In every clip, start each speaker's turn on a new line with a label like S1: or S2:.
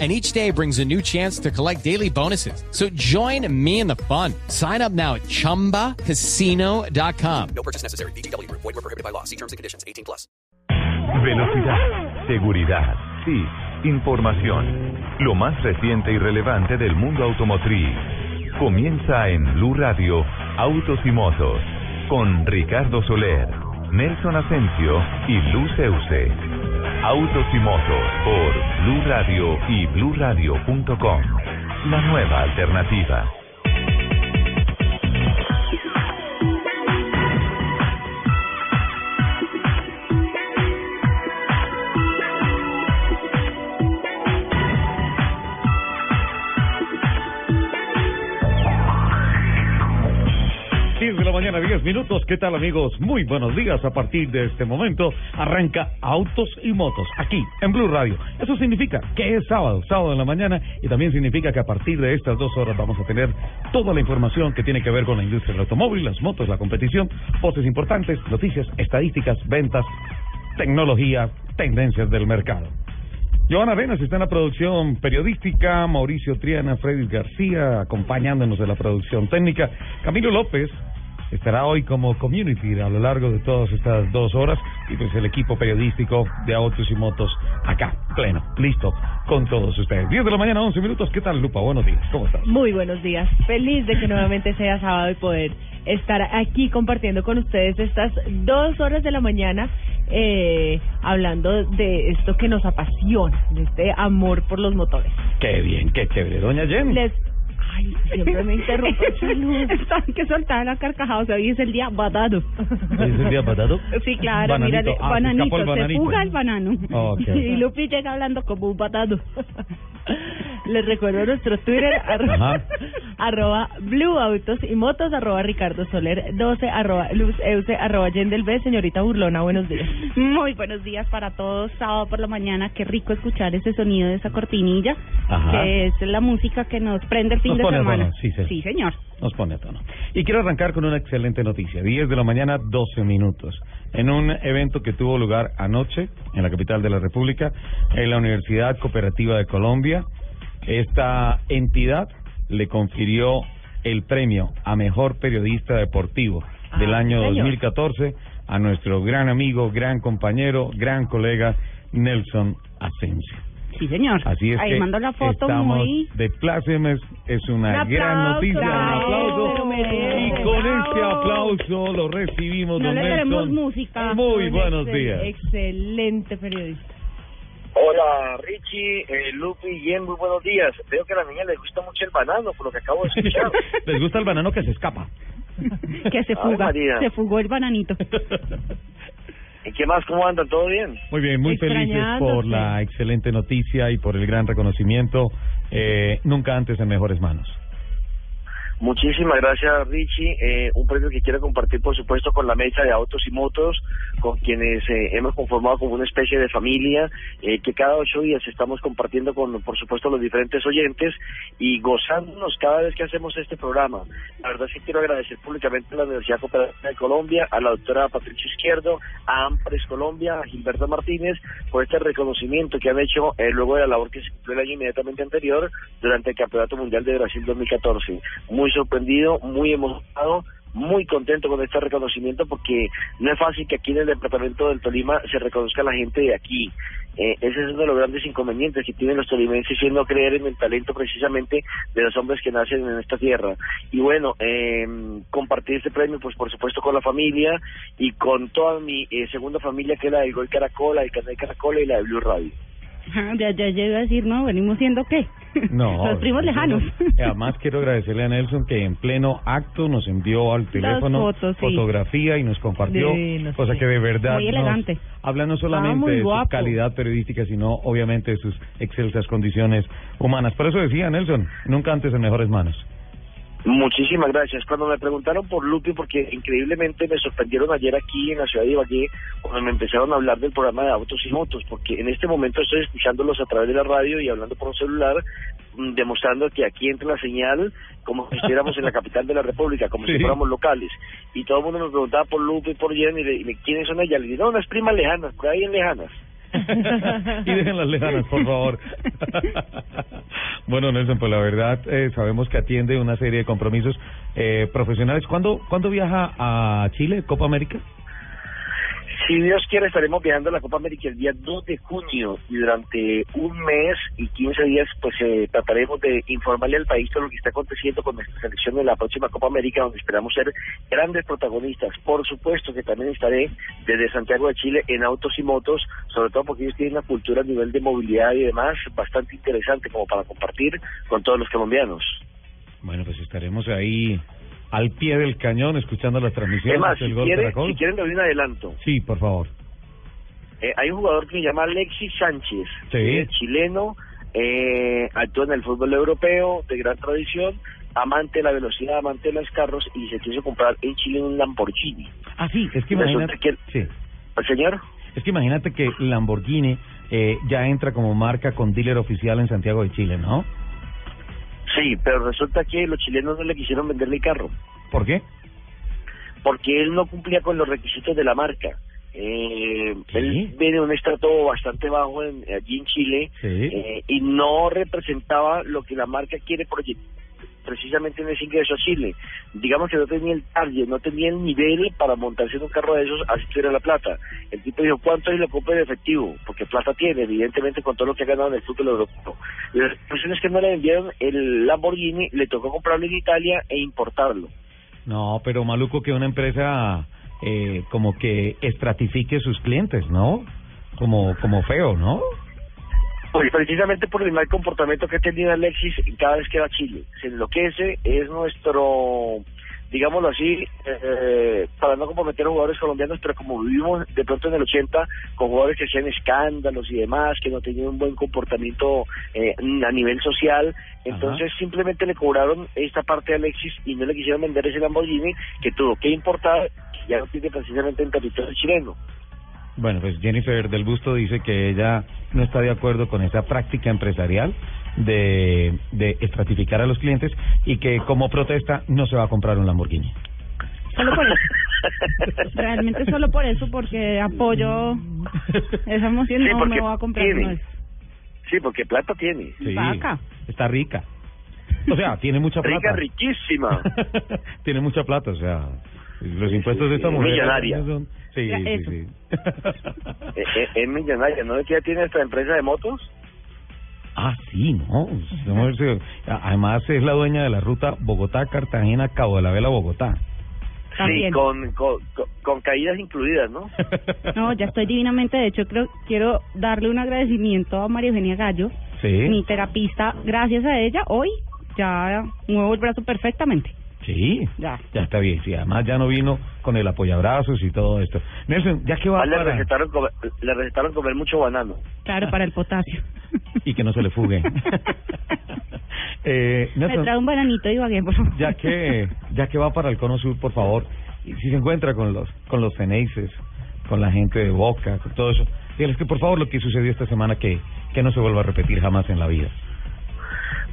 S1: and each day brings a new chance to collect daily bonuses. So join me in the fun. Sign up now at ChumbaCasino.com.
S2: No purchase necessary. BGW. Void were prohibited by law. See terms and conditions. 18 plus.
S3: Velocidad, seguridad, sí, información. Lo más reciente y relevante del mundo automotriz. Comienza en Blue Radio, Autos y Motos, con Ricardo Soler, Nelson Asensio y Luz Euse. Autos y Motos por Blue Radio y BlueRadio.com. La nueva alternativa.
S4: De la mañana, 10 minutos. ¿Qué tal, amigos? Muy buenos días. A partir de este momento arranca Autos y Motos aquí en Blue Radio. Eso significa que es sábado, sábado en la mañana, y también significa que a partir de estas dos horas vamos a tener toda la información que tiene que ver con la industria del automóvil, las motos, la competición, voces importantes, noticias, estadísticas, ventas, tecnología, tendencias del mercado. Joana Arenas está en la producción periodística, Mauricio Triana, Freddy García acompañándonos de la producción técnica, Camilo López estará hoy como community a lo largo de todas estas dos horas y pues el equipo periodístico de Autos y Motos acá, pleno, listo, con todos ustedes. 10 de la mañana, 11 minutos. ¿Qué tal, Lupa? Buenos días. ¿Cómo estás?
S5: Muy buenos días. Feliz de que nuevamente sea sábado y poder estar aquí compartiendo con ustedes estas dos horas de la mañana eh, hablando de esto que nos apasiona, de este amor por los motores.
S4: Qué bien, qué chévere. Doña Jen.
S5: Les Ay, siempre me interrumpo. Están que soltar la carcajada. O sea, hoy es el día batado.
S4: ¿Hoy es el día batado?
S5: Sí, claro.
S4: Bananito.
S5: Mira,
S4: Ah, se
S5: bananito. Se
S4: bananito.
S5: fuga el banano.
S4: Ok.
S5: Y Lupi llega hablando como un batado. Les recuerdo nuestro Twitter, arroba, arroba Blue Autos y Motos, arroba Ricardo Soler 12, arroba Luz Euse, arroba Yendel B. Señorita Burlona, buenos días.
S6: Muy buenos días para todos. Sábado por la mañana, qué rico escuchar ese sonido de esa cortinilla,
S4: Ajá.
S6: que es la música que nos prende el fin
S4: Nos
S6: de
S4: pone a
S6: semana.
S4: tono, sí, sí.
S6: sí, señor.
S4: Nos pone a tono. Y quiero arrancar con una excelente noticia. 10 de la mañana, 12 minutos. En un evento que tuvo lugar anoche en la capital de la República, en la Universidad Cooperativa de Colombia, esta entidad le confirió el premio a mejor periodista deportivo del
S5: Ah,
S4: año
S5: señor.
S4: 2014 a nuestro gran amigo, gran compañero, gran colega Nelson Asensio.
S6: Sí, señor.
S4: Así es
S6: Ahí
S4: que
S6: mando la foto
S4: estamos
S6: muy...
S4: de plácemes, es una
S5: Un
S4: gran
S5: aplauso,
S4: noticia, un aplauso.
S5: merece.
S4: Y con
S5: Bravo.
S4: este aplauso lo recibimos,
S6: No
S4: don
S6: le tenemos música.
S4: Muy buenos
S5: excel-
S4: días.
S5: Excelente periodista.
S7: Hola Richie, eh, Lupi y Jen, muy buenos días. Veo que a la niña le gusta mucho el banano, por lo que acabo de escuchar.
S4: Les gusta el banano que se escapa.
S6: que se fuga. Se fugó el bananito.
S7: ¿Y qué más? ¿Cómo andan? ¿Todo bien?
S4: Muy bien, muy felices por la excelente noticia y por el gran reconocimiento. Eh, nunca antes en mejores manos.
S7: Muchísimas gracias Richie. Eh, un premio que quiero compartir por supuesto con la mesa de autos y motos, con quienes eh, hemos conformado como una especie de familia, eh, que cada ocho días estamos compartiendo con por supuesto los diferentes oyentes y gozándonos cada vez que hacemos este programa. La verdad sí quiero agradecer públicamente a la Universidad Cooperativa de Colombia, a la doctora Patricia Izquierdo, a Ampres Colombia, a Gilberto Martínez, por este reconocimiento que han hecho eh, luego de la labor que se cumplió el año inmediatamente anterior durante el Campeonato Mundial de Brasil 2014. Muy sorprendido, muy emocionado, muy contento con este reconocimiento porque no es fácil que aquí en el departamento del Tolima se reconozca la gente de aquí. Eh, ese es uno de los grandes inconvenientes que tienen los tolimenses no creer en el talento precisamente de los hombres que nacen en esta tierra. Y bueno, eh, compartir este premio pues por supuesto con la familia y con toda mi eh, segunda familia que es la del Gol Caracol, la del Canal Caracol y la de Blue Radio.
S6: Ya, ya, ya iba a decir, no, venimos siendo qué?
S4: No,
S6: Los primos lejanos.
S4: no. Además quiero agradecerle a Nelson que en pleno acto nos envió al teléfono
S6: fotos, sí.
S4: fotografía y nos compartió, cosa que de verdad
S6: Muy
S4: nos
S6: elegante.
S4: habla no solamente de su calidad periodística, sino obviamente de sus excelsas condiciones humanas. Por eso decía Nelson, nunca antes en mejores manos.
S7: Muchísimas gracias. Cuando me preguntaron por Lupi, porque increíblemente me sorprendieron ayer aquí en la ciudad de Ibagué, cuando me empezaron a hablar del programa de autos y motos, porque en este momento estoy escuchándolos a través de la radio y hablando por un celular, mm, demostrando que aquí entra la señal como si estuviéramos en la capital de la República, como
S4: Sí.
S7: si fuéramos locales. Y todo el mundo me preguntaba por Lupi y por Jen, y, le, y le- ¿quiénes son ellas? Le dije, no, unas primas lejanas, por ahí en lejanas.
S4: Y dejen las lejanas, por favor. bueno, Nelson, pues la verdad, eh, sabemos que atiende una serie de compromisos eh, profesionales. ¿Cuándo, ¿Cuándo viaja a Chile, Copa América?
S7: Si Dios quiere, estaremos viajando a la Copa América el día 2 de junio y durante un mes y 15 días, pues eh, trataremos de informarle al país todo lo que está aconteciendo con nuestra selección de la próxima Copa América, donde esperamos ser grandes protagonistas. Por supuesto que también estaré desde Santiago de Chile en autos y motos, sobre todo porque ellos tienen una cultura a nivel de movilidad y demás bastante interesante como para compartir con todos los colombianos.
S4: Bueno, pues estaremos ahí al pie del cañón escuchando las transmisiones
S7: Es más, si
S4: Gol
S7: si quieren le doy un adelanto.
S4: Sí, por favor.
S7: Eh, hay un jugador que se llama Alexis Sánchez,
S4: Sí.
S7: eh, chileno, eh, actúa en el fútbol europeo de gran tradición, amante de la velocidad, amante de los carros y se quiso comprar en Chile un Lamborghini.
S4: Ah, sí, es que imagínate...
S7: que-
S4: Sí.
S7: ¿El señor?
S4: Es que imagínate que Lamborghini eh, ya entra como marca con dealer oficial en Santiago de Chile, ¿no?
S7: Sí, pero resulta que los chilenos no le quisieron venderle el carro
S4: ¿Por qué?
S7: porque él no cumplía con los requisitos de la marca. Eh,
S4: Sí.
S7: Él viene un estrato bastante bajo en, allí en Chile
S4: Sí.
S7: eh, y no representaba lo que la marca quiere proyectar precisamente en ese ingreso a Chile. Digamos que no tenía el target, no tenía el nivel para montarse en un carro de esos, así tuviera la plata. El tipo dijo, ¿cuánto es lo compra en efectivo? Porque plata tiene, evidentemente, con todo lo que ha ganado en el fútbol europeo. La cuestión es que no le vendieron el Lamborghini, le tocó comprarlo en Italia e importarlo.
S4: No, pero maluco que una empresa eh, como que estratifique sus clientes, ¿no? Como como feo, ¿no?
S7: Pues precisamente por el mal comportamiento que ha tenido Alexis cada vez que va a Chile. Se enloquece, es nuestro, digámoslo así, eh, para no comprometer a jugadores colombianos, pero como vivimos de pronto en el 80 con jugadores que hacían escándalos y demás, que no tenían un buen comportamiento eh, a nivel social, entonces simplemente le cobraron esta parte a Alexis y no le quisieron vender ese Lamborghini que tuvo que importar, que ya no tiene precisamente en territorio chileno.
S4: Bueno, pues Jennifer del Busto dice que ella no está de acuerdo con esa práctica empresarial de, de estratificar a los clientes y que como protesta no se va a comprar un Lamborghini.
S6: Solo por eso. Realmente solo por eso, porque apoyo esa emoción.
S7: Sí,
S6: no me voy a comprar
S7: tiene.
S6: uno de esos.
S7: Sí, porque plata tiene.
S4: Sí,
S6: Vaca.
S4: está rica. O sea, tiene mucha plata.
S7: Rica, riquísima.
S4: tiene mucha plata, o sea, los impuestos de esta mujer
S7: millonaria.
S4: son- Sí,
S6: Ya,
S4: sí,
S6: eso.
S4: sí.
S7: Eh, eh, es millonaria, ¿no? ¿Que ya tiene esta empresa de motos?
S4: ah, sí, no. se- Además es la dueña de la ruta Bogotá-Cartagena, Cabo de la Vela, Bogotá.
S7: Sí, con, con, con, con caídas incluidas, ¿no?
S6: No, ya estoy divinamente. De hecho, creo quiero darle un agradecimiento a María Eugenia Gallo, mi terapista. Gracias a ella, hoy ya muevo el brazo perfectamente.
S4: Sí,
S6: Ya.
S4: ya está bien. Sí, además ya no vino con el apoyabrazos y todo esto. Nelson, ya que va
S7: Ah, le,
S4: para...
S7: recetaron comer, le recetaron comer mucho banano.
S6: Claro, para el potasio.
S4: Y que no se le fugue. eh,
S6: Me trae un bananito y Ibagué, por favor.
S4: ya que ya que va para el cono sur por favor y si se encuentra con los con los Ceneices con la gente de Boca con todo eso dígales que por favor lo que sucedió esta semana que que no se vuelva a repetir jamás en la vida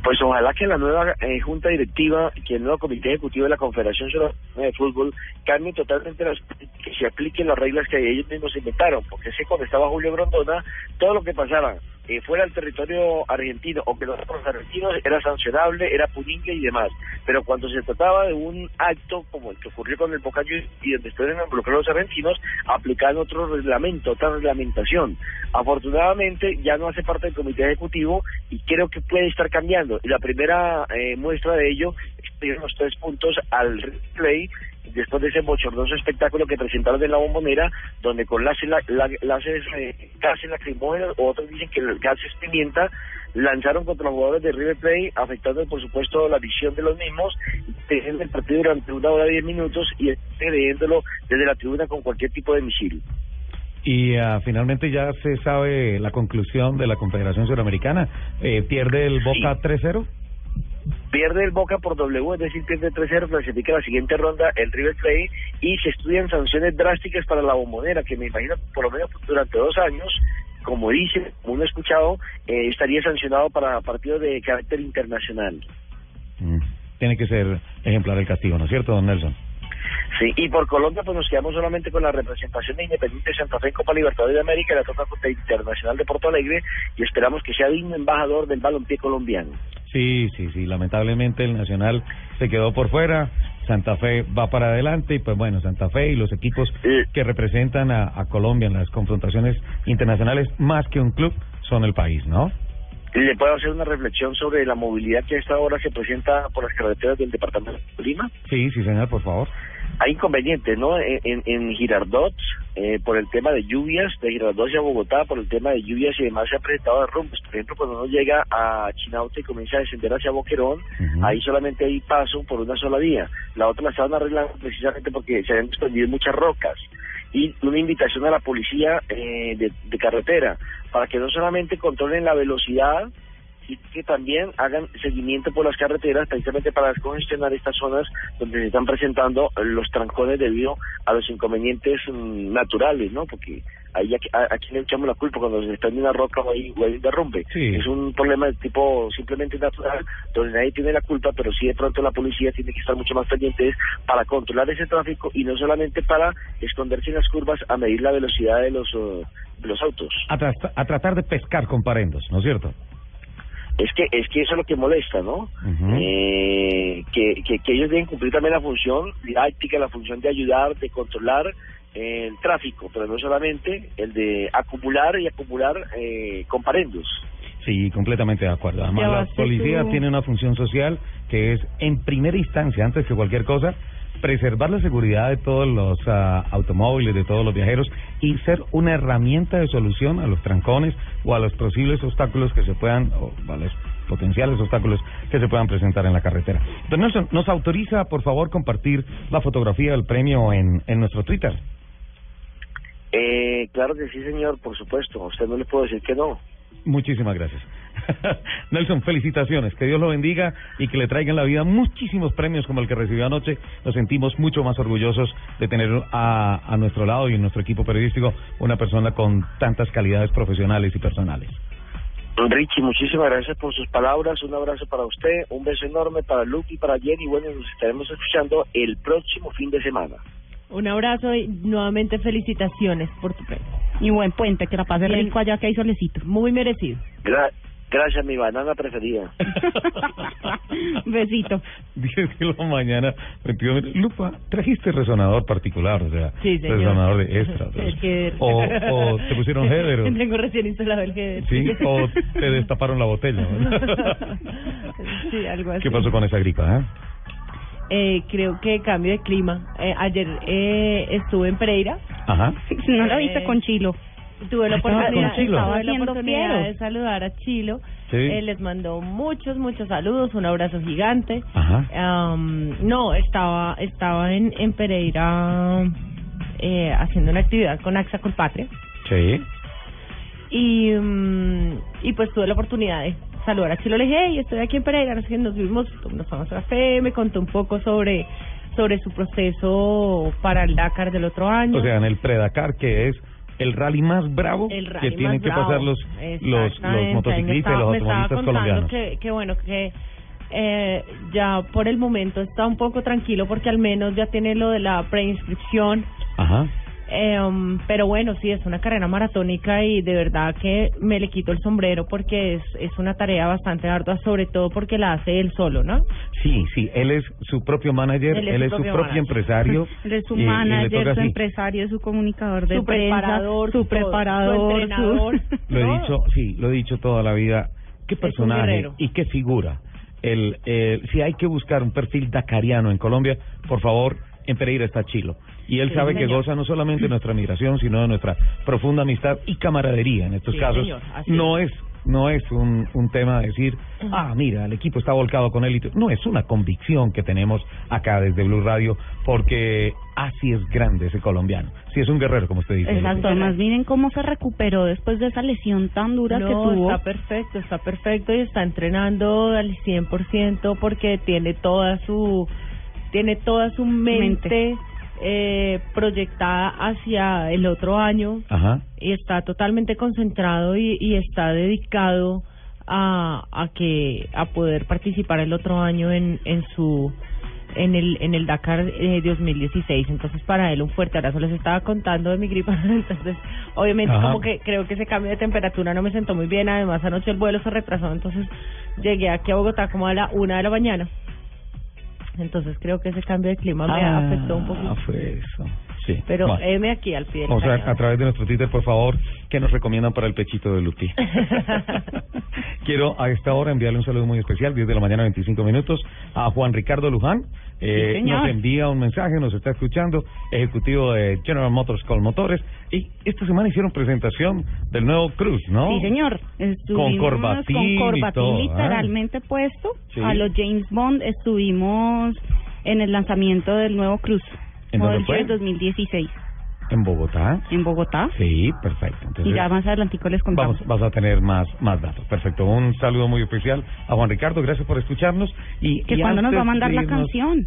S7: Pues ojalá que la nueva eh, junta directiva, que el nuevo comité ejecutivo de la Confederación Sudamericana de Fútbol cambie totalmente las que se apliquen las reglas que ellos mismos inventaron, porque que cuando estaba Julio Grondona, todo lo que pasara eh, fuera del territorio argentino o que los argentinos era sancionable, era punible y demás, pero cuando se trataba de un acto como el que ocurrió con el Boca y donde estuvieron involucrados los argentinos, aplicaban otro reglamento, otra reglamentación. Afortunadamente ya no hace parte del comité ejecutivo y creo que puede estar cambiando. Y la primera eh, muestra de ello es que los tres puntos al replay después de ese bochornoso espectáculo que presentaron en la bombonera, donde con láser, la, la- eh, gases lacrimógenos, o otros dicen que el gas es pimienta, lanzaron contra los jugadores de River Plate, afectando por supuesto la visión de los mismos, teniendo el partido durante una hora y diez minutos y agrediéndolo desde la tribuna con cualquier tipo de misil.
S4: y ah, finalmente ya se sabe la conclusión de la Confederación Suramericana. Eh, pierde el Boca 3-0
S7: Pierde el Boca por W, es decir, pierde 3-0, clasifica la siguiente ronda el River Plate y se estudian sanciones drásticas para la bombonera, que me imagino por lo menos durante dos años, como dice, como uno ha escuchado, eh, estaría sancionado para partidos de carácter internacional.
S4: Mm, Tiene que ser ejemplar el castigo, ¿no es cierto, don Nelson?
S7: Sí, y por Colombia pues nos quedamos solamente con la representación de Independiente Santa Fe en Copa Libertadores de América y la Copa Internacional de Porto Alegre y esperamos que sea digno embajador del balompié colombiano.
S4: Sí, sí, sí. Lamentablemente el Nacional se quedó por fuera. Santa Fe va para adelante y pues bueno, Santa Fe y los equipos que representan a, a Colombia en las confrontaciones internacionales, más que un club, son el país, ¿no?
S7: ¿Le puedo hacer una reflexión sobre la movilidad que a esta hora se presenta por las carreteras del departamento de Lima?
S4: Sí, sí, señor, por favor.
S7: Hay inconvenientes, ¿no? En, en, en Girardot, eh, por el tema de lluvias, de Girardot hacia Bogotá, por el tema de lluvias y demás, se ha presentado derrumbes. Por ejemplo, cuando uno llega a Chinauta y comienza a descender hacia Boquerón, ahí solamente hay paso por una sola vía. La otra la estaban arreglando precisamente porque se habían desprendido muchas rocas. Y una invitación a la policía eh, de, carretera para que no solamente controlen la velocidad, y que también hagan seguimiento por las carreteras precisamente para descongestionar estas zonas donde se están presentando los trancones debido a los inconvenientes mm, naturales, ¿no? Porque ahí a, a, a quién le echamos la culpa cuando se desprende una roca o hay, o hay un derrumbe.
S4: Sí.
S7: Es un problema de tipo simplemente natural donde nadie tiene la culpa, pero sí de pronto la policía tiene que estar mucho más pendiente para controlar ese tráfico y no solamente para esconderse en las curvas a medir la velocidad de los, eh, de los autos.
S4: A, tra- a tratar de pescar con parendos, ¿no es cierto?
S7: Es que es que eso es lo que molesta, ¿no? Eh, que, que, que ellos deben cumplir también la función didáctica, la función de ayudar, de controlar el tráfico, pero no solamente el de acumular y acumular eh, comparendos.
S4: Sí, completamente de acuerdo. Además, la policía
S6: tú-
S4: tiene una función social que es, en primera instancia, antes que cualquier cosa, preservar la seguridad de todos los ah, automóviles, de todos los viajeros y ser una herramienta de solución a los trancones o a los posibles obstáculos que se puedan, o a los potenciales obstáculos que se puedan presentar en la carretera. Don Nelson, ¿nos autoriza, por favor, compartir la fotografía del premio en, en nuestro Twitter?
S7: Eh, claro que sí, señor, por supuesto. A usted no le puedo decir que no.
S4: Muchísimas gracias. Nelson, felicitaciones. Que Dios lo bendiga y que le traigan la vida muchísimos premios como el que recibió anoche. Nos sentimos mucho más orgullosos de tener a, a nuestro lado y en nuestro equipo periodístico una persona con tantas calidades profesionales y personales.
S7: Richie, muchísimas gracias por sus palabras. Un abrazo para usted, un beso enorme para Luke y para Jenny. Bueno, nos estaremos escuchando el próximo fin de semana.
S5: Un abrazo y nuevamente felicitaciones por tu premio.
S6: Y buen puente, que la pase
S5: Bien.
S6: rico allá que hay solecito.
S5: Muy merecido.
S7: Gra- gracias, mi banana preferida.
S6: Besito.
S4: 10 de la mañana, 22 minutos. Lupa, trajiste resonador particular, o sea,
S5: Sí,
S4: resonador de extra.
S5: El.
S4: O, o te pusieron header. o-
S5: Tengo recién instalado el header.
S4: Sí, o te destaparon la botella. ¿no?
S5: sí, algo así.
S4: ¿Qué pasó con esa gripa? eh?
S5: Eh, creo que cambio de clima. Eh, ayer eh, estuve en Pereira.
S4: Ajá.
S6: No la viste
S5: Eh,
S6: con Chilo.
S5: Tuve la
S4: Ah, estaba
S5: oportunidad, tuve la oportunidad de saludar a Chilo.
S4: Sí.
S5: Eh, les mandó muchos, muchos saludos, un abrazo gigante.
S4: Ajá.
S5: No, estaba estaba en, en Pereira eh, haciendo una actividad con AXA Colpatria
S4: Sí.
S5: y, mm, y pues tuve la oportunidad de saludar a Chilo. Le dije, hey, estoy aquí en Pereira, no sé qué, nos vimos, nos fuimos a café, me contó un poco sobre sobre su proceso para el Dakar del otro año.
S4: O sea, en el Predakar, que es el rally más bravo
S5: rally
S4: que tienen que
S5: bravo.
S4: pasar los, los, los motociclistas y los automovilistas colombianos.
S5: Que, que bueno, que eh, ya por el momento está un poco tranquilo porque al menos ya tiene lo de la preinscripción.
S4: Ajá.
S5: Eh, um, pero bueno, sí, es una carrera maratónica y de verdad que me le quito el sombrero porque es, es una tarea bastante ardua, sobre todo porque la hace él solo, ¿no?
S4: Sí, sí, él es su propio manager,
S5: Él
S4: él
S5: es su propio
S4: empresario.
S6: Él es su
S4: y-
S6: manager, su
S4: así.
S6: empresario, su comunicador de
S5: Su
S6: prensa,
S5: preparador,
S6: su preparador,
S5: su entrenador.
S4: Lo he dicho, sí, lo he dicho toda la vida. Qué personaje y qué figura. El, el, si hay que buscar un perfil dakariano en Colombia, por favor, en Pereira está Chilo. Y él
S5: Sí,
S4: sabe que goza no solamente de nuestra admiración, sino de nuestra profunda amistad y camaradería en estos
S5: Sí,
S4: casos.
S5: señor,
S4: no es no es un, un tema de decir, ah, mira, el equipo está volcado con él. No, es una convicción que tenemos acá desde Blue Radio, porque así es grande ese colombiano. Sí, es un guerrero, como usted dice.
S8: Exacto, además miren cómo se recuperó después de esa lesión tan dura
S5: no,
S8: que tuvo.
S5: está perfecto, está perfecto y está entrenando al 100% porque tiene toda su tiene toda su mente,
S8: Mente.
S5: Eh, proyectada hacia el otro año
S4: Ajá.
S5: y está totalmente concentrado y, y está dedicado a, a que a poder participar el otro año en, en su en el en el Dakar eh, 2016 entonces para él un fuerte abrazo les estaba contando de mi gripa entonces obviamente
S4: Ajá.
S5: como que creo que ese cambio de temperatura no me sentó muy bien además anoche el vuelo se retrasó entonces llegué aquí a Bogotá como a la una de la mañana entonces creo que ese cambio de clima me
S4: Ah,
S5: afectó un poquito
S4: fue eso. Sí.
S5: pero
S4: Bueno.
S5: heme aquí al pie del
S4: O sea,
S5: cañón.
S4: a través de nuestro Twitter, por favor, que nos recomiendan para el pechito de Lupi. Quiero a esta hora enviarle un saludo muy especial, 10 de la mañana, 25 minutos, a Juan Ricardo Luján. Eh,
S8: Sí,
S4: nos envía un mensaje, nos está escuchando, ejecutivo de General Motors Colmotores. Y esta semana hicieron presentación del nuevo Cruz, ¿no?
S8: Sí, señor.
S4: Corbatín
S8: con corbatín
S4: todo, ¿eh?
S8: literalmente puesto.
S4: Sí.
S8: A los James Bond estuvimos en el lanzamiento del nuevo Cruz.
S4: ¿En dónde
S8: Model
S4: fue?
S8: Year 2016
S4: En Bogotá.
S8: en Bogotá.
S4: Sí, perfecto. Entonces,
S8: y ya más adelantico les contamos.
S4: Vamos, vas a tener más, más datos. Perfecto. Un saludo muy especial a Juan Ricardo. Gracias por escucharnos. Y,
S8: que cuando nos va a mandar la canción.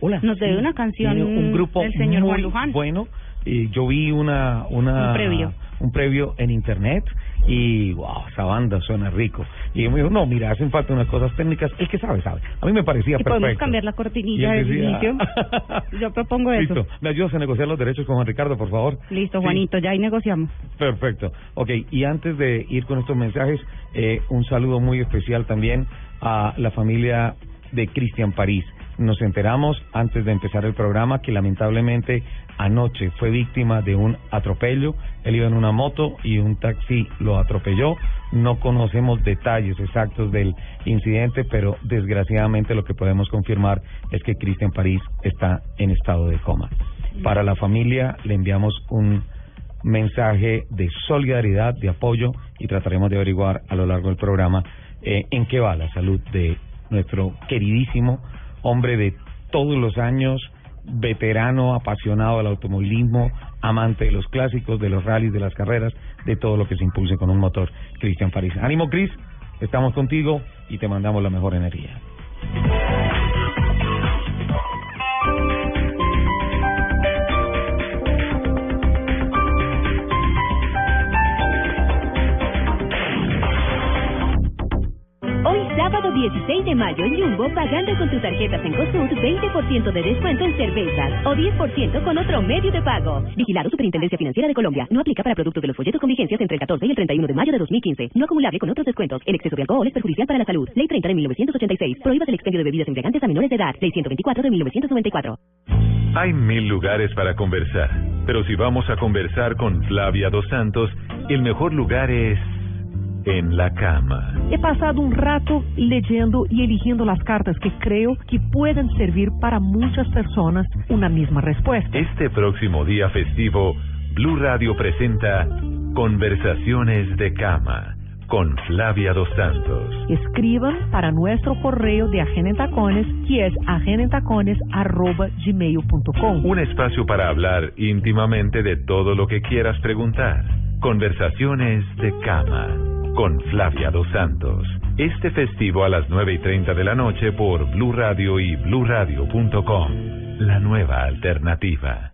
S4: Hola.
S8: Nos debe una canción
S4: un grupo
S8: del señor
S4: muy
S8: Juan Luján.
S4: bueno. Yo vi una, una
S8: Un previo.
S4: un previo en internet y wow, esa banda suena rico. Y me dijo, no, mira, hacen falta unas cosas técnicas. El que sabe, sabe. A mí me parecía
S8: Y
S4: perfecto.
S8: podemos cambiar la cortinilla del
S4: decía-
S8: inicio. Yo propongo eso.
S4: Listo. ¿Me ayudas a negociar los derechos con Juan Ricardo, por favor?
S8: Listo,
S4: Sí.
S8: Juanito, ya ahí negociamos.
S4: Perfecto. Ok, y antes de ir con estos mensajes, eh, un saludo muy especial también a la familia de Cristian París. Nos enteramos antes de empezar el programa que lamentablemente anoche fue víctima de un atropello. Él iba en una moto y un taxi lo atropelló. No conocemos detalles exactos del incidente, pero desgraciadamente lo que podemos confirmar es que Cristian París está en estado de coma. Para la familia le enviamos un mensaje de solidaridad, de apoyo y trataremos de averiguar a lo largo del programa eh, en qué va la salud de nuestro queridísimo hombre de todos los años, veterano, apasionado del automovilismo, amante de los clásicos, de los rallies, de las carreras, de todo lo que se impulse con un motor, Cristian París. Ánimo, Cris, estamos contigo y te mandamos la mejor energía.
S9: 16 de mayo en Jumbo, pagando con tus tarjetas en COSUD, 20% de descuento en cervezas o 10% con otro medio de pago. Vigilado Superintendencia Financiera de Colombia. No aplica para productos de los folletos con vigencias entre el 14 y el 31 de mayo de 2015. No acumulable con otros descuentos. El exceso de alcohol es perjudicial para la salud. Ley 30 de 1986. Prohíbas el expendio de bebidas embriagantes a menores de edad. Ley 124 de 1994.
S3: Hay mil lugares para conversar, pero si vamos a conversar con Flavia Dos Santos, el mejor lugar es en la cama.
S10: He pasado un rato leyendo y eligiendo las cartas que creo que pueden servir para muchas personas una misma respuesta.
S3: Este próximo día festivo, Blue Radio presenta Conversaciones de Cama con Flavia Dos Santos.
S10: Escriban para nuestro correo de Agenda en Tacones, que es agendentacones.gmail.com.
S3: Un espacio para hablar íntimamente de todo lo que quieras preguntar. Conversaciones de Cama con Flavia Dos Santos. Este festivo a las 9 y 30 de la noche por Blue Radio y bluradio.com. La nueva alternativa.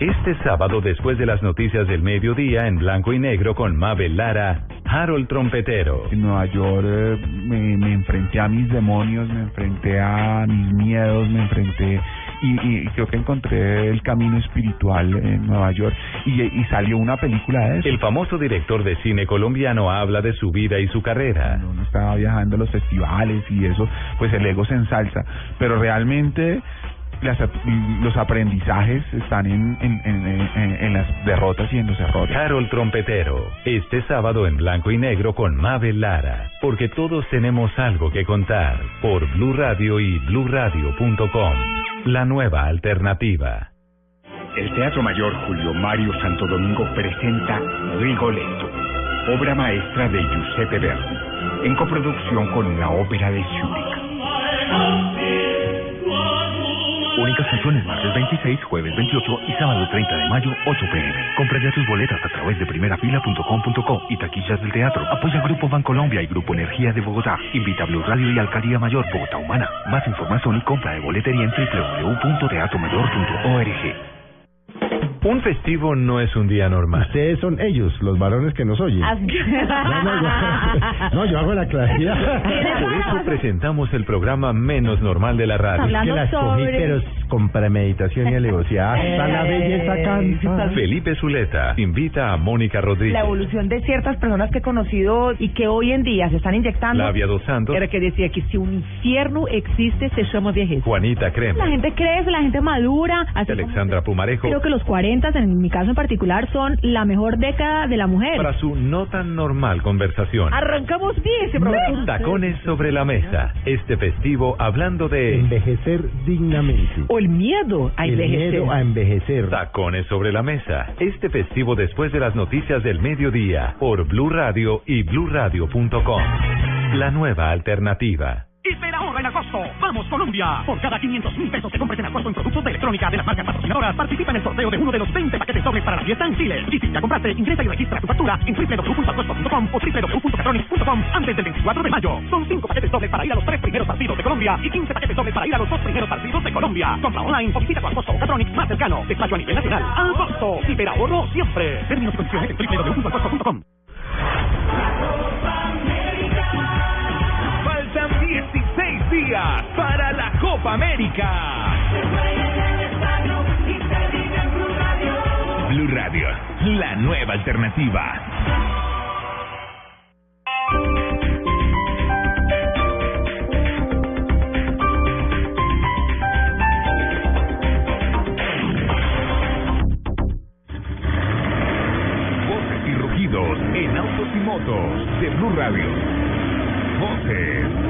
S3: Este sábado, después de las noticias del mediodía en blanco y negro con Mabel Lara, Harold Trompetero.
S11: En Nueva York eh, me, me enfrenté a mis demonios, me enfrenté a mis miedos, me enfrenté y, y creo que encontré el camino espiritual en Nueva York y, y salió una película de eso.
S3: El famoso director de cine colombiano habla de su vida y su carrera.
S11: Uno estaba viajando a los festivales y eso, pues el ego se ensalza, pero realmente las los aprendizajes están en, en, en, en- en las derrotas y en los errores.
S3: Carol Trompetero, este sábado en blanco y negro con Mabel Lara, porque todos tenemos algo que contar por Blue Radio y bluradio.com. La nueva alternativa.
S12: El Teatro Mayor Julio Mario Santo Domingo presenta Rigoletto, obra maestra de Giuseppe Verdi, en coproducción con la Ópera de Zúrich.
S13: Únicas funciones martes 26, jueves 28 y sábado 30 de mayo, 8 pm. Compra ya tus boletas a través de primerafila.com.co y taquillas del teatro. Apoya Grupo Bancolombia y Grupo Energía de Bogotá. Invita a Radio y Alcaldía Mayor Bogotá Humana. Más información y compra de boletería en www.teatromayor.org.
S3: Un festivo no es un día normal.
S14: Ustedes son ellos, los varones que nos oyen. No, no, yo, no, yo hago la claridad.
S3: Por eso presentamos el programa menos normal de la radio.
S14: Es que la escogí, pero con premeditación y alevosía. Hasta la belleza canta.
S3: Felipe Zuleta invita a Mónica Rodríguez.
S15: La evolución de ciertas personas que he conocido y que hoy en día se están inyectando.
S3: Flavia Dos Santos.
S16: Era que decía que si un infierno existe, se llama viejez.
S3: Juanita Crema.
S10: La gente crece, la gente madura. Así
S3: Alexandra Pumarejo.
S10: Creo que los 40, en mi caso en particular, son la mejor década de la mujer.
S3: Para su no tan normal conversación.
S16: Arrancamos bien ese programa.
S3: Tacones sobre la mesa. Este festivo hablando de
S14: Envejecer dignamente.
S16: O el miedo a
S14: El
S16: envejecer.
S14: miedo a envejecer.
S3: Tacones sobre la mesa. Este festivo después de las noticias del mediodía por Blue Radio y bluradio.com. La nueva alternativa.
S17: Hiper ahorra en agosto. ¡Vamos, Colombia! Por cada 500 mil pesos que compres en agosto en productos de electrónica de las marcas patrocinadoras, participa en el sorteo de uno de los 20 paquetes dobles para la fiesta en Chile. Y si ya compraste, ingresa y registra tu factura en www.agosto.com o www.catronics.com antes del 24 de mayo. Son 5 paquetes dobles para ir a los 3 primeros partidos de Colombia y 15 paquetes dobles para ir a los 2 primeros partidos de Colombia. Compra online o visita tu Agosto Catronics más cercano. Despacho a nivel nacional. Agosto. Hiper ahorro siempre. Términos y condiciones en www.agosto.com.
S18: 16 días para la Copa América. Blue Radio, la nueva alternativa. Voces y rugidos en autos y motos de Blue Radio. Voces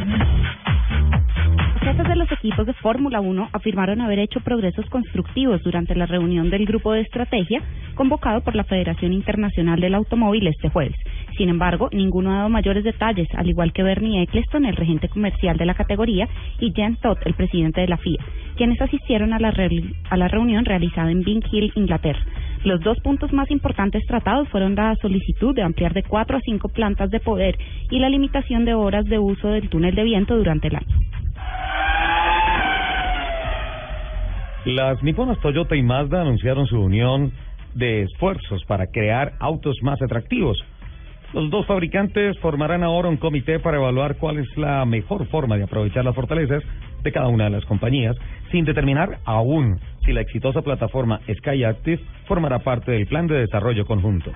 S8: de los equipos de Fórmula 1 afirmaron haber hecho progresos constructivos durante la reunión del grupo de estrategia convocado por la Federación Internacional del Automóvil este jueves. Sin embargo, ninguno ha dado mayores detalles, al igual que Bernie Eccleston, el regente comercial de la categoría, y Jan Todd, el presidente de la FIA, quienes asistieron a la, a la reunión realizada en Bing Hill, Inglaterra. Los dos puntos más importantes tratados fueron la solicitud de ampliar de cuatro a cinco plantas de poder y la limitación de horas de uso del túnel de viento durante el año.
S4: Las niponas Toyota y Mazda anunciaron su unión de esfuerzos para crear autos más atractivos. Los dos fabricantes formarán ahora un comité para evaluar cuál es la mejor forma de aprovechar las fortalezas de cada una de las compañías, sin determinar aún si la exitosa plataforma Sky Active formará parte del plan de desarrollo conjunto.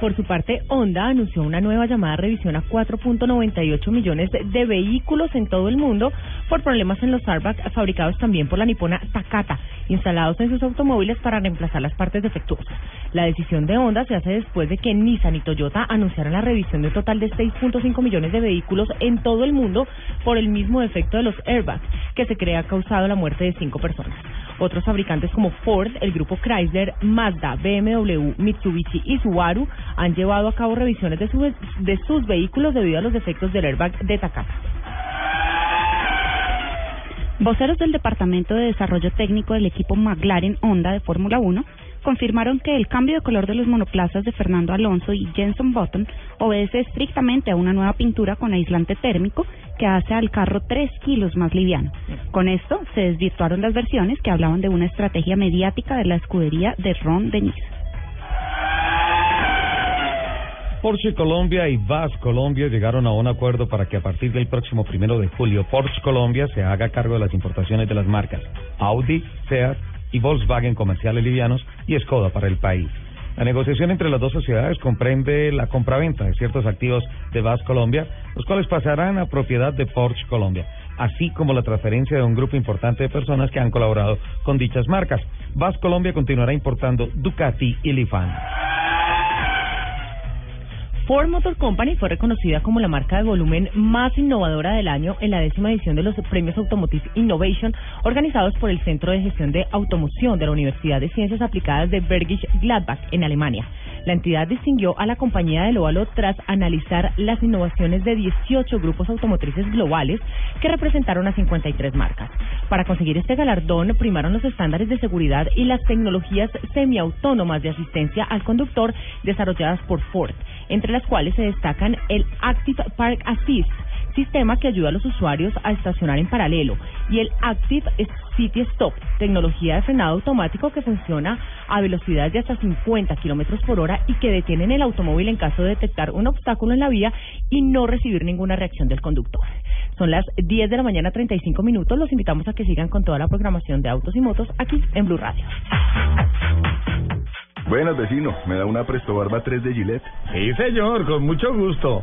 S5: Por su parte, Honda anunció una nueva llamada revisión a 4.98 millones de vehículos en todo el mundo por problemas en los airbags fabricados también por la nipona Takata, instalados en sus automóviles para reemplazar las partes defectuosas. La decisión de Honda se hace después de que Nissan y Toyota anunciaran la revisión de un total de 6.5 millones de vehículos en todo el mundo por el mismo defecto de los airbags, que se cree ha causado la muerte de cinco personas. Otros fabricantes como Ford, el grupo Chrysler, Mazda, BMW, Mitsubishi y Subaru han llevado a cabo revisiones de, su- de sus vehículos debido a los defectos del airbag de Takata.
S8: Voceros del Departamento de Desarrollo Técnico del equipo McLaren Honda de Fórmula 1 confirmaron que el cambio de color de los monoplazas de Fernando Alonso y Jenson Button obedece estrictamente a una nueva pintura con aislante térmico que hace al carro 3 kilos más liviano. Con esto se desvirtuaron las versiones que hablaban de una estrategia mediática de la escudería de Ron Dennis.
S4: Porsche Colombia y VAS Colombia llegaron a un acuerdo para que a partir del próximo primero de julio Porsche Colombia se haga cargo de las importaciones de las marcas Audi, Seat y Volkswagen comerciales livianos y Skoda para el país. La negociación entre las dos sociedades comprende la compraventa de ciertos activos de VAS Colombia, los cuales pasarán a propiedad de Porsche Colombia, así como la transferencia de un grupo importante de personas que han colaborado con dichas marcas. VAS Colombia continuará importando Ducati y Lifan.
S5: Ford Motor Company fue reconocida como la marca de volumen más innovadora del año en la décima edición de los premios Automotive Innovation organizados por el Centro de Gestión de Automoción de la Universidad de Ciencias Aplicadas de Bergisch Gladbach en Alemania. La entidad distinguió a la compañía del óvalo tras analizar las innovaciones de 18 grupos automotrices globales que representaron a 53 marcas. Para conseguir este galardón primaron los estándares de seguridad y las tecnologías semiautónomas de asistencia al conductor desarrolladas por Ford, entre las cuales se destacan el Active Park Assist, sistema que ayuda a los usuarios a estacionar en paralelo, y el Active City Stop, tecnología de frenado automático que funciona a velocidades de hasta 50 kilómetros por hora y que detienen el automóvil en caso de detectar un obstáculo en la vía y no recibir ninguna reacción del conductor. Son las 10 de la mañana, 35 minutos. Los invitamos a que sigan con toda la programación de autos y motos aquí en Blue Radio.
S19: Buenas, vecino. ¿Me da una Presto Barba 3 de Gillette?
S4: Sí, señor, con mucho gusto.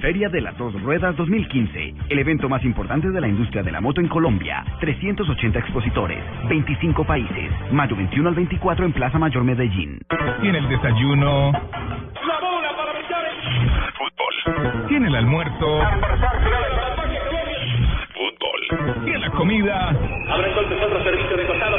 S20: Feria de las Dos Ruedas 2015, el evento más importante de la industria de la moto en Colombia. 380 expositores, 25 países. Mayo 21 al 24 en Plaza Mayor Medellín.
S18: Tiene el desayuno.
S21: La bola para
S18: Fútbol. Tiene el almuerzo. Fútbol. Tiene la comida.
S21: Habrá entonces otro servicio de costado.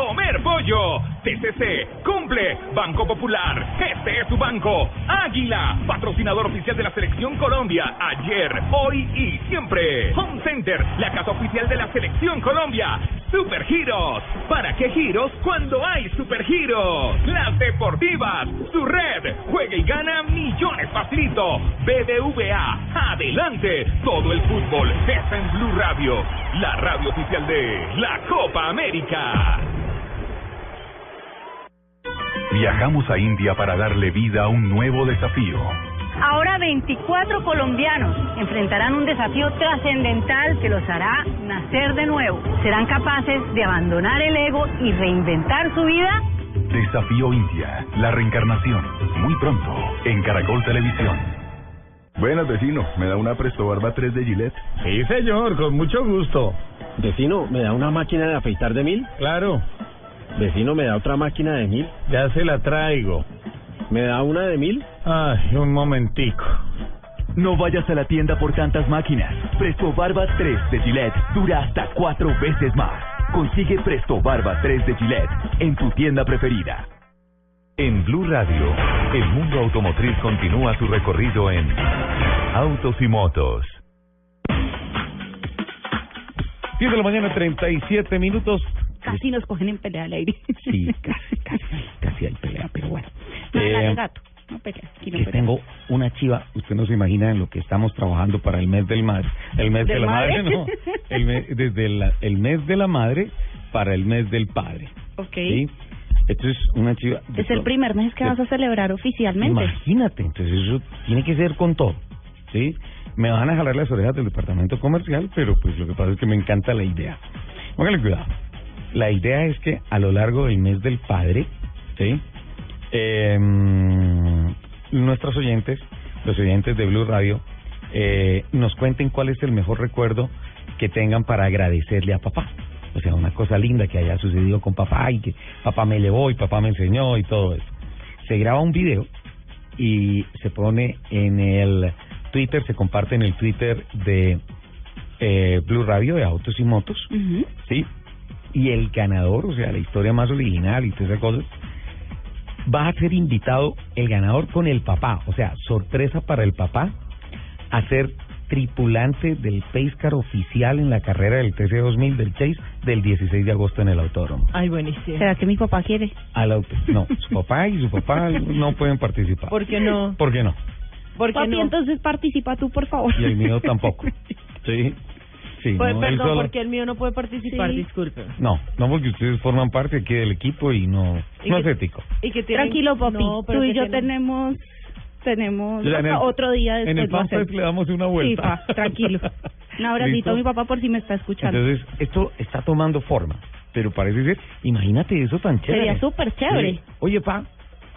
S18: Comer pollo. TCC. Cumple. Banco Popular. Este es su banco. Águila. Patrocinador oficial de la Selección Colombia. Ayer, hoy y siempre. Home Center. La casa oficial de la Selección Colombia. Super Giros. ¿Para qué giros cuando hay Super Giros? Las Deportivas. Su red. Juega y gana millones facilito. BBVA. Adelante. Todo el fútbol está en Blue Radio. La radio oficial de la Copa América.
S3: Viajamos a India para darle vida a un nuevo desafío.
S22: Ahora 24 colombianos enfrentarán un desafío trascendental que los hará nacer de nuevo. ¿Serán capaces de abandonar el ego y reinventar su vida?
S3: Desafío India, la reencarnación. Muy pronto, en Caracol Televisión.
S19: Buenas, vecino. ¿Me da una Presto Barba 3 de Gillette?
S4: Sí, señor, con mucho gusto.
S23: Vecino, ¿me da una máquina de afeitar de mil?
S4: Claro.
S23: Vecino, ¿me da otra máquina de mil?
S4: Ya se la traigo.
S23: ¿Me da una de mil?
S4: Ay, un momentico.
S24: No vayas a la tienda por tantas máquinas. Presto Barba 3 de Gillette dura hasta cuatro veces más. Consigue Presto Barba 3 de Gillette en tu tienda preferida.
S3: En Blue Radio, el mundo automotriz continúa su recorrido en Autos y Motos.
S4: 10 de la mañana, 37 minutos.
S8: Casi nos cogen en pelea al aire.
S4: Sí, casi, casi, casi hay pelea, pero bueno.
S8: No, la
S4: Eh,
S8: de gato. No pelea. Aquí no
S4: les
S8: pelea.
S4: tengo una chiva, usted no se imagina en lo que estamos trabajando para el mes del madre. El mes de
S8: ¿Del
S4: la madre,
S8: madre?
S4: no. El mes, desde la- el mes de la madre para el mes del padre.
S8: Ok.
S4: ¿sí? Esto es una chiva.
S8: Es el primer mes que
S4: de-
S8: vas a celebrar oficialmente.
S4: Imagínate, entonces eso tiene que ser con todo, ¿sí? Me van a jalar las orejas del departamento comercial, pero pues lo que pasa es que me encanta la idea. Póngale cuidado. La idea es que a lo largo del mes del padre, ¿sí? Eh, nuestros oyentes, los oyentes de Blue Radio, eh, nos cuenten cuál es el mejor recuerdo que tengan para agradecerle a papá. O sea, una cosa linda que haya sucedido con papá y que papá me llevó y papá me enseñó y todo eso. Se graba un video y se pone en el Twitter, se comparte en el Twitter de eh, Blue Radio de Autos y Motos. ¿sí? Y el ganador, o sea, la historia más original y todas esas cosas, va a ser invitado el ganador con el papá, o sea, sorpresa para el papá, a hacer tripulante del Pace Car oficial en la carrera del TC2000 del Chase del 16 de agosto en el autódromo.
S5: Ay, buenísimo.
S25: ¿Será que mi papá quiere?
S4: Al auto, no, su papá y su papá no pueden participar.
S5: ¿Por qué no?
S4: ¿Por qué no?
S5: ¿Por qué
S25: Papi,
S5: no?
S25: entonces participa tú, por favor.
S4: Y el mío tampoco. Sí. Sí,
S5: Pues,
S4: no,
S5: perdón,
S4: solo-
S5: porque el mío no puede participar,
S25: Sí.
S5: disculpe.
S4: No, no porque ustedes forman parte aquí del equipo y no,
S5: ¿Y
S4: no
S5: qué-
S4: es ético.
S5: Y que tienen-
S25: Tranquilo, papi.
S5: No,
S25: tú y
S5: que
S25: yo
S5: tienen-
S25: tenemos tenemos
S4: el-
S25: otro día después.
S4: En el
S25: hacemos.
S4: le damos una vuelta.
S25: Sí, pa, tranquilo. Un abracito a mi papá por si me está escuchando.
S4: Entonces, esto está tomando forma, pero parece ser, imagínate eso tan chévere.
S25: Sería súper chévere.
S4: Sí. Oye, pa,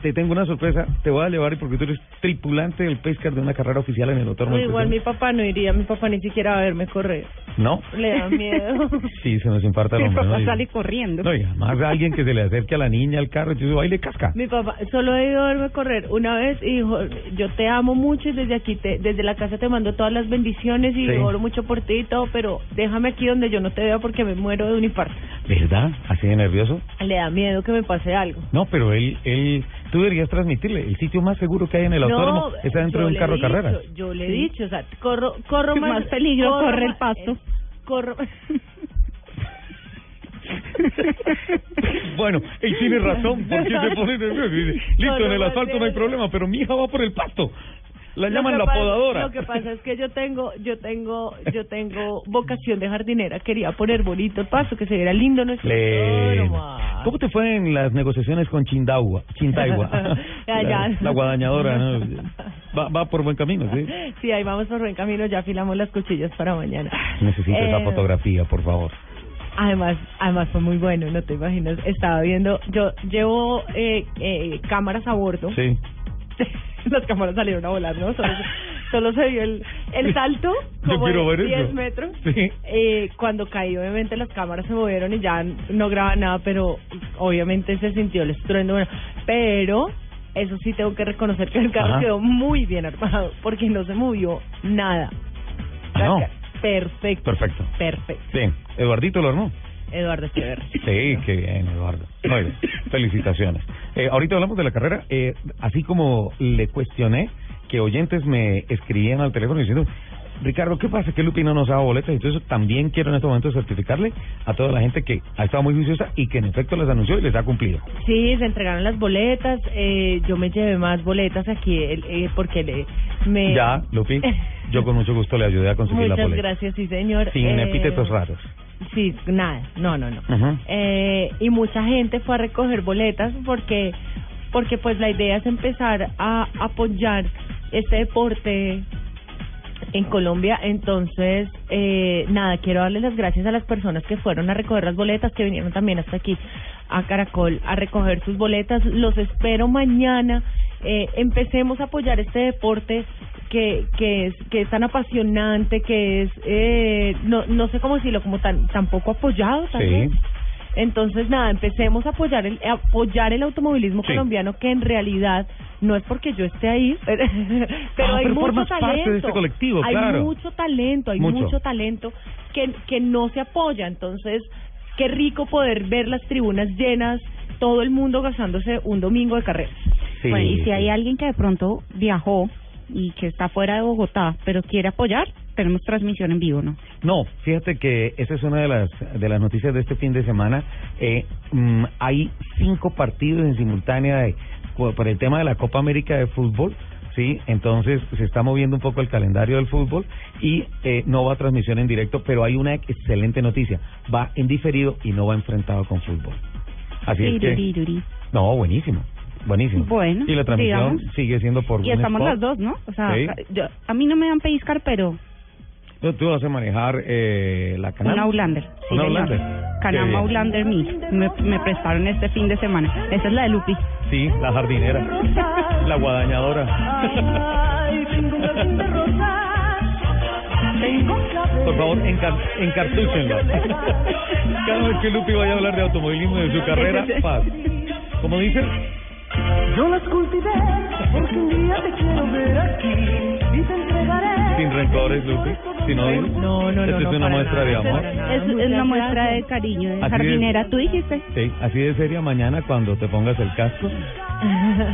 S4: te tengo una sorpresa, te voy a llevar porque tú eres tripulante del Pescar de una carrera oficial en el autódromo.
S5: No, igual mi papá no iría, mi papá ni siquiera va a verme correr.
S4: ¿No?
S5: Le da miedo.
S4: Sí, se nos infarta el
S25: Mi
S4: hombre,
S25: papá
S4: ¿no? Y-
S25: sale corriendo.
S4: No, y además alguien que se le acerque a la niña al carro y dice, baile casca.
S5: Mi papá solo he ido a verme correr una vez y dijo, yo te amo mucho y desde aquí, te, desde la casa te mando todas las bendiciones y
S4: Sí.
S5: oro mucho por ti y todo, pero déjame aquí donde yo no te vea porque me muero de un infarto.
S4: ¿Verdad? ¿Así de nervioso?
S5: Le da miedo que me pase algo.
S4: No, pero él, él, tú deberías transmitirle, el sitio más seguro que hay en el autódromo está dentro de un carro de carreras.
S5: dicho, Yo le he dicho, o sea, corro, corro más,
S25: más peligro
S5: corro
S25: corre el pasto.
S5: eh, corro.
S4: Bueno, él tiene razón, ¿por qué se pone nervioso? Dice, Listo,
S5: No, no,
S4: en el asfalto no hay problema, pero mi hija va por el pasto. La
S5: Lo
S4: llaman la
S5: pasa-
S4: podadora.
S5: Lo que pasa es que yo tengo, yo tengo, yo tengo vocación de jardinera. Quería poner bonito el pasto, que se viera lindo nuestro.
S4: ¿Cómo te fue en las negociaciones con Chindagua? Chintagua. La, la guadañadora, ¿no? Va, va por buen camino, ¿sí?
S5: Sí, ahí vamos por buen camino. Ya afilamos las cuchillas para mañana.
S4: Necesito esa
S5: Eh,
S4: fotografía, por favor.
S5: Además, además fue muy bueno, no te imaginas. Estaba viendo, yo llevo eh, eh, cámaras a bordo.
S4: Sí.
S5: Las cámaras salieron a volar, ¿no? Solo, solo se vio el, el salto, como de
S4: ver
S5: 10
S4: eso.
S5: metros.
S4: Sí.
S5: Eh, cuando caí, obviamente las cámaras se movieron y ya no graba nada, pero obviamente se sintió el estruendo. Bueno, pero eso sí tengo que reconocer que el carro
S4: Ajá.
S5: quedó muy bien armado, porque no se movió nada.
S4: Ah, no.
S5: Perfecto.
S4: Perfecto.
S5: Perfecto.
S4: Sí. Eduardito lo armó.
S5: Eduardo Echeverri.
S4: Sí, qué bien, Eduardo. Muy bien. Felicitaciones. Eh, ahorita hablamos de la carrera. Eh, así como le cuestioné que oyentes me escribían al teléfono diciendo, Ricardo, ¿qué pasa? Que Lupi no nos da boletas. Entonces también quiero en este momento certificarle a toda la gente que ha estado muy juiciosa y que en efecto les anunció y les ha cumplido.
S5: Sí, se entregaron las boletas. Eh, yo me llevé más boletas aquí eh, porque le, me.
S4: Ya, Lupi, yo con mucho gusto le ayudé a conseguir la
S5: Muchas
S4: boleta.
S5: gracias, sí, señor.
S4: Sin
S5: Eh,
S4: epítetos raros.
S5: Sí, nada, no, no, no. Eh, y mucha gente fue a recoger boletas porque porque pues la idea es empezar a apoyar este deporte en Colombia. Entonces eh, nada quiero darles las gracias a las personas que fueron a recoger las boletas que vinieron también hasta aquí a Caracol a recoger sus boletas. Los espero mañana. Eh, empecemos a apoyar este deporte que que es que es tan apasionante que es eh, no no sé cómo decirlo como tan tan poco apoyado
S4: Sí.
S5: vez. Entonces, nada, empecemos a apoyar el, a apoyar el automovilismo
S4: Sí.
S5: colombiano, que en realidad no es porque yo esté ahí, pero,
S4: Ah,
S5: hay
S4: pero
S5: mucho
S4: formas parte
S5: talento.
S4: de este colectivo,
S5: hay
S4: claro.
S5: mucho talento, hay
S4: Mucho.
S5: mucho, talento que, que no se apoya. Entonces, qué rico poder ver las tribunas llenas, todo el mundo gasándose un domingo de carrera.
S4: Sí,
S25: Bueno, y si
S4: sí.
S25: hay alguien que de pronto viajó y que está fuera de Bogotá, pero quiere apoyar, tenemos transmisión en vivo, ¿no?
S4: No, fíjate que esa es una de las de las noticias de este fin de semana. Eh, mm, hay cinco partidos en simultánea de- por el tema de la Copa América de fútbol. Sí, entonces se está moviendo un poco el calendario del fútbol y eh, no va a transmisión en directo, pero hay una excelente noticia. Va en diferido y no va enfrentado con fútbol. Así es que... No, buenísimo. Buenísimo.
S25: Bueno,
S4: y la transmisión
S25: digamos.
S4: sigue siendo por
S25: Y estamos
S4: Sport.
S25: las dos, ¿no? O sea,
S4: Sí.
S25: yo, a mí no me dan pellizcar, pero
S4: Tú, tú vas a manejar eh, la canal.
S25: un Outlander. Sí,
S4: ¿Un
S25: señor.
S4: Outlander? Qué
S25: Canam
S4: bien.
S25: Outlander mí. Me, me prestaron este fin de semana. Esa es la de Lupi.
S4: Sí, la jardinera. La guadañadora. Por favor, encar encartúchenlo. Cada vez que Lupi vaya a hablar de automovilismo y de su carrera, paz. ¿Cómo dice?
S26: Yo las cultivé porque un día te quiero ver aquí y te entregaré.
S4: Sin rencores, Lupi. Sin odio.
S5: No, no,
S4: Esta
S5: no,
S4: es una muestra de amor.
S25: Es, una muestra de cariño, de jardinera. Tú dijiste.
S4: Sí, así de seria mañana cuando te pongas el casco.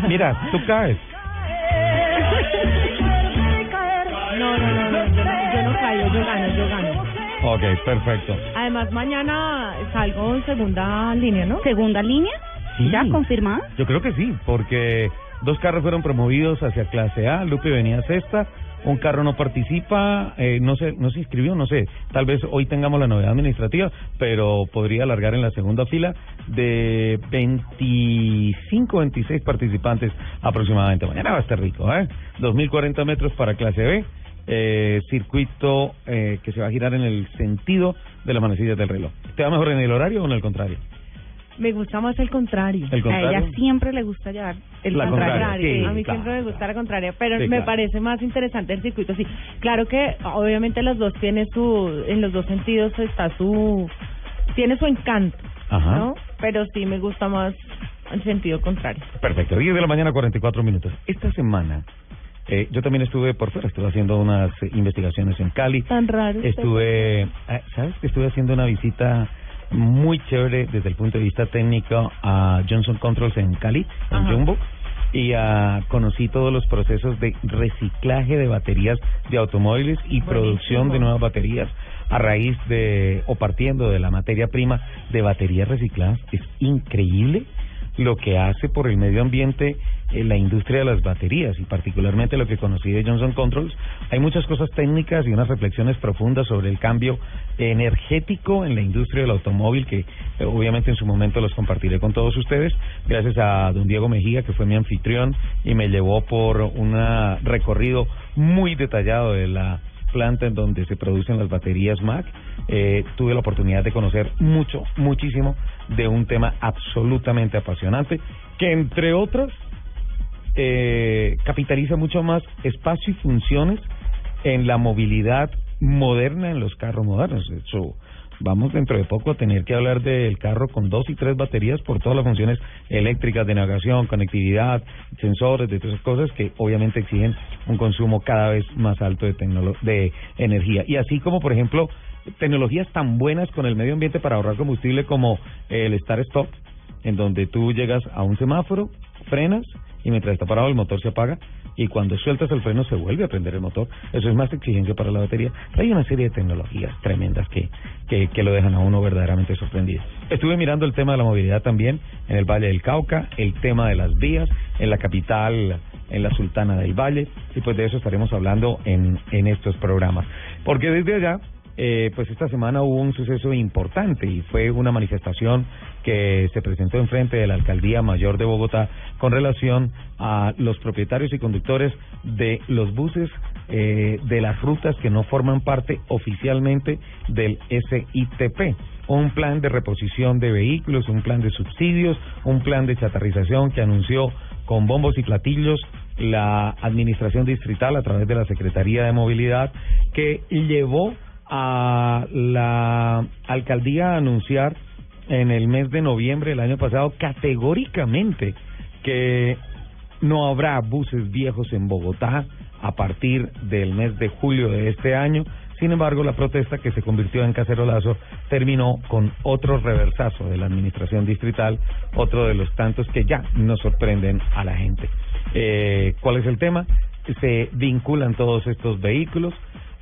S4: Mira, tú caes.
S5: No, no, no, no, yo no, yo yo gano, yo gano.
S4: Ok, perfecto.
S5: Además, mañana salgo en segunda línea, ¿no?
S25: ¿Segunda línea?
S4: Sí.
S25: ¿Ya confirmada?
S4: Yo creo que sí, porque dos carros fueron promovidos hacia clase A, Lupe venía sexta, un carro no participa, eh, no se no se inscribió, no sé, tal vez hoy tengamos la novedad administrativa, pero podría alargar en la segunda fila de 25, 26 participantes aproximadamente. Mañana va a estar rico, ¿eh? 2040 metros para clase B. Eh, circuito eh, que se va a girar en el sentido de las manecillas del reloj. ¿Te va mejor en el horario o en el contrario?
S5: Me gusta más el contrario.
S4: ¿El contrario?
S25: A ella siempre le gusta llevar el
S4: La
S25: contrario.
S4: sí,
S5: a mí
S4: claro,
S5: siempre me gusta la contraria, pero
S4: Sí,
S5: me
S4: claro.
S5: parece más interesante el circuito. Sí, claro que obviamente los dos tienen su, en los dos sentidos está su, tiene su encanto,
S4: Ajá.
S5: ¿no? Pero sí me gusta más el sentido contrario.
S4: Perfecto, 10 de la mañana, 44 minutos. Esta semana eh, yo también estuve por fuera, estuve haciendo unas eh, investigaciones en Cali.
S5: Tan raro.
S4: Estuve, ah, ¿sabes? que Estuve haciendo una visita muy chévere desde el punto de vista técnico a Johnson Controls en Cali, en
S5: Ajá.
S4: Jumbo. Y ah, conocí todos los procesos de reciclaje de baterías de automóviles y producción de nuevas baterías a raíz de o partiendo de la materia prima de baterías recicladas. Es increíble lo que hace por el medio ambiente eh, la industria de las baterías y particularmente lo que conocí de Johnson Controls. Hay muchas cosas técnicas y unas reflexiones profundas sobre el cambio energético en la industria del automóvil que eh, obviamente en su momento los compartiré con todos ustedes. Gracias a don Diego Mejía que fue mi anfitrión y me llevó por un recorrido muy detallado de la planta en donde se producen las baterías Mac. Eh, tuve la oportunidad de conocer mucho, muchísimo de un tema absolutamente apasionante que entre otros eh, capitaliza mucho más espacio y funciones en la movilidad moderna en los carros modernos. De hecho, vamos dentro de poco a tener que hablar del carro con dos y tres baterías por todas las funciones eléctricas de navegación, conectividad, sensores, de todas cosas que obviamente exigen un consumo cada vez más alto de, de energía. Y así como, por ejemplo, tecnologías tan buenas con el medio ambiente para ahorrar combustible como el Star Stop, en donde tú llegas a un semáforo, frenas y mientras está parado el motor se apaga y cuando sueltas el freno se vuelve a prender el motor. Eso es más exigente para la batería. Hay una serie de tecnologías tremendas que, que, que lo dejan a uno verdaderamente sorprendido. Estuve mirando el tema de la movilidad también en el Valle del Cauca, el tema de las vías en la capital, en la Sultana del Valle, y pues de eso estaremos hablando en, en estos programas. Porque desde allá eh, pues esta semana hubo un suceso importante y fue una manifestación que se presentó en frente de la Alcaldía Mayor de Bogotá con relación a los propietarios y conductores de los buses eh, de las rutas que no forman parte oficialmente del SITP. Un plan de reposición de vehículos, un plan de subsidios, un plan de chatarrización que anunció con bombos y platillos la administración distrital a través de la Secretaría de Movilidad que llevó a la alcaldía anunciar en el mes de noviembre del año pasado categóricamente que no habrá buses viejos en Bogotá a partir del mes de julio de este año. Sin embargo, la protesta que se convirtió en cacerolazo terminó con otro reversazo de la administración distrital, otro de los tantos que ya nos sorprenden a la gente. Eh, ¿Cuál es el tema? Se vinculan todos estos vehículos.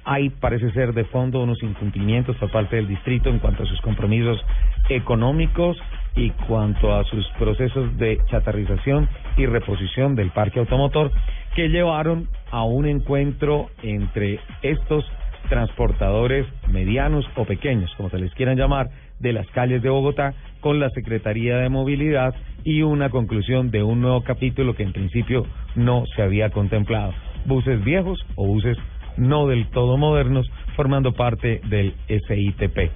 S4: Hay, parece ser, de fondo unos incumplimientos por parte del distrito en cuanto a sus compromisos económicos y cuanto a sus procesos de chatarrización y reposición del parque automotor que llevaron a un encuentro entre estos transportadores medianos o pequeños, como se les quieran llamar, de las calles de Bogotá con la Secretaría de Movilidad y una conclusión de un nuevo capítulo que en principio no se había contemplado. Buses viejos o buses no del todo modernos formando parte del SITP.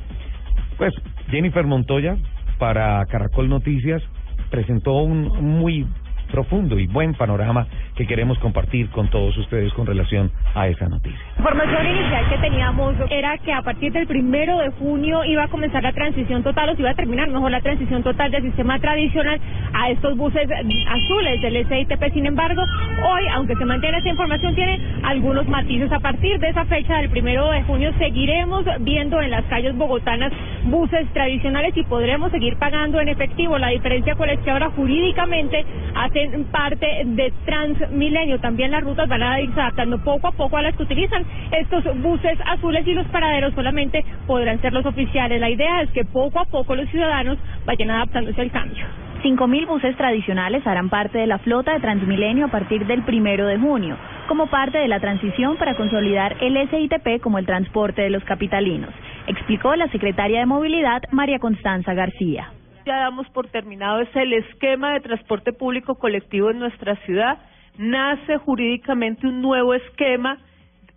S4: Pues Jennifer Montoya para Caracol Noticias presentó un muy profundo y buen panorama que queremos compartir con todos ustedes con relación a esa noticia.
S27: información inicial que teníamos era que a partir del primero de junio iba a comenzar la transición total o se iba a terminar mejor la transición total del sistema tradicional a estos buses azules del SITP. Sin embargo, hoy, aunque se mantiene esta información, tiene algunos matices. A partir de esa fecha del primero de junio seguiremos viendo en las calles bogotanas buses tradicionales y podremos seguir pagando en efectivo. La diferencia cuál es que ahora jurídicamente hacen parte de Transmilenio. También las rutas van a irse adaptando poco a poco a las que utilizan estos buses azules y los paraderos solamente podrán ser los oficiales. La idea es que poco a poco los ciudadanos vayan adaptándose al cambio.
S28: 5.000 buses tradicionales harán parte de la flota de Transmilenio a partir del primero de junio, como parte de la transición para consolidar el SITP como el transporte de los capitalinos, explicó la secretaria de Movilidad, María Constanza García.
S29: Ya damos por terminado es el esquema de transporte público colectivo en nuestra ciudad. Nace jurídicamente un nuevo esquema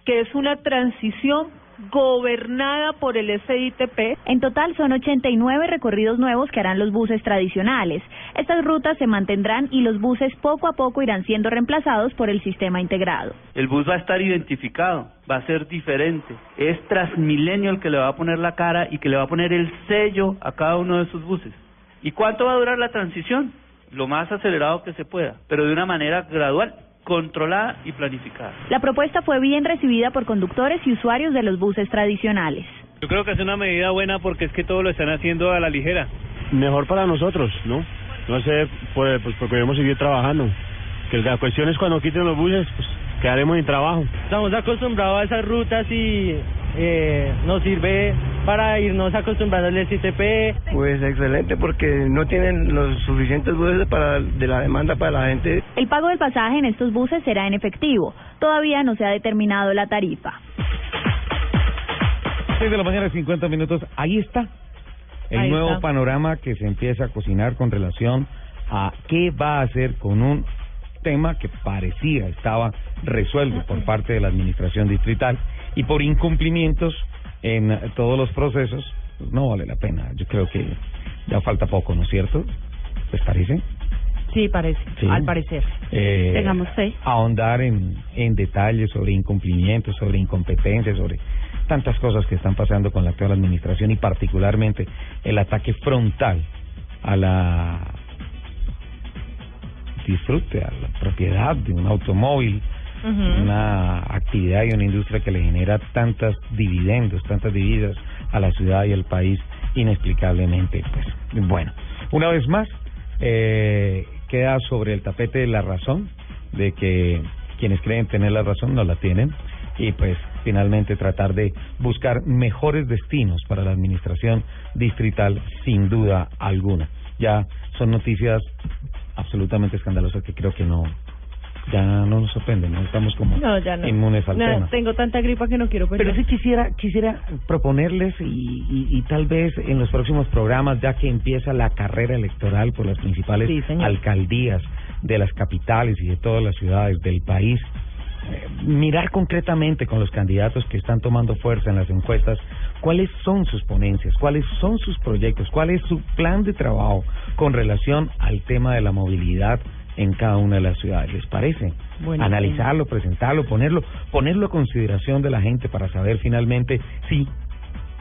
S29: que es una transición gobernada por el SITP.
S28: En total son 89 recorridos nuevos que harán los buses tradicionales. Estas rutas se mantendrán y los buses poco a poco irán siendo reemplazados por el sistema integrado.
S30: El bus va a estar identificado, va a ser diferente. Es Transmilenio el que le va a poner la cara y que le va a poner el sello a cada uno de esos buses. ¿Y cuánto va a durar la transición? Lo más acelerado que se pueda, pero de una manera gradual controlada y planificada.
S28: La propuesta fue bien recibida por conductores y usuarios de los buses tradicionales.
S31: Yo creo que es una medida buena porque es que todo lo están haciendo a la ligera.
S23: Mejor para nosotros, ¿no? No sé, pues, pues porque podemos seguir trabajando. Que la cuestión es cuando quiten los buses, pues quedaremos sin trabajo.
S31: Estamos acostumbrados a esas rutas y eh, nos sirve para irnos acostumbrando al STP.
S32: Pues excelente porque no tienen los suficientes buses para de la demanda para la gente.
S28: El pago del pasaje en estos buses será en efectivo. Todavía no se ha determinado la tarifa.
S4: 6 de la mañana, 50 minutos. Ahí está el
S5: Ahí
S4: nuevo
S5: está.
S4: panorama que se empieza a cocinar con relación a qué va a hacer con un tema que parecía estaba resuelto por parte de la administración distrital y por incumplimientos en todos los procesos, pues no vale la pena. Yo creo que ya falta poco, ¿no es cierto? ¿Les parece?
S5: Sí, parece,
S4: Sí.
S5: al parecer.
S4: Eh,
S5: Tengamos fe.
S4: ahondar en, en detalles sobre incumplimientos, sobre incompetencias, sobre tantas cosas que están pasando con la actual administración y particularmente el ataque frontal a la disfrute, a la propiedad de un automóvil, una actividad y una industria que le genera tantas dividendos, tantas divisas a la ciudad y al país inexplicablemente. Pues bueno, una vez más eh, queda sobre el tapete la razón de que quienes creen tener la razón no la tienen y pues finalmente tratar de buscar mejores destinos para la administración distrital sin duda alguna. Ya son noticias absolutamente escandalosas que creo que no ya no nos sorprenden, no estamos como
S5: No, ya no.
S4: inmunes al
S5: No,
S4: tema.
S5: Tengo tanta gripa que no quiero pensar.
S4: Pero sí quisiera, quisiera proponerles y, y, y tal vez en los próximos programas, ya que empieza la carrera electoral por las principales
S5: Sí,
S4: alcaldías de las capitales y de todas las ciudades del país, eh, mirar concretamente con los candidatos que están tomando fuerza en las encuestas cuáles son sus ponencias, cuáles son sus proyectos, cuál es su plan de trabajo con relación al tema de la movilidad en cada una de las ciudades. ¿Les parece?
S5: Buenísimo.
S4: Analizarlo, presentarlo, ponerlo, ponerlo a consideración de la gente para saber finalmente si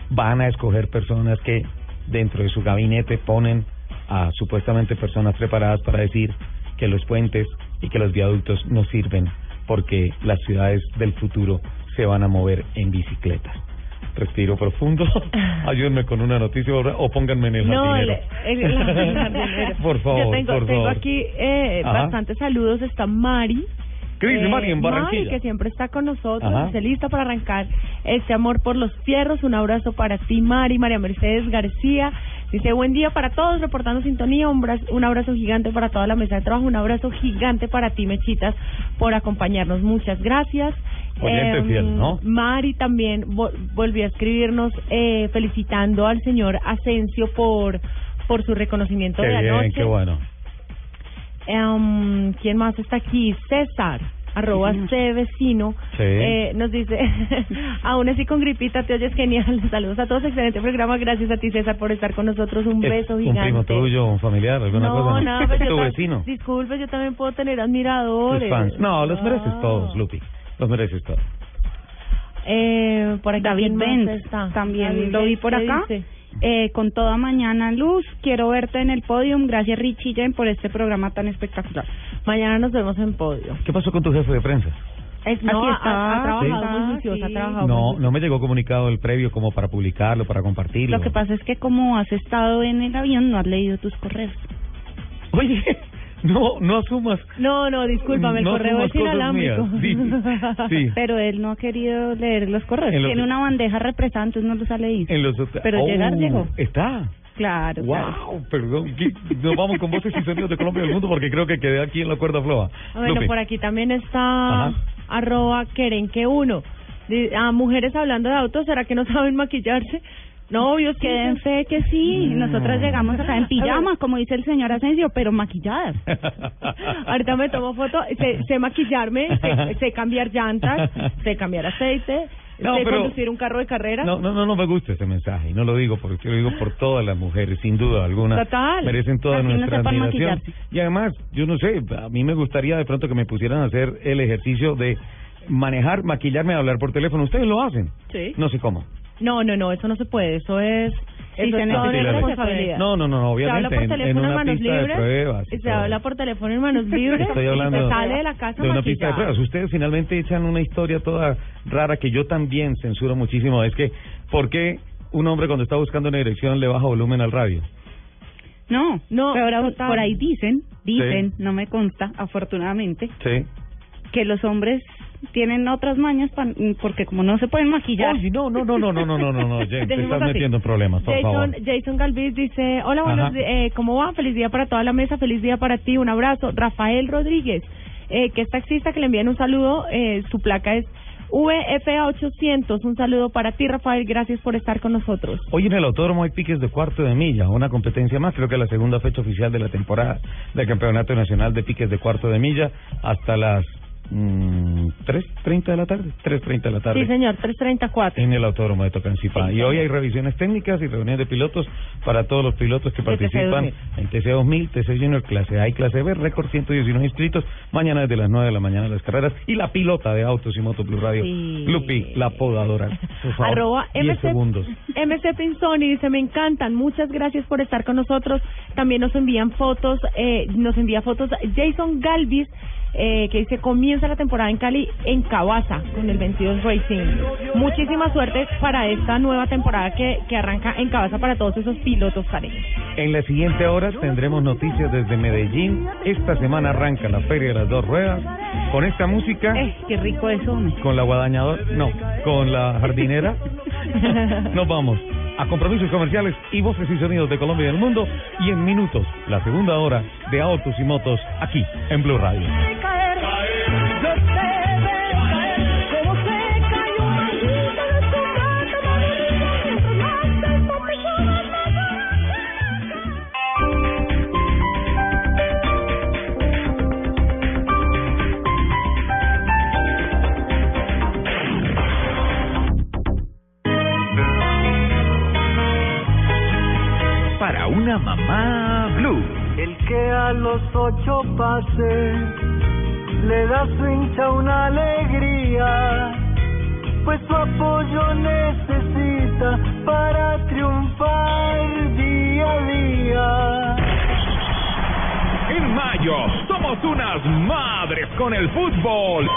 S4: van a escoger personas que dentro de su gabinete ponen a supuestamente personas preparadas para decir que los puentes y que los viaductos no sirven porque las ciudades del futuro se van a mover en bicicletas. Respiro profundo, ayúdenme con una noticia o pónganme en el
S5: No, el,
S4: jardinero.
S5: el- el jardinero.
S4: Por favor,
S5: Yo tengo,
S4: por
S5: tengo
S4: favor.
S5: aquí eh,
S4: Ajá.
S5: bastantes saludos. Está Mari.
S4: ¿Qué dice
S5: Eh,
S4: Mari en Barranquilla?
S5: Mari, que siempre está con nosotros, dice lista para arrancar este amor por los fierros. Un abrazo para ti, Mari, María Mercedes García. Dice buen día para todos, reportando sintonía. Un abrazo gigante para toda la mesa de trabajo. Un abrazo gigante para ti, Mechitas, por acompañarnos. Muchas gracias.
S4: Oyente
S5: Em,
S4: fiel, ¿no?
S5: Mari también vo- volvió a escribirnos eh, felicitando al señor Asensio por por su reconocimiento
S4: Qué
S5: de
S4: bien,
S5: anoche.
S4: qué bueno.
S5: Em, ¿Quién más está aquí? César, arroba C vecino.
S4: Sí.
S5: Eh, nos dice, aún así con gripita te oyes genial. Saludos a todos, excelente programa. Gracias a ti, César, por estar con nosotros. Un
S4: ¿Es
S5: beso
S4: un
S5: gigante.
S4: primo tuyo, un familiar, alguna
S5: no,
S4: cosa?
S5: no, pero yo
S4: ¿Tu
S5: ta-
S4: vecino?
S5: Disculpe, yo también puedo tener admiradores.
S4: fans. No, los mereces
S5: Ah.
S4: todos, Lupi. Los mereces todos.
S5: Eh, por aquí,
S25: David
S5: ¿quién más
S25: Benz
S5: está?
S25: también
S5: David
S25: lo vi por
S5: ¿qué
S25: acá. Eh, con toda mañana luz, quiero verte en el podium. Gracias Richie Jen por este programa tan espectacular.
S5: Mañana nos vemos en podio.
S4: ¿Qué pasó con tu jefe de prensa?
S5: Es, no,
S25: Aquí está,
S5: ha, ha trabajado
S25: sí.
S5: muy juicioso, ha
S25: Sí.
S5: trabajado
S4: No,
S5: muy
S4: no me llegó comunicado el previo como para publicarlo, para compartirlo.
S25: Lo que pasa es que como has estado en el avión, no has leído tus correos.
S4: Oye, No, no asumas.
S5: No, no, discúlpame, el
S4: No
S5: correo es inalámbrico.
S4: Sí, sí.
S25: Pero él no ha querido leer los correos.
S4: Los-
S25: Tiene una bandeja represada, entonces no los ha leído.
S4: En los
S25: Pero
S4: Oh,
S25: llegar llegó.
S4: Está.
S25: Claro, claro.
S4: Wow, perdón. Nos vamos con voces y sonidos de Colombia y del mundo porque creo que quedé aquí en la cuerda floja.
S5: Bueno,
S4: Lupe.
S5: por aquí también está
S4: Ajá.
S5: arroba querenque uno. A mujeres hablando de autos, ¿será que no saben maquillarse? No, obvio,
S25: Que den fe que sí. Nosotras llegamos acá en pijama, como dice el señor Asensio, pero maquilladas.
S5: Ahorita me tomo foto, sé, sé maquillarme, sé, sé cambiar llantas, sé cambiar aceite,
S4: No,
S5: sé
S4: pero-
S5: conducir un carro de carrera.
S4: No, no, no, no me gusta ese mensaje. Y no lo digo porque lo digo por todas las mujeres, sin duda alguna.
S5: Total.
S4: Merecen toda
S5: Así
S4: nuestra admiración. Y además, yo no sé, a mí me gustaría de pronto que me pusieran a hacer el ejercicio de manejar, maquillarme, hablar por teléfono. Ustedes lo hacen.
S5: Sí.
S4: No sé cómo.
S5: No, no, no, eso no se puede, eso es...
S25: Sí,
S5: Eso
S25: se
S5: es toda responsabilidad.
S4: No, no, no, no,
S5: Se habla
S4: obviamente.
S5: por
S4: en- en,
S5: teléfono en, manos libres.
S4: pruebas.
S5: se
S4: todo.
S5: habla por teléfono en manos libres.
S4: Estoy hablando
S5: y se sale de la casa
S4: de una pista de pruebas. Ustedes finalmente echan una historia toda rara que yo también censuro muchísimo. Es que, ¿por qué un hombre cuando está buscando una dirección le baja volumen al radio?
S25: No, no, pero ahora
S5: total.
S25: por ahí dicen, dicen, no me consta, afortunadamente,
S4: Sí.
S25: que los hombres tienen otras mañas porque como no se pueden maquillar.
S4: Oye, no, no, no, no, no, no, no, no, no, te estás metiendo en problemas, por
S5: Jason,
S4: favor.
S5: Jason Galvis dice, hola, buenos eh, ¿cómo va? Feliz día para toda la mesa, feliz día para ti, un abrazo. Rafael Rodríguez, eh, que es taxista, que le envían un saludo, eh, su placa es VFA800, un saludo para ti, Rafael, gracias por estar con nosotros.
S4: Hoy en el autódromo hay piques de cuarto de milla, una competencia más, creo que la segunda fecha oficial de la temporada del Campeonato Nacional de Piques de Cuarto de Milla hasta las mm, 3.30 de la tarde, 3.30 de la tarde.
S5: Sí, señor, 334.
S4: en el autódromo de Tocancipá. y hoy hay revisiones técnicas y reuniones de pilotos para todos los pilotos que
S5: De
S4: participan
S5: TC2000.
S4: en TC2000, TC Junior, clase A y clase B, récord 119 inscritos, mañana desde las 9 de la mañana las carreras y la pilota de Autos y Motos Blue Radio,
S5: Sí.
S4: Lupi, la podadora. Por favor,
S5: Arroba
S4: 10
S5: MC,
S4: segundos.
S5: MC Pinzoni dice, me encantan, muchas gracias por estar con nosotros. También nos envían fotos, eh, nos envía fotos Jason Galvis, eh, que dice, comienza la temporada en Cali, en Cabaza, con el 22 Racing. Muchísima suerte para esta nueva temporada que, que arranca en Cabaza para todos esos pilotos caleños.
S4: En la siguiente hora tendremos noticias desde Medellín. Esta semana arranca la Feria de las Dos Ruedas. Con esta música,
S25: Eh, qué rico eso,
S4: con la guadañadora, no, con la jardinera, nos vamos a compromisos comerciales y voces y sonidos de Colombia y del mundo. Y en minutos, la segunda hora de Autos y Motos aquí en Blue Radio.
S3: Una mamá blue.
S26: El que a los ocho pase le da a su hincha una alegría, pues su apoyo necesita para triunfar día a día.
S18: En mayo somos unas madres con el fútbol.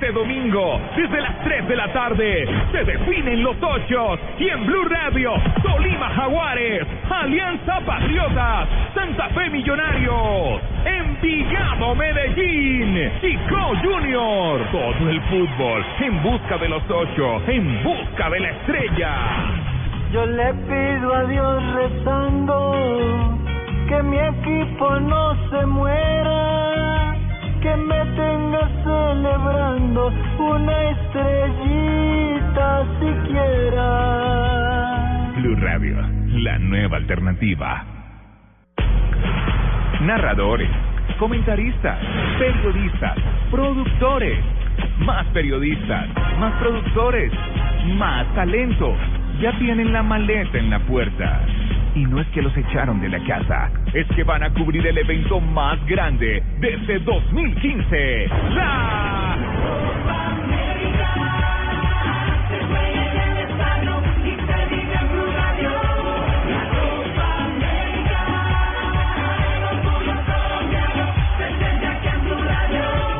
S18: Este domingo, desde las 3 de la tarde, se definen los ocho y en Blue Radio, Tolima Jaguares, Alianza Patriotas, Santa Fe Millonarios, Envigado Medellín, Chico Junior. Todo el fútbol en busca de los ocho, en busca de la estrella.
S26: Yo le pido a Dios rezando que mi equipo no se muera, que me tenga celebrando una estrellita siquiera.
S18: Blue Radio, la nueva alternativa.
S3: Narradores, comentaristas, periodistas, productores, más periodistas, más productores, más talento. Ya tienen la maleta en la puerta. Y no es que los echaron de la casa, es que van a cubrir el evento más grande desde 2015. ¡La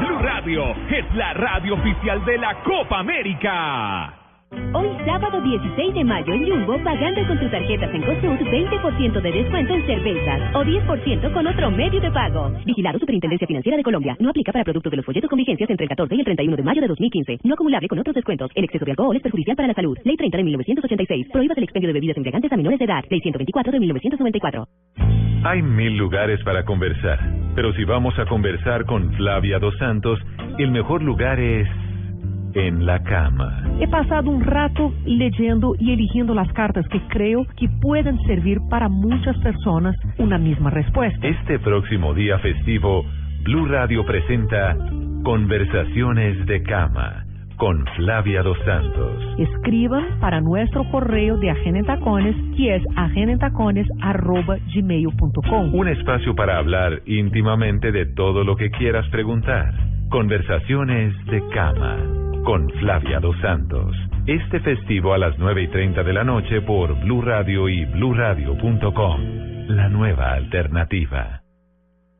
S18: Blue Radio es la radio oficial de la Copa América.
S9: Hoy sábado 16 de mayo en Jumbo, pagando con tus tarjetas en COSUD, 20% de descuento en cervezas o 10% con otro medio de pago. Vigilado Superintendencia Financiera de Colombia. No aplica para productos de los folletos con vigencias entre el 14 y el 31 de mayo de 2015. No acumulable con otros descuentos. El exceso de alcohol es perjudicial para la salud. Ley 30 de 1986. Prohíbas el expendio de bebidas embriagantes a menores de edad. Ley 124 de 1994.
S3: Hay mil lugares para conversar, pero si vamos a conversar con Flavia Dos Santos, el mejor lugar es en la cama.
S10: He pasado un rato leyendo y eligiendo las cartas que creo que pueden servir para muchas personas una misma respuesta.
S3: Este próximo día festivo, Blue Radio presenta Conversaciones de Cama con Flavia Dos Santos.
S10: Escriban para nuestro correo de Agenda Tacones, que es agendatacones.gmail.com.
S3: Un espacio para hablar íntimamente de todo lo que quieras preguntar. Conversaciones de Cama con Flavia Dos Santos. Este festivo a las 9 y 30 de la noche por Blue Radio y bluradio.com. La nueva alternativa.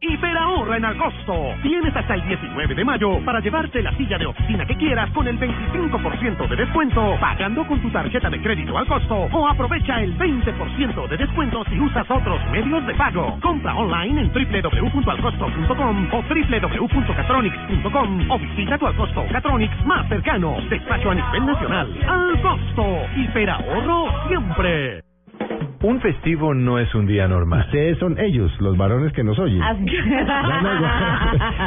S17: Hiperahorra en agosto. Tienes hasta el 19 de mayo para llevarte la silla de oficina que quieras con el 25% de descuento pagando con tu tarjeta de crédito al costo o aprovecha el 20% de descuento si usas otros medios de pago. Compra online en www.alcosto.com o www.catronics.com o visita tu Alcosto Catronics más cercano. Despacho a nivel nacional. Al costo. Hiperahorro siempre.
S3: Un festivo no es un día normal.
S14: Ustedes son ellos, los varones que nos oyen.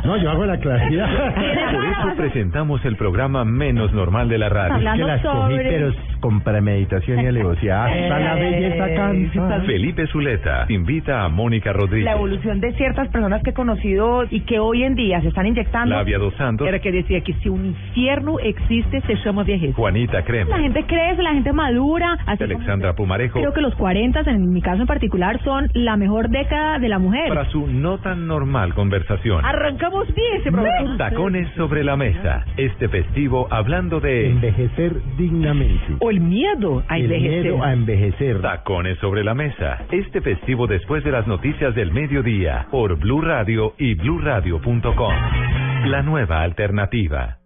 S14: No, yo- hago la claridad.
S3: Por eso presentamos el programa menos normal de la radio.
S14: Es que la escogí, pero con premeditación y alevosía. Hasta la belleza cansa.
S3: Felipe Zuleta invita a Mónica Rodríguez.
S33: La evolución de ciertas personas que he conocido y que hoy en día se están inyectando.
S3: Flavia Dos Santos.
S10: Era que decía que si un infierno existe, se llama viejez.
S3: Juanita Crema.
S33: La gente crece, la gente madura. Así
S3: Alexandra Pumarejo.
S33: Creo que los 40, en mi caso en particular, son la mejor década de la mujer.
S3: Para su no tan normal conversación.
S33: Arrancamos bien ese programa.
S3: Tacones sobre la mesa. Este festivo hablando de
S14: envejecer dignamente.
S10: O el miedo a
S14: El
S10: envejecer.
S14: miedo a envejecer.
S3: Tacones sobre la mesa. Este festivo después de las noticias del mediodía por Blue Radio y bluradio.com. La nueva alternativa.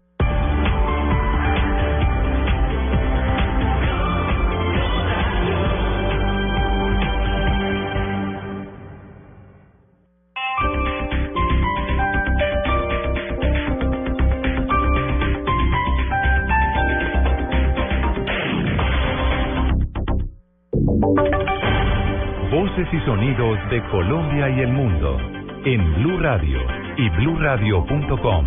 S3: Y sonidos de Colombia y el mundo en Blue Radio y bluradio.com,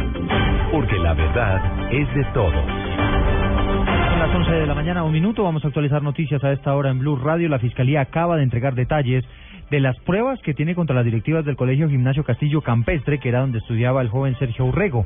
S3: porque la verdad es de todos.
S34: Son las 11 de la mañana, un minuto. Vamos a actualizar noticias a esta hora en Blue Radio. La Fiscalía acaba de entregar detalles de las pruebas que tiene contra las directivas del Colegio Gimnasio Castillo Campestre, que era donde estudiaba el joven Sergio Urrego.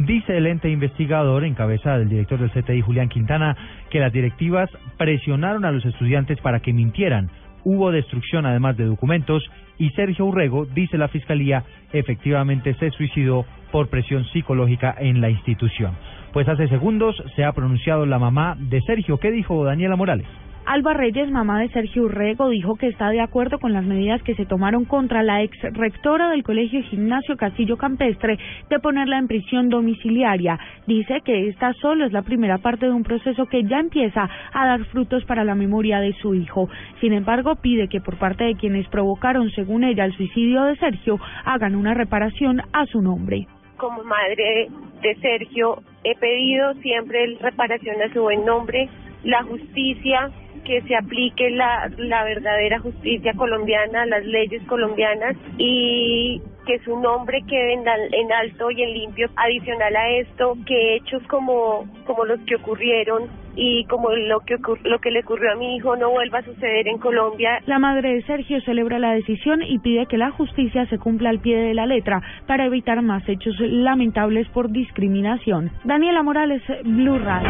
S34: Dice el ente investigador, en cabeza del director del CTI, Julián Quintana, que las directivas presionaron a los estudiantes para que mintieran. Hubo destrucción además de documentos y Sergio Urrego, dice la Fiscalía, efectivamente se suicidó por presión psicológica en la institución. Pues hace segundos se ha pronunciado la mamá de Sergio. ¿Qué dijo Daniela Morales?
S35: Alba Reyes, mamá de Sergio Urrego, dijo que está de acuerdo con las medidas que se tomaron contra la ex rectora del Colegio Gimnasio Castillo Campestre de ponerla en prisión domiciliaria. Dice que esta solo es la primera parte de un proceso que ya empieza a dar frutos para la memoria de su hijo. Sin embargo, pide que por parte de quienes provocaron, según ella, el suicidio de Sergio, hagan una reparación a su nombre.
S36: como madre de Sergio he pedido siempre reparación a su buen nombre, la justicia, que se aplique la, la verdadera justicia colombiana, las leyes colombianas y que su nombre quede en, al- en alto y en limpio. Adicional a esto, que hechos como, como los que ocurrieron y como lo que, ocur- lo que le ocurrió a mi hijo no vuelva a suceder en Colombia.
S35: La madre de Sergio celebra la decisión y pide que la justicia se cumpla al pie de la letra para evitar más hechos lamentables por discriminación. Daniela Morales, Blue Radio.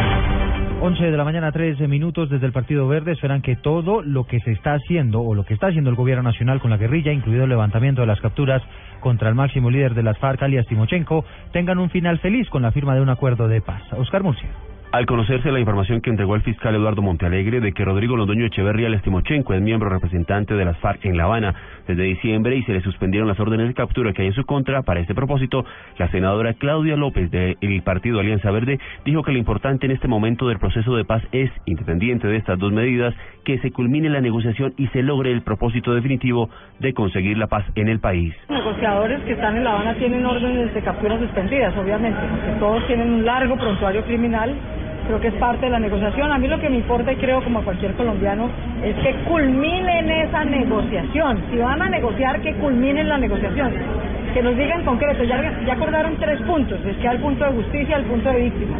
S34: 11 de la mañana, 13 minutos desde el Partido Verde. Esperan que todo lo que se está haciendo o lo que está haciendo el gobierno nacional con la guerrilla, incluido el levantamiento de las capturas contra el máximo líder de las FARC, alias Timochenko, tengan un final feliz con la firma de un acuerdo de paz. Oscar Murcia.
S37: Al conocerse la información que entregó el fiscal Eduardo Montealegre de que Rodrigo Londoño Echeverría Lestimochenko es miembro representante de las FARC en La Habana desde diciembre y se le suspendieron las órdenes de captura que hay en su contra, para este propósito, la senadora Claudia López del partido Alianza Verde dijo que lo importante en este momento del proceso de paz es, independiente de estas dos medidas, que se culmine la negociación y se logre el propósito definitivo de conseguir la paz en el país.
S38: Los negociadores que están en La Habana tienen órdenes de captura suspendidas, obviamente, porque todos tienen un largo prontuario criminal creo que es parte de la negociación. A mí lo que me importa, y creo como a cualquier colombiano, es que culminen esa negociación. Si van a negociar, que culminen la negociación. Que nos digan concreto, ya, ya acordaron tres puntos, es que el punto de justicia, el punto de víctima.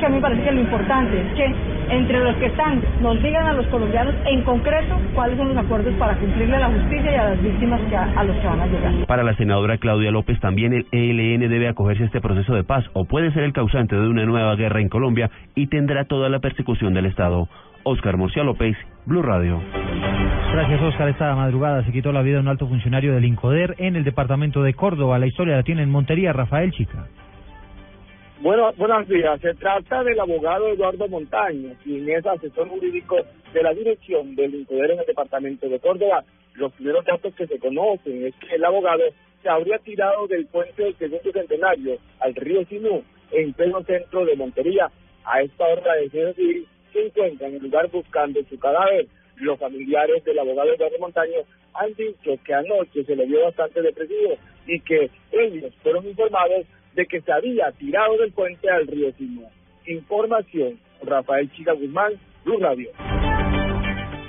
S38: Que a mí me parece que lo importante es que entre los que están nos digan a los colombianos en concreto cuáles son los acuerdos para cumplirle a la justicia y a las víctimas que a, los que van a llegar.
S37: Para la senadora Claudia López también el ELN debe acogerse a este proceso de paz o puede ser el causante de una nueva guerra en Colombia y tendrá toda la persecución del Estado. Oscar Murcia López, Blue Radio.
S34: Gracias, Oscar. Esta madrugada se quitó la vida de un alto funcionario del INCODER en el departamento de Córdoba. La historia la tiene en Montería, Rafael Chica.
S39: Bueno, buenos días. Se trata del abogado Eduardo Montaño, quien es asesor jurídico de la dirección del Incoder en el departamento de Córdoba. Los primeros datos que se conocen es que el abogado se habría tirado del puente del segundo centenario al río Sinú, en pleno centro de Montería. A esta hora de civil se encuentra en el lugar buscando su cadáver. Los familiares del abogado Eduardo Montaño han dicho que anoche se le vio bastante depresivo y que ellos fueron informados de que se había tirado del puente al río Simón. Información, Rafael Chica Guzmán, Blue Radio.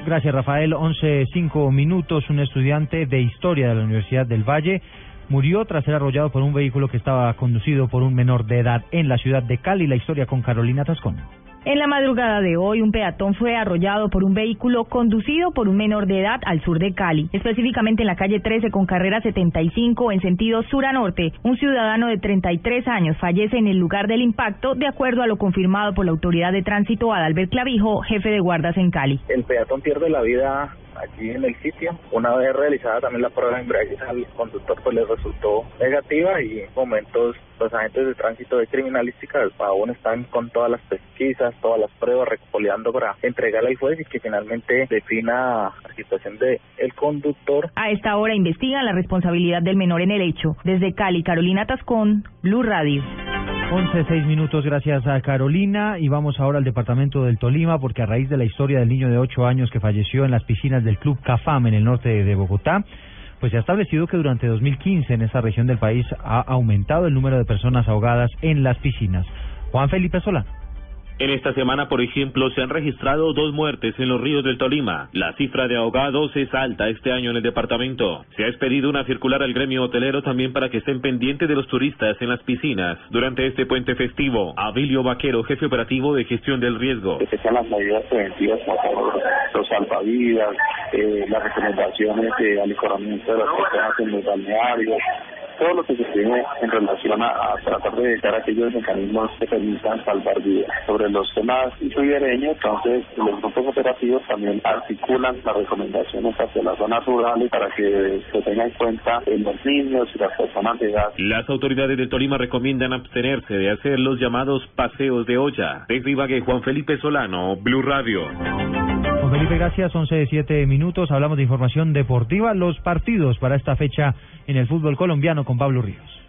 S34: Gracias, Rafael. Once cinco minutos. Un estudiante de historia de la Universidad del Valle murió tras ser arrollado por un vehículo que estaba conducido por un menor de edad en la ciudad de Cali. La historia con Carolina Tascón.
S28: En la madrugada de hoy, un peatón fue arrollado por un vehículo conducido por un menor de edad al sur de Cali, específicamente en la calle 13 con carrera 75 en sentido sur a norte. Un ciudadano de 33 años fallece en el lugar del impacto, de acuerdo a lo confirmado por la autoridad de tránsito Adalbert Clavijo, jefe de guardas en Cali.
S40: El peatón pierde la vida aquí en el sitio. Una vez realizada también la prueba de embriaguez al conductor pues le resultó negativa y en momentos los agentes de tránsito de criminalística aún están con todas las pesquisas, todas las pruebas recopiando para entregarle al juez y que finalmente defina la situación de el conductor.
S28: A esta hora investigan la responsabilidad del menor en el hecho. Desde Cali, Carolina Tascón, Blue Radio.
S34: 11, 6 minutos, gracias a Carolina. Y vamos ahora al departamento del Tolima, porque a raíz de la historia del niño de 8 años que falleció en las piscinas del Club Cafam en el norte de Bogotá, pues se ha establecido que durante 2015 en esa región del país ha aumentado el número de personas ahogadas en las piscinas. Juan Felipe Solano.
S41: En esta semana, por ejemplo, se han registrado dos muertes en los ríos del Tolima. La cifra de ahogados es alta este año en el departamento. Se ha expedido una circular al gremio hotelero también para que estén pendientes de los turistas en las piscinas. Durante este puente festivo, Abilio Vaquero, jefe operativo de gestión del riesgo.
S42: Que sean las medidas preventivas como los salvavidas, eh, las recomendaciones de alicoramiento de las personas en los balnearios, todo lo que se tiene en relación a, tratar de evitar aquellos mecanismos que permitan salvar vidas. Sobre los temas ribereños, entonces los grupos operativos también articulan las recomendaciones hacia las zonas rurales para que se tenga en cuenta los niños y las personas de edad.
S41: Las autoridades de Tolima recomiendan abstenerse de hacer los llamados paseos de olla. Desde Ibagué, Juan Felipe Solano, Blue Radio.
S34: Felipe, gracias. 11 de 7 minutos. Hablamos de información deportiva. Los partidos para esta fecha en el fútbol colombiano con Pablo Ríos.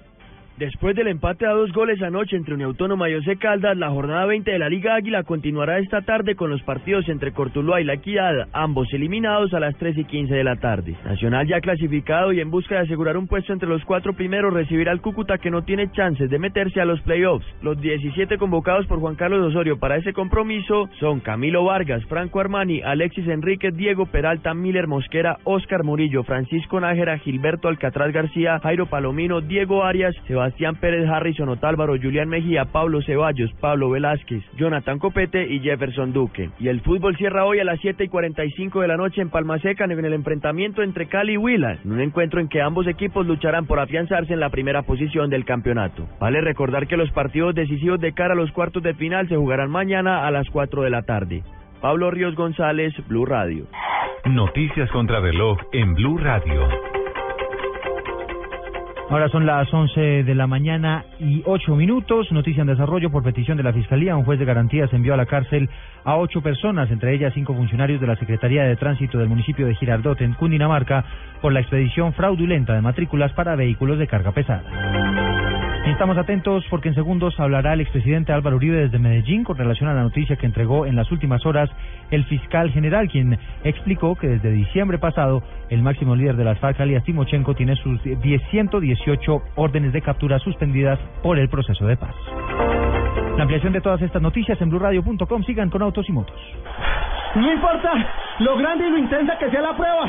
S43: Después del empate a dos goles anoche entre Unión Autónoma y José Caldas, la jornada 20 de la Liga Águila continuará esta tarde con los partidos entre Cortuluá y La Equidad, ambos eliminados a las 3 y 15 de la tarde. Nacional ya clasificado y en busca de asegurar un puesto entre los cuatro primeros recibirá al Cúcuta que no tiene chances de meterse a los playoffs. Los 17 convocados por Juan Carlos Osorio para ese compromiso son Camilo Vargas, Franco Armani, Alexis Enríquez, Diego Peralta, Miller Mosquera, Oscar Murillo, Francisco Nájera, Gilberto Alcatraz García, Jairo Palomino, Diego Arias, Sebastián Sebastián Pérez Harrison Otálvaro, Julián Mejía, Pablo Ceballos, Pablo Velázquez, Jonathan Copete y Jefferson Duque. Y el fútbol cierra hoy a las 7 y 45 de la noche en Palma Seca en el enfrentamiento entre Cali y Huila, en un encuentro en que ambos equipos lucharán por afianzarse en la primera posición del campeonato. Vale recordar que los partidos decisivos de cara a los cuartos de final se jugarán mañana a las 4 de la tarde. Pablo Ríos González, Blue Radio.
S3: Noticias contra reloj en Blue Radio.
S34: Ahora son las 11 de la mañana y 8 minutos. Noticia en desarrollo por petición de la Fiscalía. Un juez de garantías envió a la cárcel a ocho personas, entre ellas cinco funcionarios de la Secretaría de Tránsito del municipio de Girardot, en Cundinamarca, por la expedición fraudulenta de matrículas para vehículos de carga pesada. Estamos atentos porque en segundos hablará el expresidente Álvaro Uribe desde Medellín con relación a la noticia que entregó en las últimas horas el fiscal general, quien explicó que desde diciembre pasado el máximo líder de las FARC, alias Timochenko, tiene sus 118 órdenes de captura suspendidas por el proceso de paz. La ampliación de todas estas noticias en blurradio.com. Sigan con Autos y Motos.
S26: No importa lo grande y lo intensa que sea la prueba.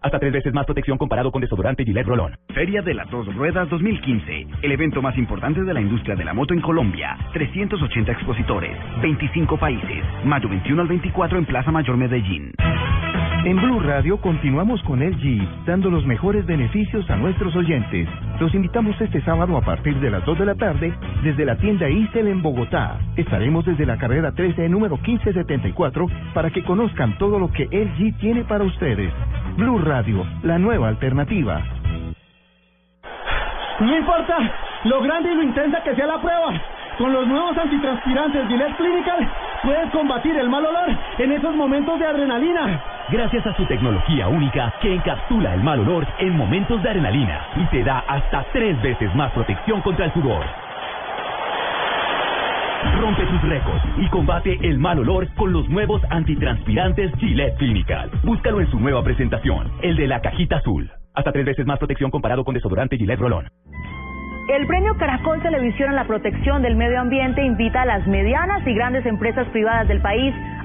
S24: Hasta tres veces más protección comparado con desodorante Gillette Rolón.
S20: Feria de las Dos Ruedas 2015. El evento más importante de la industria de la moto en Colombia. 380 expositores. 25 países. Mayo 21 al 24 en Plaza Mayor Medellín.
S44: En Blue Radio continuamos con LG, dando los mejores beneficios a nuestros oyentes. Los invitamos este sábado a partir de las 2 de la tarde desde la tienda Isel en Bogotá. Estaremos desde la carrera 13, número 1574, para que conozcan todo lo que LG tiene para ustedes. Blue Radio, la nueva alternativa.
S26: No importa lo grande y lo intensa que sea la prueba. Con los nuevos antitranspirantes Gillette Clinical puedes combatir el mal olor en esos momentos de adrenalina.
S24: Gracias a su tecnología única que encapsula el mal olor en momentos de adrenalina y te da hasta tres veces más protección contra el sudor. Rompe tus récords y combate el mal olor con los nuevos antitranspirantes Gillette Clinical. Búscalo en su nueva presentación, el de la cajita azul. Hasta tres veces más protección comparado con desodorante Gillette Rolón.
S22: El premio Caracol Televisión en la protección del medio ambiente invita a las medianas y grandes empresas privadas del país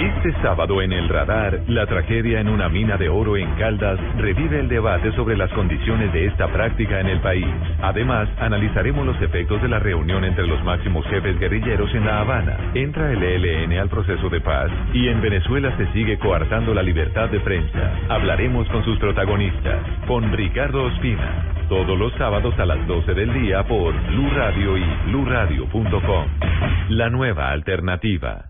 S3: Este sábado en el radar, la tragedia en una mina de oro en Caldas revive el debate sobre las condiciones de esta práctica en el país. Además, analizaremos los efectos de la reunión entre los máximos jefes guerrilleros en La Habana. Entra el ELN al proceso de paz y en Venezuela se sigue coartando la libertad de prensa. Hablaremos con sus protagonistas, con Ricardo Ospina. Todos los sábados a las 12 del día por Blue Radio y bluradio.com. La nueva alternativa.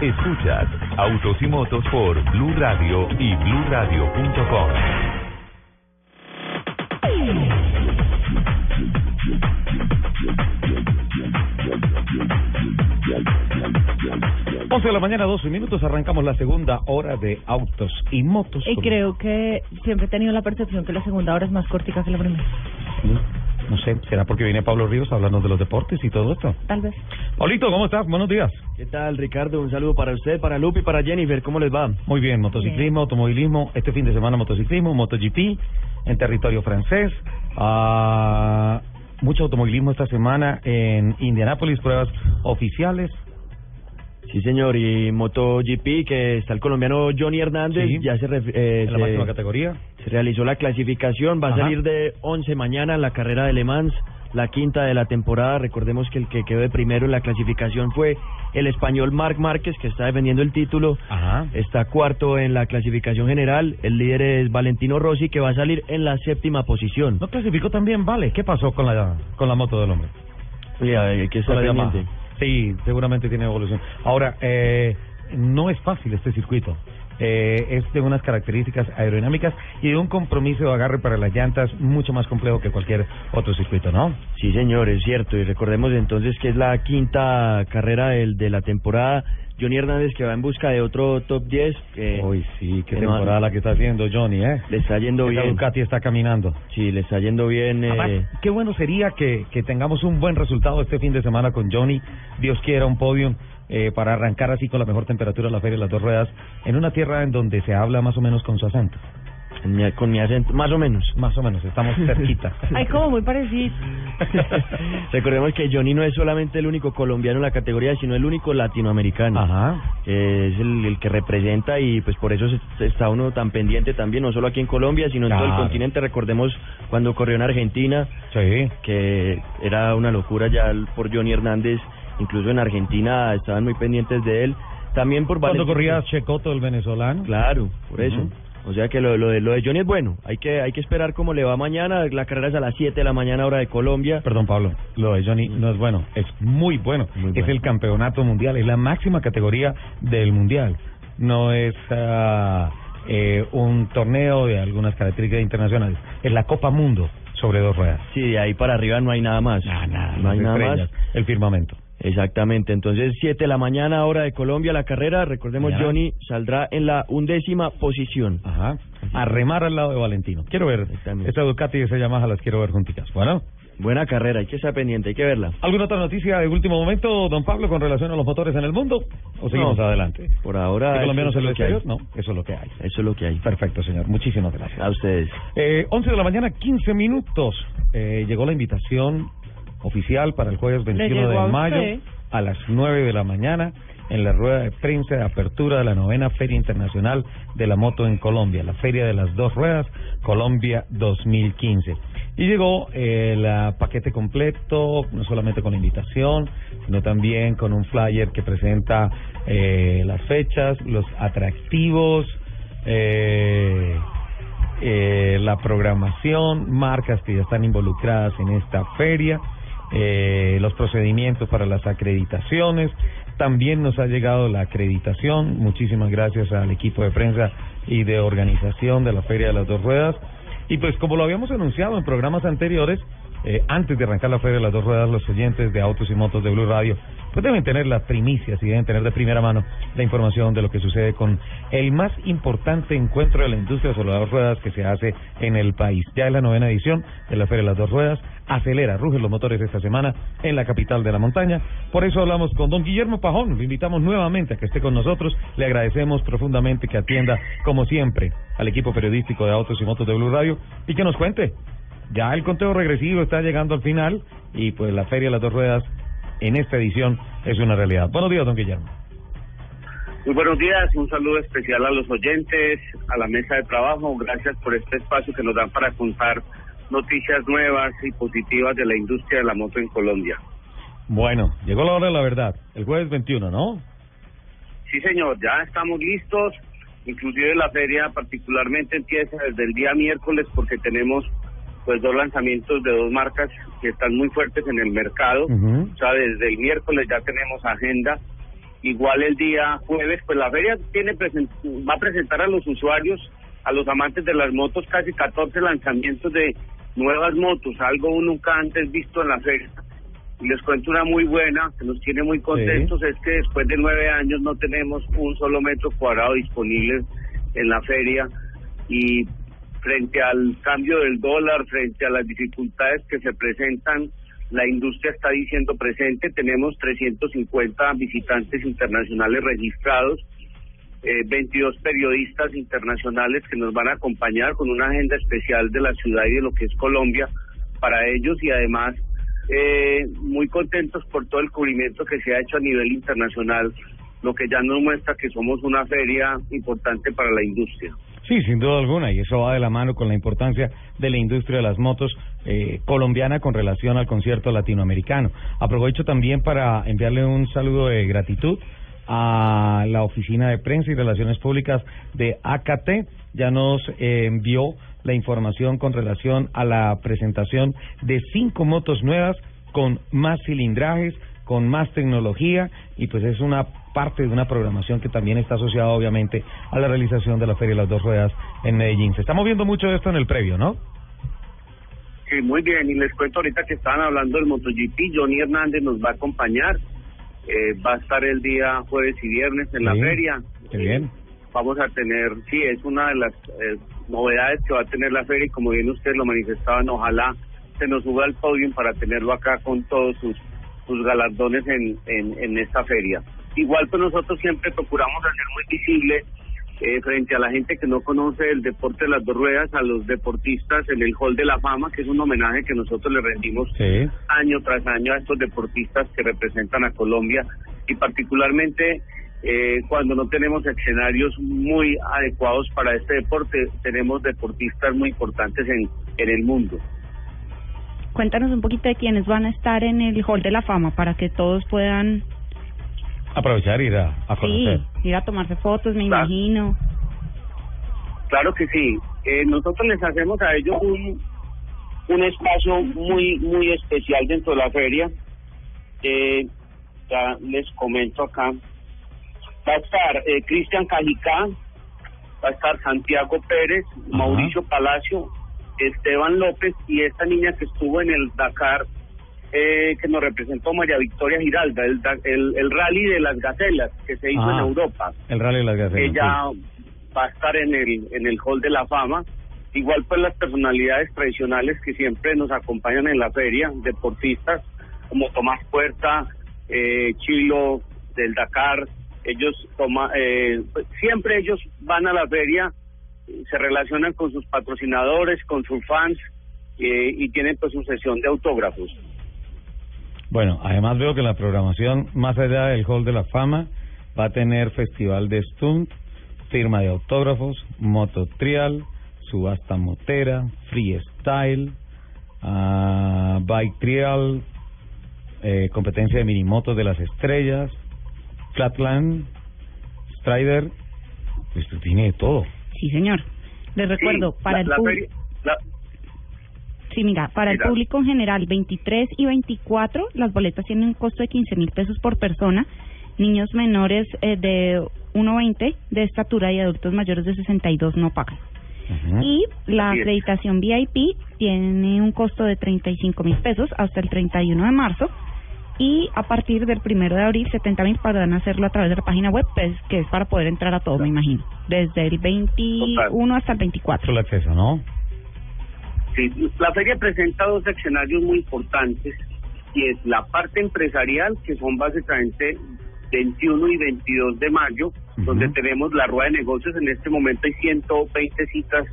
S3: Escuchas Autos y Motos por Blue Radio y bluradio.com.
S4: Once de la mañana, 12 minutos, arrancamos la segunda hora de Autos y Motos.
S5: Y creo que siempre he tenido la percepción que la segunda hora es más cortica que la primera.
S4: No sé, ¿será porque viene Pablo Ríos hablando de los deportes y todo esto?
S5: Tal vez.
S4: Paulito, ¿cómo estás? Buenos días.
S43: ¿Qué tal, Ricardo? Un saludo para usted, para Lupi, para Jennifer. ¿Cómo les va?
S4: Muy bien, motociclismo, automovilismo. Este fin de semana motociclismo, MotoGP en territorio francés. Ah, mucho automovilismo esta semana en Indianápolis, pruebas oficiales.
S43: Sí, señor. Y MotoGP, que está el colombiano Johnny Hernández,
S4: Sí.
S43: ya se, eh,
S4: En la
S43: se-
S4: máxima categoría.
S43: se realizó la clasificación. Va a salir de 11 mañana en la carrera de Le Mans, la quinta de la temporada. Recordemos que el que quedó de primero en la clasificación fue el español Marc Márquez, que está defendiendo el título.
S4: Ajá.
S43: Está cuarto en la clasificación general. El líder es Valentino Rossi, que va a salir en la séptima posición.
S4: ¿No clasificó también? Vale. ¿Qué pasó con la, con la moto del hombre?
S43: Oye, hay que estar pendiente.
S4: Sí, seguramente tiene evolución. Ahora, eh, no es fácil este circuito. eh, es de unas características aerodinámicas y de un compromiso de agarre para las llantas mucho más complejo que cualquier otro circuito, ¿no?
S43: Sí, señor, es cierto. Y recordemos entonces que es la quinta carrera del, de la temporada. Johnny Hernández que va en busca de otro top 10. Que,
S4: Uy, sí, qué
S43: no-
S4: temporada la que está haciendo Johnny, ¿eh?
S43: Le está yendo bien.
S4: Ducati está caminando.
S43: Sí, le está yendo bien.
S4: Además,
S43: Eh,
S4: qué bueno sería que, que tengamos un buen resultado este fin de semana con Johnny. Dios quiera un podium eh, para arrancar así con la mejor temperatura la feria de las dos ruedas en una tierra en donde se habla más o menos con su acento.
S43: Con mi acento, más o menos.
S4: Más o menos, estamos cerquita.
S5: Ay, como muy parecido.
S43: Recordemos que Johnny no es solamente el único colombiano en la categoría, sino el único latinoamericano.
S4: Ajá.
S43: Es el, el que representa y pues por eso se- está uno tan pendiente también, no solo aquí en Colombia, sino en todo el continente. Recordemos cuando corrió en Argentina,
S4: Sí.
S43: que era una locura ya por Johnny Hernández, incluso en Argentina estaban muy pendientes de él. También por
S4: Cuando
S43: Valentín-
S4: corría Checoto, el venezolano.
S43: Claro, por eso. O sea que lo, lo, de, lo de Johnny es bueno. Hay que hay que esperar cómo le va mañana. La carrera es a las 7 de la mañana hora de Colombia.
S4: Perdón, Pablo, lo de Johnny no es bueno, es muy bueno.
S43: Muy
S4: Es
S43: bueno.
S4: el campeonato mundial, es la máxima categoría del mundial. No es ah, eh, un torneo de algunas características internacionales, es la Copa Mundo sobre dos ruedas.
S43: Sí, de ahí para arriba no hay nada más.
S4: Ah, nada,
S43: no hay nada más.
S4: El firmamento.
S43: Exactamente. Entonces, 7 de la mañana hora de Colombia la carrera. Recordemos,
S4: Mañana.
S43: Johnny saldrá en la undécima posición.
S4: Ajá. A remar al lado de Valentino. Quiero ver esta Ducati y esa Yamaha las quiero ver junticas. Bueno.
S43: Buena carrera, hay que estar pendiente, hay que verla.
S4: ¿Alguna otra noticia de último momento, don Pablo, con relación a los motores en el mundo? ¿O seguimos
S43: No,
S4: adelante?
S43: Por ahora.
S4: ¿Hay colombianos
S43: eso
S4: en el
S43: lo que hay.
S4: exterior? No, eso es lo que hay.
S43: Eso es lo que hay.
S4: Perfecto, señor. Muchísimas gracias.
S43: A ustedes.
S4: Eh, 11 de la mañana, 15 minutos. Eh, llegó la invitación oficial para el jueves 21
S5: llegó a
S4: de mayo
S5: usted.
S4: a las 9 de la mañana en la rueda de prensa de apertura de la novena Feria Internacional de la Moto en Colombia, la Feria de las Dos Ruedas Colombia 2015. Y llegó eh, el ah, paquete completo, no solamente con la invitación, sino también con un flyer que presenta eh, las fechas, los atractivos, eh, eh, la programación, marcas que ya están involucradas en esta feria, eh, los procedimientos para las acreditaciones. También nos ha llegado la acreditación. Muchísimas gracias al equipo de prensa y de organización de la Feria de las Dos Ruedas. Y pues como lo habíamos anunciado en programas anteriores, eh, antes de arrancar la Feria de las Dos Ruedas, los oyentes de Autos y Motos de Blue Radio pues deben tener las primicias y deben tener de primera mano la información de lo que sucede con el más importante encuentro de la industria sobre las dos ruedas que se hace en el país. Ya es la novena edición de la Feria de las Dos Ruedas. Acelera, rugen los motores esta semana en la capital de la montaña. Por eso hablamos con don Guillermo Pajón. Lo invitamos nuevamente a que esté con nosotros. Le agradecemos profundamente que atienda, como siempre, al equipo periodístico de Autos y Motos de Blue Radio y que nos cuente. Ya el conteo regresivo está llegando al final y pues la Feria de las Dos Ruedas en esta edición es una realidad. Buenos días, don Guillermo.
S45: Muy buenos días, un saludo especial a los oyentes, a la mesa de trabajo. Gracias por este espacio que nos dan para contar noticias nuevas y positivas de la industria de la moto en Colombia.
S4: Bueno, llegó la hora de la verdad, el jueves 21, ¿no?
S45: Sí, señor, ya estamos listos. Inclusive la feria particularmente empieza desde el día miércoles porque tenemos pues dos lanzamientos de dos marcas que están muy fuertes en el mercado. O sea, desde el miércoles ya tenemos agenda. Igual el día jueves, pues la feria tiene va a presentar a los usuarios, a los amantes de las motos, casi 14 lanzamientos de nuevas motos, algo nunca antes visto en la feria. Y les cuento una muy buena, que nos tiene muy contentos, es que después de nueve años no tenemos un solo metro cuadrado disponible en la feria y frente al cambio del dólar, frente a las dificultades que se presentan, la industria está diciendo presente, tenemos 350 visitantes internacionales registrados, eh, 22 periodistas internacionales que nos van a acompañar con una agenda especial de la ciudad y de lo que es Colombia para ellos y además eh, muy contentos por todo el cubrimiento que se ha hecho a nivel internacional, lo que ya nos muestra que somos una feria importante para la industria.
S4: Sí, sin duda alguna, y eso va de la mano con la importancia de la industria de las motos eh, colombiana con relación al concierto latinoamericano. Aprovecho también para enviarle un saludo de gratitud a la Oficina de Prensa y Relaciones Públicas de AKT. Ya nos eh, envió la información con relación a la presentación de cinco motos nuevas con más cilindrajes, con más tecnología y pues es una parte de una programación que también está asociada obviamente a la realización de la Feria de las Dos Ruedas en Medellín. Se está moviendo mucho esto en el previo, ¿no?
S45: Sí, muy bien. Y les cuento ahorita que estaban hablando del MotoGP. Johnny Hernández nos va a acompañar. Eh, va a estar el día jueves y viernes en la feria.
S4: Qué bien.
S45: Vamos a tener, sí, es una de las eh, novedades que va a tener la feria y como bien ustedes lo manifestaban, ojalá se nos suba al podio para tenerlo acá con todos sus, sus galardones en, en, en esta feria. Igual pues nosotros siempre procuramos hacer muy visible eh, frente a la gente que no conoce el deporte de las dos ruedas, a los deportistas en el Hall de la Fama, que es un homenaje que nosotros le rendimos
S4: Sí.
S45: año tras año a estos deportistas que representan a Colombia y particularmente eh, cuando no tenemos escenarios muy adecuados para este deporte, tenemos deportistas muy importantes en, en el mundo.
S8: Cuéntanos un poquito de quiénes van a estar en el Hall de la Fama para que todos puedan,
S4: Aprovechar y ir a, a conocer.
S8: sí, ir a tomarse fotos, me imagino.
S45: Claro que sí. Eh, nosotros les hacemos a ellos un, un espacio muy muy especial dentro de la feria. Eh, ya les comento acá. Va a estar eh, Cristian Cajicá, va a estar Santiago Pérez, Mauricio Palacio, Esteban López y esta niña que estuvo en el Dakar eh, que nos representó María Victoria Giralda, el, el, el rally de las gacelas que se hizo en
S4: Ah,
S45: Europa.
S4: El Rally de las Gacelas.
S45: Ella va a estar en el en el Hall de la Fama. Igual pues las personalidades tradicionales que siempre nos acompañan en la feria, deportistas como Tomás Puerta, eh, Chilo del Dakar, ellos toma, eh, pues, siempre ellos van a la feria, se relacionan con sus patrocinadores, con sus fans eh, y tienen pues su sesión de autógrafos.
S4: Bueno, además veo que la programación, más allá del Hall de la Fama, va a tener festival de stunt, firma de autógrafos, mototrial, subasta motera, freestyle, ah, bike trial, eh, competencia de minimotos de las estrellas, flatland, strider, pues tiene de todo.
S8: Sí, señor. Les recuerdo,
S45: Sí,
S8: para
S45: la-
S8: el
S45: la
S8: público...
S45: feria- la-
S8: Sí, mira, para el
S45: Mira.
S8: público en general, 23 y 24, las boletas tienen un costo de 15 mil pesos por persona. Niños menores eh, de 1,20 de estatura y adultos mayores de 62 no pagan. Y la acreditación VIP tiene un costo de 35 mil pesos hasta el 31 de marzo. Y a partir del primero de abril, 70 mil podrán hacerlo a través de la página web, pues, que es para poder entrar a todo, me imagino. Desde el 21 hasta el 24.
S4: Solo acceso, ¿no?
S45: Sí, la feria presenta dos escenarios muy importantes y es la parte empresarial, que son básicamente 21 y 22 de mayo, donde tenemos la rueda de negocios. En este momento hay 120 citas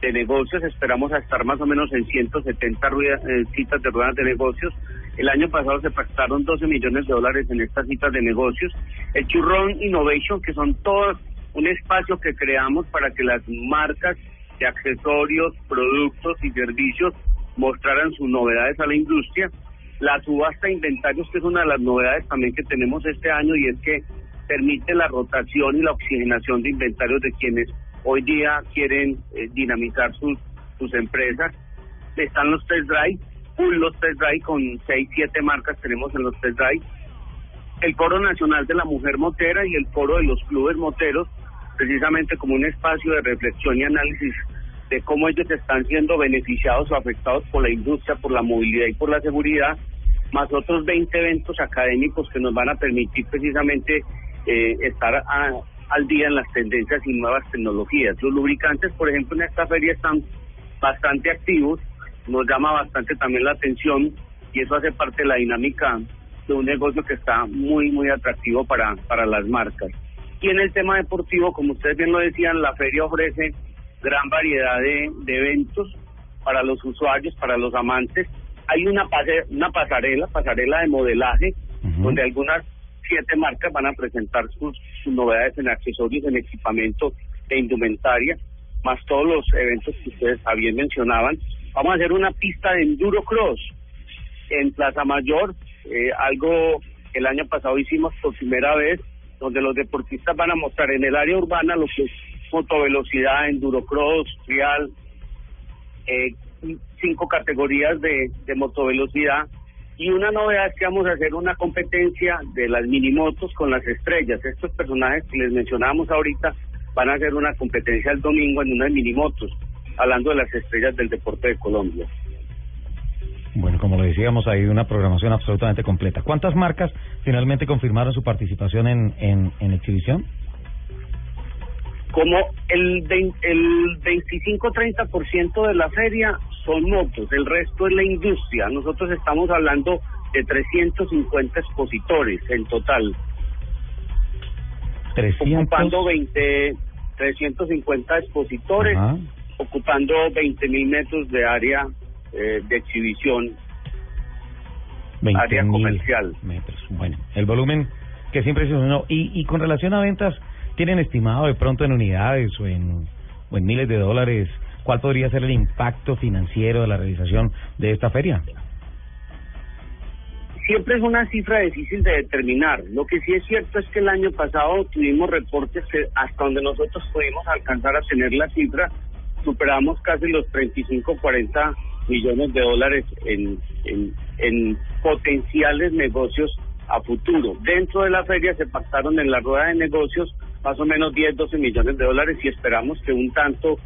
S45: de negocios, esperamos a estar más o menos en 170 rueda- eh, citas de ruedas de negocios. El año pasado se pactaron 12 millones de dólares en estas citas de negocios. El Churrón Innovation, que son todos un espacio que creamos para que las marcas de accesorios, productos y servicios mostraran sus novedades a la industria. La subasta de inventarios, que es una de las novedades también que tenemos este año, y es que permite la rotación y la oxigenación de inventarios de quienes hoy día quieren eh, dinamizar sus, sus empresas. Están los test drive, los test drive con 6, 7 marcas tenemos en los test drive. El Foro Nacional de la Mujer Motera y el Foro de los Clubes Moteros, precisamente como un espacio de reflexión y análisis de cómo ellos están siendo beneficiados o afectados por la industria, por la movilidad y por la seguridad, más otros 20 eventos académicos que nos van a permitir precisamente eh, estar al día en las tendencias y nuevas tecnologías. Los lubricantes, por ejemplo, en esta feria están bastante activos, nos llama bastante también la atención y eso hace parte de la dinámica de un negocio que está muy, muy atractivo para, para las marcas. Y en el tema deportivo, como ustedes bien lo decían, la feria ofrece gran variedad de, de eventos para los usuarios, para los amantes. Hay una, pase- una pasarela, pasarela de modelaje, donde algunas siete marcas van a presentar sus, sus novedades en accesorios, en equipamiento e indumentaria, más todos los eventos que ustedes también mencionaban. Vamos a hacer una pista de enduro cross en Plaza Mayor, eh, algo que el año pasado hicimos por primera vez, donde los deportistas van a mostrar en el área urbana lo que es motovelocidad, endurocross, trial, eh, cinco categorías de, de motovelocidad Y una novedad es que vamos a hacer una competencia de las minimotos con las estrellas. Estos personajes que les mencionábamos ahorita van a hacer una competencia el domingo en una de minimotos, hablando de las estrellas del deporte de Colombia.
S4: Bueno, como lo decíamos, hay una programación absolutamente completa. ¿Cuántas marcas finalmente confirmaron su participación en, en, en exhibición?
S45: Como el, vein- el 25-30% de la feria son motos, el resto es la industria. Nosotros estamos hablando de 350 expositores en total,
S4: 300.
S45: ocupando 20, 350 expositores,
S4: Ajá.
S45: ocupando 20 mil metros de área eh, de exhibición,
S4: 20
S45: área comercial.
S4: metros. Bueno, el volumen que siempre se. Y, y con relación a ventas, ¿tienen estimado de pronto en unidades o en, o en miles de dólares cuál podría ser el impacto financiero de la realización de esta feria?
S45: siempre es una cifra difícil de determinar. Lo que sí es cierto es que el año pasado tuvimos reportes que hasta donde nosotros pudimos alcanzar a tener la cifra, superamos casi los 35, 40 millones de dólares en, en, en potenciales negocios a futuro. Dentro de la feria se pactaron en la rueda de negocios más o menos 10, 12 millones de dólares y esperamos que un tanto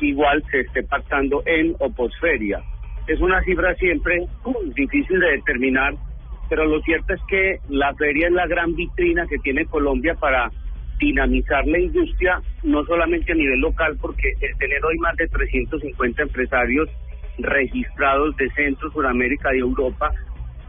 S45: igual se esté pactando en o posferia. Es una cifra siempre difícil de determinar, pero lo cierto es que la feria es la gran vitrina que tiene Colombia para dinamizar la industria, no solamente a nivel local, porque el tener hoy más de 350 empresarios registrados de Centro, Sudamérica y Europa,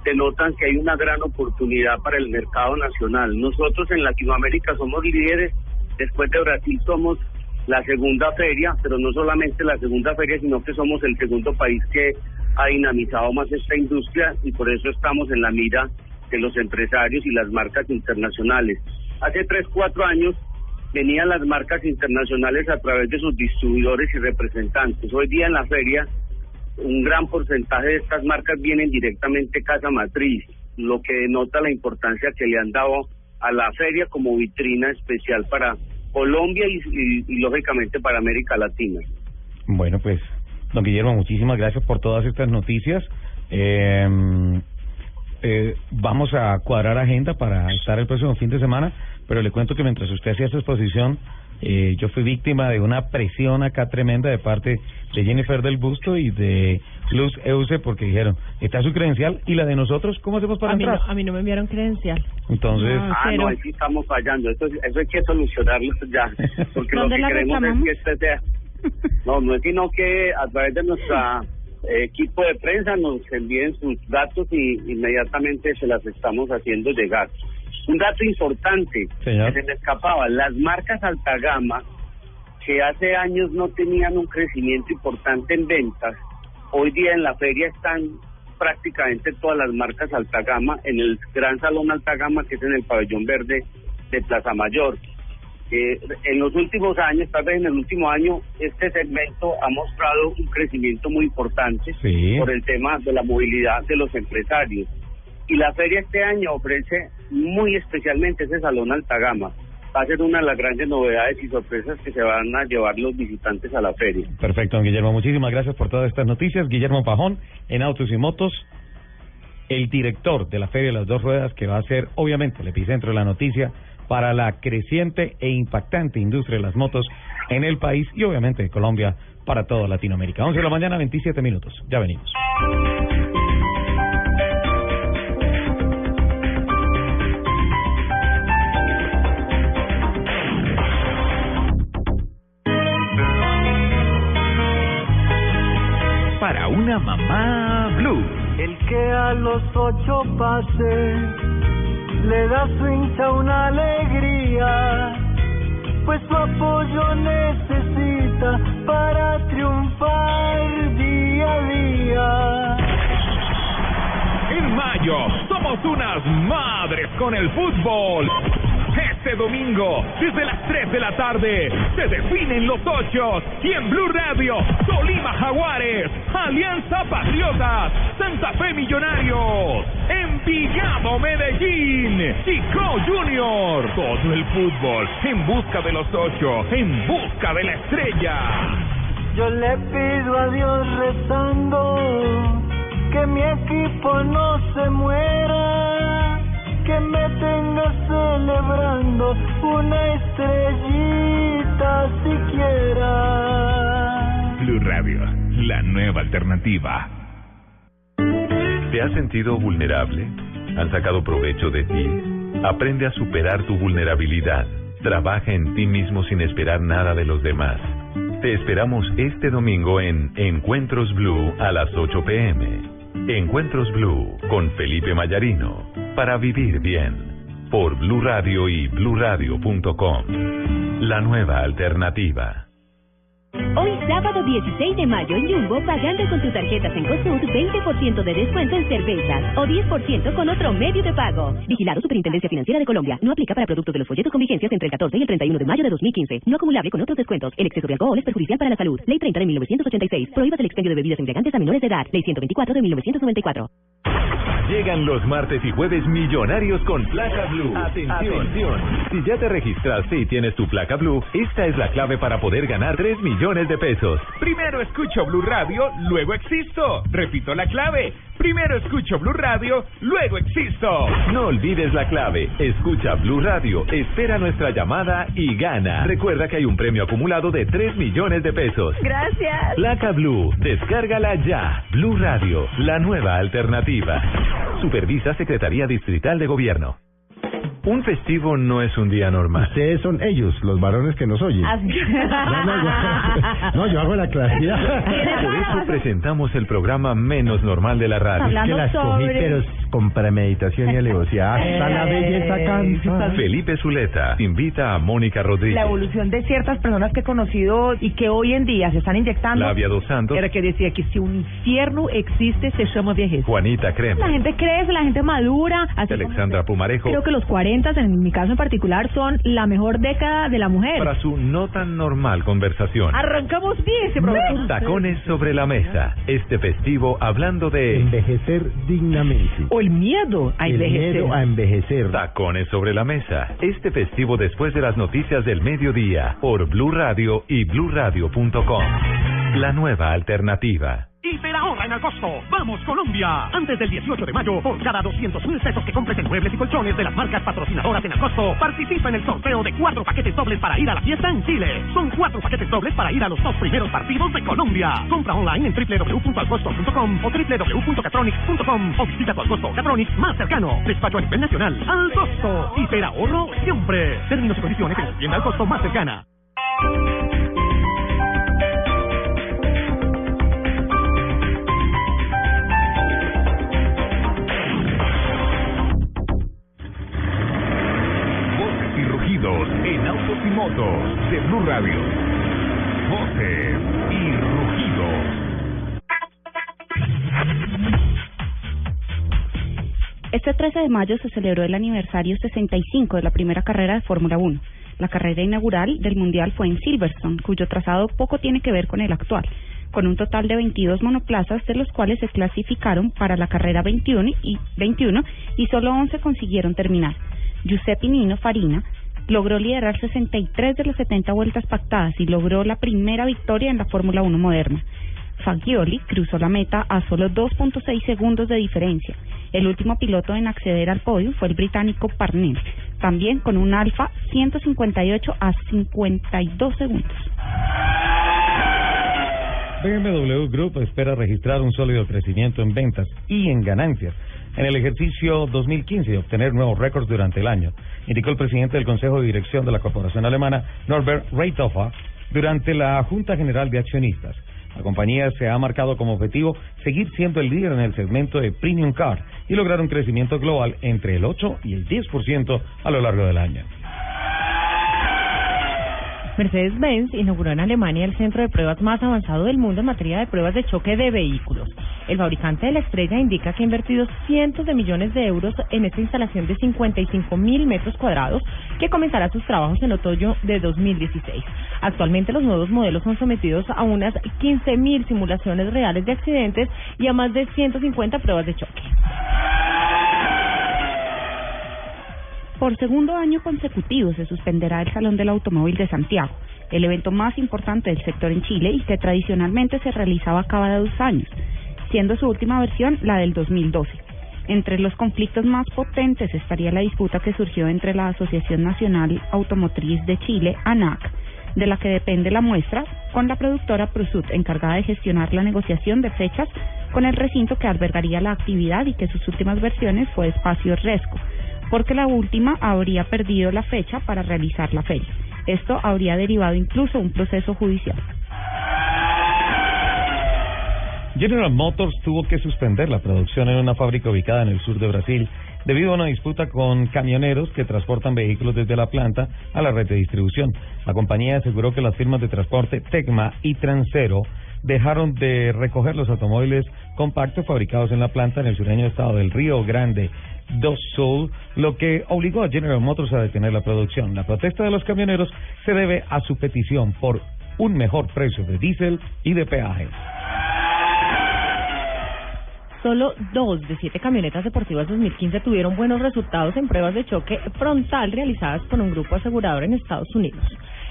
S45: denotan que hay una gran oportunidad para el mercado nacional. Nosotros en Latinoamérica somos líderes, después de Brasil somos la segunda feria, pero no solamente la segunda feria, sino que somos el segundo país que ha dinamizado más esta industria y por eso estamos en la mira de los empresarios y las marcas internacionales. Hace tres, cuatro años venían las marcas internacionales a través de sus distribuidores y representantes. Hoy día en la feria un gran porcentaje de estas marcas vienen directamente casa matriz, lo que denota la importancia que le han dado a la feria como vitrina especial para Colombia y, lógicamente para América Latina.
S4: Bueno, pues, don Guillermo, muchísimas gracias por todas estas noticias. Eh, eh, vamos a cuadrar agenda para estar el próximo fin de semana, pero le cuento que mientras usted hacía su exposición, eh, yo fui víctima de una presión acá tremenda de parte de Jennifer del Busto y de Luz Euse porque dijeron, está su credencial y la de nosotros, ¿cómo hacemos para
S5: a, mí no,
S4: entrar?
S5: a mí no me enviaron credencial.
S4: Entonces,
S5: No,
S45: ah,
S5: cero.
S45: no, ahí sí estamos fallando. Eso, eso hay que solucionarlo ya. Porque lo
S5: ¿Dónde
S45: que
S5: la
S45: queremos
S5: reclamamos?
S45: es que este sea. No, no es sino que a través de nuestra equipo de prensa nos envíen sus datos y inmediatamente se las estamos haciendo llegar. Un dato importante
S4: Señor.
S45: que se me escapaba: las marcas alta gama que hace años no tenían un crecimiento importante en ventas, hoy día en la feria están prácticamente todas las marcas alta gama en el gran salón alta gama que es en el pabellón verde de Plaza Mayor. Eh, en los últimos años, tal vez en el último año, este segmento ha mostrado un crecimiento muy importante
S4: Sí.
S45: por el tema de la movilidad de los empresarios. Y la feria este año ofrece muy especialmente ese salón alta gama. Va a ser una de las grandes novedades y sorpresas que se van a llevar los visitantes a la feria.
S4: Perfecto, don Guillermo. Muchísimas gracias por todas estas noticias. Guillermo Pajón, en Autos y Motos, el director de la Feria de las Dos Ruedas, que va a ser, obviamente, el epicentro de la noticia para la creciente e impactante industria de las motos en el país y, obviamente, en Colombia para toda Latinoamérica. 11 de la mañana, 27 minutos. Ya venimos.
S46: Para una mamá blue.
S26: El que a los ocho pase le da su hincha una alegría, pues su apoyo necesita para triunfar día a día.
S18: En mayo somos unas madres con el fútbol. Este domingo, desde las 3 de la tarde, se definen los ocho y en Blue Radio, Tolima Jaguares, Alianza Patriotas, Santa Fe Millonarios, Envigado Medellín, Chico Junior. Todo el fútbol en busca de los ocho, en busca de la estrella.
S26: Yo le pido a Dios rezando que mi equipo no se muera, que me tenga celebrando una estrellita siquiera.
S3: Blue Radio, la nueva alternativa. ¿Te has sentido vulnerable? ¿Han sacado provecho de ti? Aprende a superar tu vulnerabilidad. Trabaja en ti mismo sin esperar nada de los demás. Te esperamos este domingo en Encuentros Blue a las 8 pm. Encuentros Blue con Felipe Mayarino. Para vivir bien. Por Blue Radio y bluradio.com. La nueva alternativa.
S9: Hoy sábado 16 de mayo en Jumbo, pagando con tus tarjetas en Cosud, 20% de descuento en cervezas o 10% con otro medio de pago. Vigilado Superintendencia Financiera de Colombia. No aplica para productos de los folletos con vigencias entre el 14 y el 31 de mayo de 2015. No acumulable con otros descuentos. El exceso de alcohol es perjudicial para la salud. Ley 30 de 1986. Prohíbas el expendio de bebidas embriagantes a menores de edad. Ley 124 de 1994.
S3: Llegan los martes y jueves millonarios con placa blue. Atención. Si ya te registraste y tienes tu placa blue, esta es la clave para poder ganar 3 millones de pesos.
S18: Primero escucho Blue Radio, luego existo. Repito la clave. Primero escucho Blue Radio, luego existo.
S3: No olvides la clave. Escucha Blue Radio, espera nuestra llamada y gana. Recuerda que hay un premio acumulado de 3 millones de pesos.
S9: Gracias.
S3: Placa Blue, descárgala ya. Blue Radio, la nueva alternativa. Supervisa Secretaría Distrital de Gobierno. Un festivo no es un día normal.
S14: Ustedes son ellos, los varones que nos oyen. No, yo- hago la claridad.
S3: Por eso presentamos el programa menos normal de la radio.
S14: Es que las cogí, pero con premeditación y alevosía. Hasta la belleza canta.
S3: Felipe Zuleta invita a Mónica Rodríguez.
S10: La evolución de ciertas personas que he conocido y que hoy en día se están inyectando.
S3: Flavia Dos Santos.
S10: Era que decía que si un infierno existe, se llama viejez.
S3: Juanita Crema.
S10: La gente crece, la gente madura. Así
S3: Alexandra Pumarejo.
S10: Creo que los 40, en mi caso en particular, son la mejor década de la mujer.
S3: Para su no tan normal conversación.
S10: Arrancamos bien ese programa.
S3: Tacones sobre la mesa. Este festivo hablando de
S14: envejecer dignamente.
S10: O el miedo a
S14: El
S10: envejecer.
S14: miedo a envejecer.
S3: Tacones sobre la mesa. Este festivo después de las noticias del mediodía por Blue Radio y bluradio.com. La nueva alternativa.
S17: Hiperahorra en Alcosto. ¡Vamos, Colombia! Antes del 18 de mayo, por cada 200 mil pesos que compres en muebles y colchones de las marcas patrocinadoras en Alcosto, participa en el sorteo de cuatro paquetes dobles para ir a la fiesta en Chile. Son cuatro paquetes dobles para ir a los dos primeros partidos de Colombia. Compra online en www.alcosto.com o www.catronics.com o visita tu Alcosto Catronics más cercano. Despacho a nivel nacional. Alcosto. Hiperahorro siempre. Términos y condiciones en la tienda Alcosto más cercana.
S18: Motos de Blue Radio. Voces y rugidos.
S8: Este 13 de mayo se celebró el aniversario 65 de la primera carrera de Fórmula 1. La carrera inaugural del Mundial fue en Silverstone, cuyo trazado poco tiene que ver con el actual, con un total de 22 monoplazas, de los cuales se clasificaron para la carrera 21 y, 21 y solo 11 consiguieron terminar. Giuseppe Nino Farina logró liderar 63 de las 70 vueltas pactadas y logró la primera victoria en la Fórmula 1 moderna. Fagioli cruzó la meta a solo 2.6 segundos de diferencia. El último piloto en acceder al podio fue el británico Parnell, también con un Alfa 158 a 52 segundos.
S4: BMW Group espera registrar un sólido crecimiento en ventas y en ganancias en el ejercicio 2015 y obtener nuevos récords durante el año, indicó el presidente del Consejo de Dirección de la corporación alemana, Norbert Reithofer, durante la Junta General de Accionistas. La compañía se ha marcado como objetivo seguir siendo el líder en el segmento de Premium Car y lograr un crecimiento global entre el 8 y el 10% a lo largo del año.
S5: Mercedes-Benz inauguró en Alemania el centro de pruebas más avanzado del mundo en materia de pruebas de choque de vehículos. El fabricante de la estrella indica que ha invertido cientos de millones de euros en esta instalación de 55 mil metros cuadrados que comenzará sus trabajos en otoño de 2016. Actualmente los nuevos modelos son sometidos a unas 15 mil simulaciones reales de accidentes y a más de 150 pruebas de choque.
S8: Por segundo año consecutivo se suspenderá el Salón del Automóvil de Santiago, el evento más importante del sector en Chile y que tradicionalmente se realizaba cada dos años. siendo su última versión la del 2012. Entre los conflictos más potentes estaría la disputa que surgió entre la Asociación Nacional Automotriz de Chile, ANAC, de la que depende la muestra, con la productora Prusut, encargada de gestionar la negociación de fechas con el recinto que albergaría la actividad y que sus últimas versiones fue Espacio Resco, porque la última habría perdido la fecha para realizar la feria. Esto habría derivado incluso un proceso judicial.
S4: General Motors tuvo que suspender la producción en una fábrica ubicada en el sur de Brasil debido a una disputa con camioneros que transportan vehículos desde la planta a la red de distribución. La compañía aseguró que las firmas de transporte Tecma y Transero dejaron de recoger los automóviles compactos fabricados en la planta en el sureño estado del Río Grande do Sul, lo que obligó a General Motors a detener la producción. La protesta de los camioneros se debe a su petición por un mejor precio de diésel y de peaje.
S5: Solo dos de siete camionetas deportivas 2015 tuvieron buenos resultados en pruebas de choque frontal realizadas por un grupo asegurador en Estados Unidos.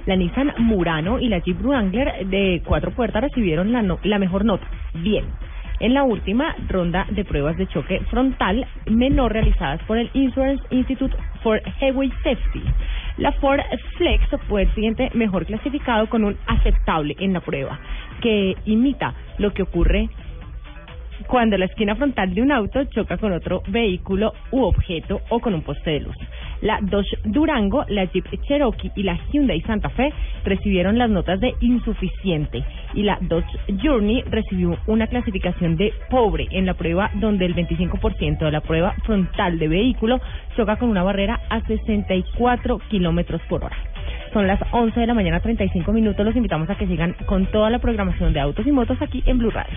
S5: La Nissan Murano y la Jeep Wrangler de cuatro puertas recibieron la, la mejor nota, bien. En la última ronda de pruebas de choque frontal menor realizadas por el Insurance Institute for Highway Safety, la Ford Flex fue el siguiente mejor clasificado con un aceptable en la prueba, que imita lo que ocurre cuando la esquina frontal de un auto choca con otro vehículo u objeto o con un poste de luz. La Dodge Durango, la Jeep Cherokee y la Hyundai Santa Fe recibieron las notas de insuficiente y la Dodge Journey recibió una clasificación de pobre en la prueba donde el 25% de la prueba frontal de vehículo choca con una barrera a 64 kilómetros por hora. Son las 11 de la mañana, 35 minutos. Los invitamos a que sigan con toda la programación de autos y motos aquí en Blue Radio.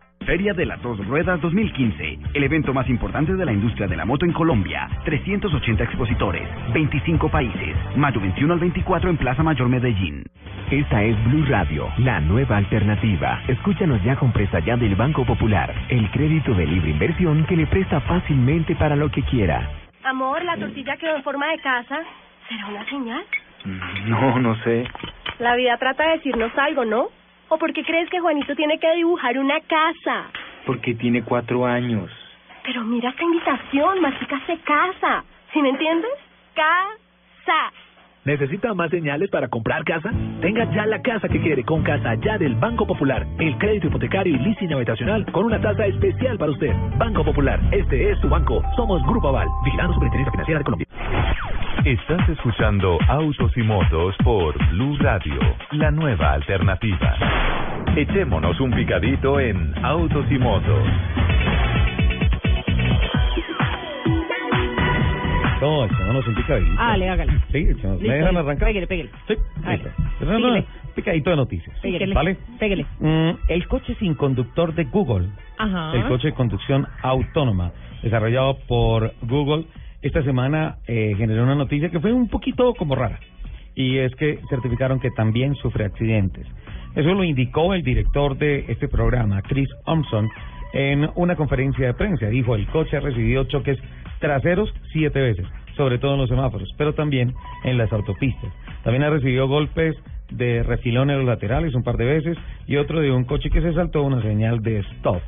S20: Feria de las Dos Ruedas 2015, el evento más importante de la industria de la moto en Colombia. 380 expositores, 25 países. Mayo 21 al 24 en Plaza Mayor Medellín.
S47: Esta es Blue Radio, la nueva alternativa. Escúchanos ya con presta ya del Banco Popular, el crédito de libre inversión que le presta fácilmente para lo que quiera.
S48: Amor, la tortilla quedó en forma de casa. ¿Será una señal?
S49: No, no sé.
S48: La vida trata de decirnos algo, ¿no? ¿O por qué crees que Juanito tiene que dibujar una casa?
S49: Porque tiene cuatro años.
S48: Pero mira esta invitación, Mágica se casa. ¿Sí me entiendes? Casa.
S50: ¿Necesita más señales para comprar casa? Tenga ya la casa que quiere con Casa Ya del Banco Popular. El crédito hipotecario y leasing habitacional con una tasa especial para usted. Banco Popular, este es su banco. Somos Grupo Aval, vigilando Superintendencia Financiera de Colombia.
S3: Estás escuchando Autos y Motos por Blue Radio, la nueva alternativa. Echémonos un picadito en Autos y Motos.
S4: No, echémonos un picadito.
S5: Ah, le hágale.
S4: Sí, echémonos. ¿Me
S5: Listo,
S4: dejan arrancar?
S5: Pégale, pégale.
S4: Sí, listo. No, no, picadito de noticias.
S5: Pégale.
S4: ¿Vale?
S5: Pégale.
S4: Mm, el coche sin conductor de Google,
S5: Ajá.
S4: el coche de conducción autónoma, desarrollado por Google, esta semana eh, generó una noticia que fue un poquito como rara. Y es que certificaron que también sufre accidentes. Eso lo indicó el director de este programa, Chris Thompson, en una conferencia de prensa. Dijo, el coche ha recibido choques traseros siete veces, sobre todo en los semáforos, pero también en las autopistas. También ha recibido golpes de refilón en los laterales un par de veces y otro de un coche que se saltó una señal de stop.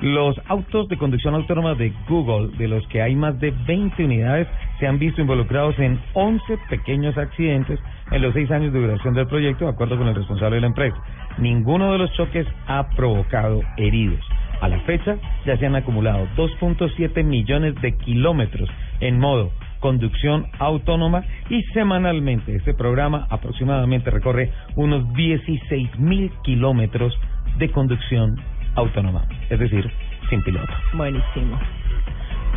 S4: Los autos de conducción autónoma de Google, de los que hay más de 20 unidades, se han visto involucrados en 11 pequeños accidentes en los seis años de duración del proyecto, de acuerdo con el responsable de la empresa. Ninguno de los choques ha provocado heridos. A la fecha ya se han acumulado 2.7 millones de kilómetros en modo conducción autónoma y semanalmente este programa aproximadamente recorre unos 16 mil kilómetros de conducción autónoma, es decir, sin piloto.
S5: Buenísimo.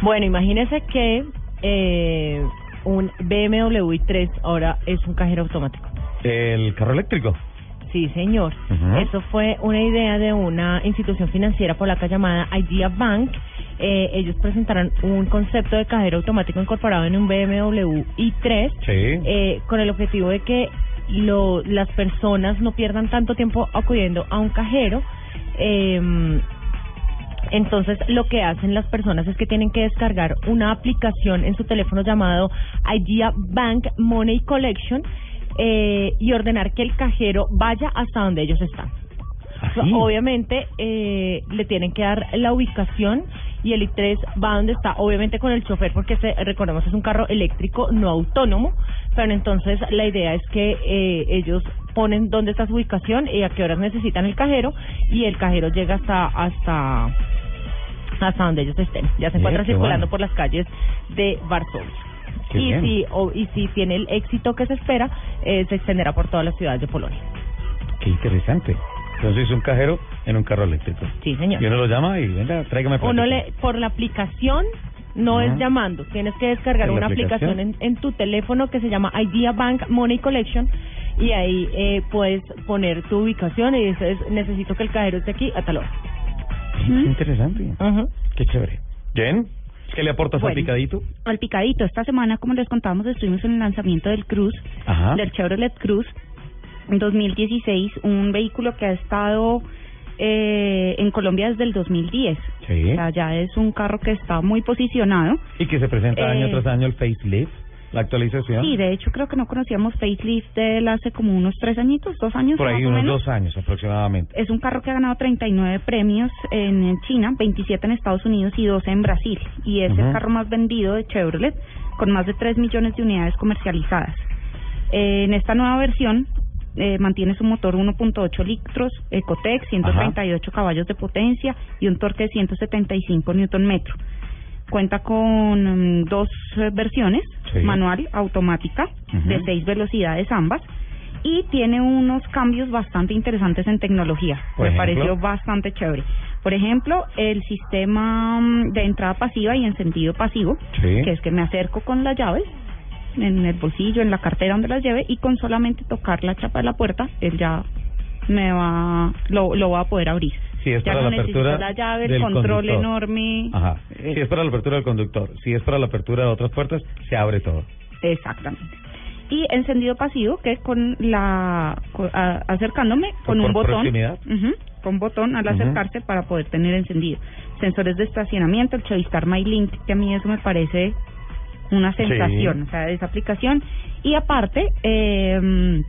S5: Bueno, imagínese que eh, un BMW i3 ahora es un cajero automático.
S4: ¿El carro eléctrico?
S5: Sí, señor. Eso fue una idea de una institución financiera polaca llamada Idea Bank. Eh, ellos presentaron un concepto de cajero automático incorporado en un BMW i3
S4: Sí.
S5: eh, con el objetivo de que lo, las personas no pierdan tanto tiempo acudiendo a un cajero. Eh, entonces, lo que hacen las personas es que tienen que descargar una aplicación en su teléfono llamado Idea Bank Money Collection eh, y ordenar que el cajero vaya hasta donde ellos están. Obviamente, eh, le tienen que dar la ubicación y el I3 va donde está, obviamente con el chofer, porque se, recordemos es un carro eléctrico, no autónomo, pero entonces la idea es que eh, ellos ponen dónde está su ubicación y a qué horas necesitan el cajero y el cajero llega hasta hasta hasta donde ellos estén. Ya se encuentra
S4: qué
S5: circulando
S4: bueno.
S5: por las calles de Varsovia.
S4: Qué
S5: y
S4: bien.
S5: si o- y si tiene el éxito que se espera, eh, se extenderá por todas las ciudades de Polonia.
S4: Qué interesante. Entonces es un cajero en un carro eléctrico.
S5: Sí, señor.
S4: Y uno lo llama y venga, tráigame
S5: Uno le por la aplicación no es llamando, tienes que descargar
S4: ¿En la
S5: una aplicación,
S4: aplicación?
S5: en, en tu teléfono que se llama Idea Bank Money Collection y ahí eh, puedes poner tu ubicación y dices necesito que el cajero esté aquí a tal hora.
S4: Interesante. Qué chévere. Jen, ¿qué le aportas al picadito?
S8: Al picadito, esta semana, como les contábamos, estuvimos en el lanzamiento del Cruz,
S4: Ajá.
S8: del Chevrolet Cruz, en 2016, un vehículo que ha estado eh, en Colombia desde el 2010.
S4: Sí.
S8: O sea, ya es un carro que está muy posicionado.
S4: Y que se presenta año
S8: Eh,
S4: tras año el facelift, la actualización.
S8: Sí, de hecho creo que no conocíamos facelift de él hace como unos tres añitos, dos años
S4: Por ahí unos dos años aproximadamente.
S8: Es un carro que ha ganado 39 premios en China, 27 en Estados Unidos y 12 en Brasil. Y es el
S4: Ujú.
S8: carro más vendido de Chevrolet, con más de 3 millones de unidades comercializadas. Eh, en esta nueva versión eh, mantiene su motor 1.8 litros Ecotec, 138 caballos de potencia y un torque de 175 newton metro. Cuenta con mm, dos eh, versiones,
S51: Sí.
S8: manual, automática, de seis velocidades ambas, y tiene unos cambios bastante interesantes en tecnología.
S51: Por
S8: Me
S51: ejemplo.
S8: pareció bastante chévere. Por ejemplo, el sistema mm, de entrada pasiva y encendido pasivo,
S51: Sí.
S8: que es que me acerco con las llaves en el bolsillo, en la cartera donde las lleve y con solamente tocar la chapa de la puerta, él ya me va, lo, lo va a poder abrir.
S4: Si es
S8: ya
S4: para
S8: no
S4: la apertura
S8: la llave, el
S4: del
S8: control
S4: conductor.
S8: enorme.
S4: Ajá. Si es para la apertura del conductor, si es para la apertura de otras puertas, se abre todo.
S8: Exactamente. Y encendido pasivo, que es con la a- acercándome con un botón,
S4: proximidad.
S8: Ujú, con botón al acercarse para poder tener encendido. Sensores de estacionamiento, el Chavistar MyLink, que a mí eso me parece una
S51: Sí.
S8: sensación, o sea, esa aplicación. Y aparte, eh,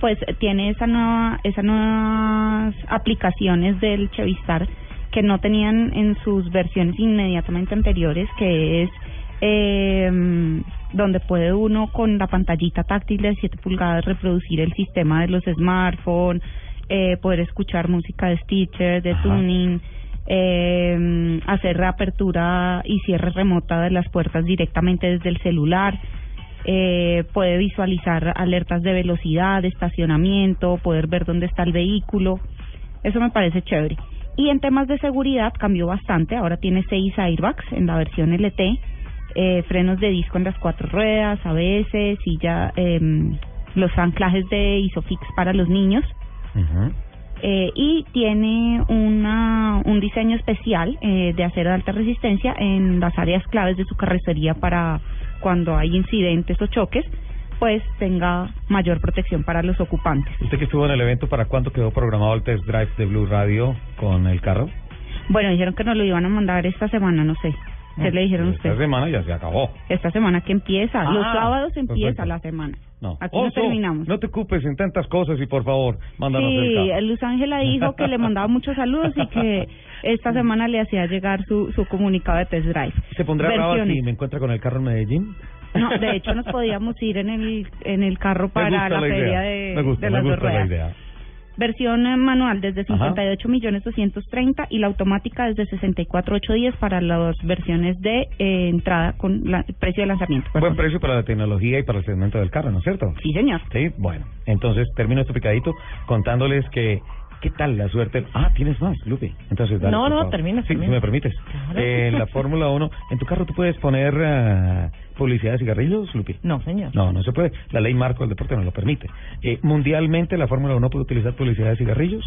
S8: pues tiene esa nueva, esas nuevas aplicaciones del Chavistar que no tenían en sus versiones inmediatamente anteriores, que es eh, donde puede uno con la pantallita táctil de 7 pulgadas reproducir el sistema de los smartphones, eh, poder escuchar música de Stitcher, de tuning, eh, hacer reapertura y cierre remota de las puertas directamente desde el celular. Eh, puede visualizar alertas de velocidad, de estacionamiento, poder ver dónde está el vehículo. Eso me parece chévere. Y en temas de seguridad cambió bastante. Ahora tiene seis airbags en la versión LT, eh, frenos de disco en las cuatro ruedas, ABS y ya em, los anclajes de Isofix para los niños. Eh, y tiene una, un diseño especial eh, de acero de alta resistencia en las áreas claves de su carrocería para cuando hay incidentes o choques, pues tenga mayor protección para los ocupantes.
S4: ¿Usted que estuvo en el evento, para cuándo quedó programado el test drive de Blue Radio con el carro?
S8: Bueno, dijeron que nos lo iban a mandar esta semana, no sé. ¿Qué le dijeron
S4: Esta
S8: usted?
S4: semana ya se acabó.
S8: Esta semana que empieza, los
S4: Ah,
S8: sábados empieza
S4: perfecto.
S8: la semana.
S4: No.
S8: Aquí no terminamos.
S4: No te ocupes en tantas cosas y por favor, mándanos el
S8: Sí,
S4: carro.
S8: Luz Ángela dijo que le mandaba muchos saludos y que esta semana le hacía llegar su, su comunicado de test drive.
S4: ¿Se pondrá brava si me encuentra con el carro en Medellín?
S8: No, de hecho nos podíamos ir en el en el carro para la,
S4: la
S8: feria
S4: idea.
S8: de,
S4: me gusta,
S8: de
S4: me
S8: las dos
S4: gusta la
S8: ruedas.
S4: idea.
S8: Versión eh, manual desde 58 millones 230 y la automática desde 64 810 para las versiones de eh, entrada con la, precio de lanzamiento.
S4: Buen precio para la tecnología y para el segmento del carro, ¿no es cierto?
S8: Sí, señor.
S4: Sí, bueno. Entonces termino este picadito contándoles que ¿Qué tal la suerte? Ah, tienes más, Lupe. Entonces, dale,
S5: No, no, termina,
S4: Sí,
S5: termina.
S4: si me permites.
S5: Claro.
S4: Eh, en la Fórmula 1, ¿en tu carro tú puedes poner ah, publicidad de cigarrillos, Lupe?
S5: No, señor.
S4: No, no se puede. La ley marco del deporte no lo permite. Eh, mundialmente, la Fórmula 1 puede utilizar publicidad de cigarrillos.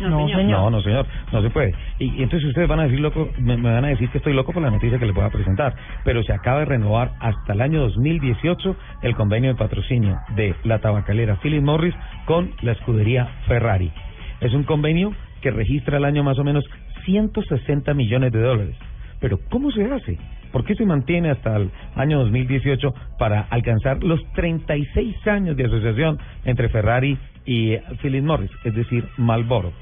S5: No, señor.
S4: No, no, señor, no se puede. Y, y entonces ustedes van a decir loco, me, me van a decir que estoy loco por la noticia que les voy a presentar, pero se acaba de renovar hasta el año 2018 el convenio de patrocinio de la tabacalera Philip Morris con la escudería Ferrari. Es un convenio que registra al año más o menos 160 millones de dólares. Pero ¿cómo se hace? ¿Por qué se mantiene hasta el año 2018 para alcanzar los 36 años de asociación entre Ferrari y Philip Morris, es decir, Marlboro?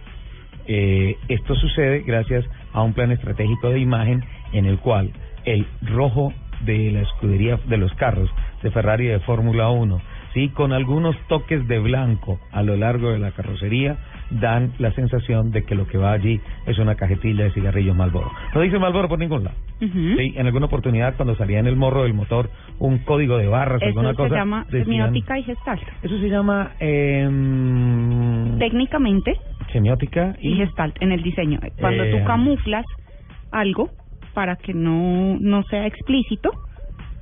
S4: Eh, esto sucede gracias a un plan estratégico de imagen en el cual el rojo de la escudería de los carros de Ferrari de Fórmula 1, sí, con algunos toques de blanco a lo largo de la carrocería, dan la sensación de que lo que va allí es una cajetilla de cigarrillos Marlboro. No dice Marlboro por ningún lado. Sí, en alguna oportunidad cuando salía en el morro del motor un código de barras,
S8: Eso
S4: alguna
S8: se
S4: cosa.
S8: llama
S4: decían-
S8: semiótica y gestalt.
S4: Eso se llama em,
S8: Técnicamente
S4: semiótica
S8: y gestalt en el diseño. Cuando
S4: Eh,
S8: tú camuflas algo para que no, no sea explícito,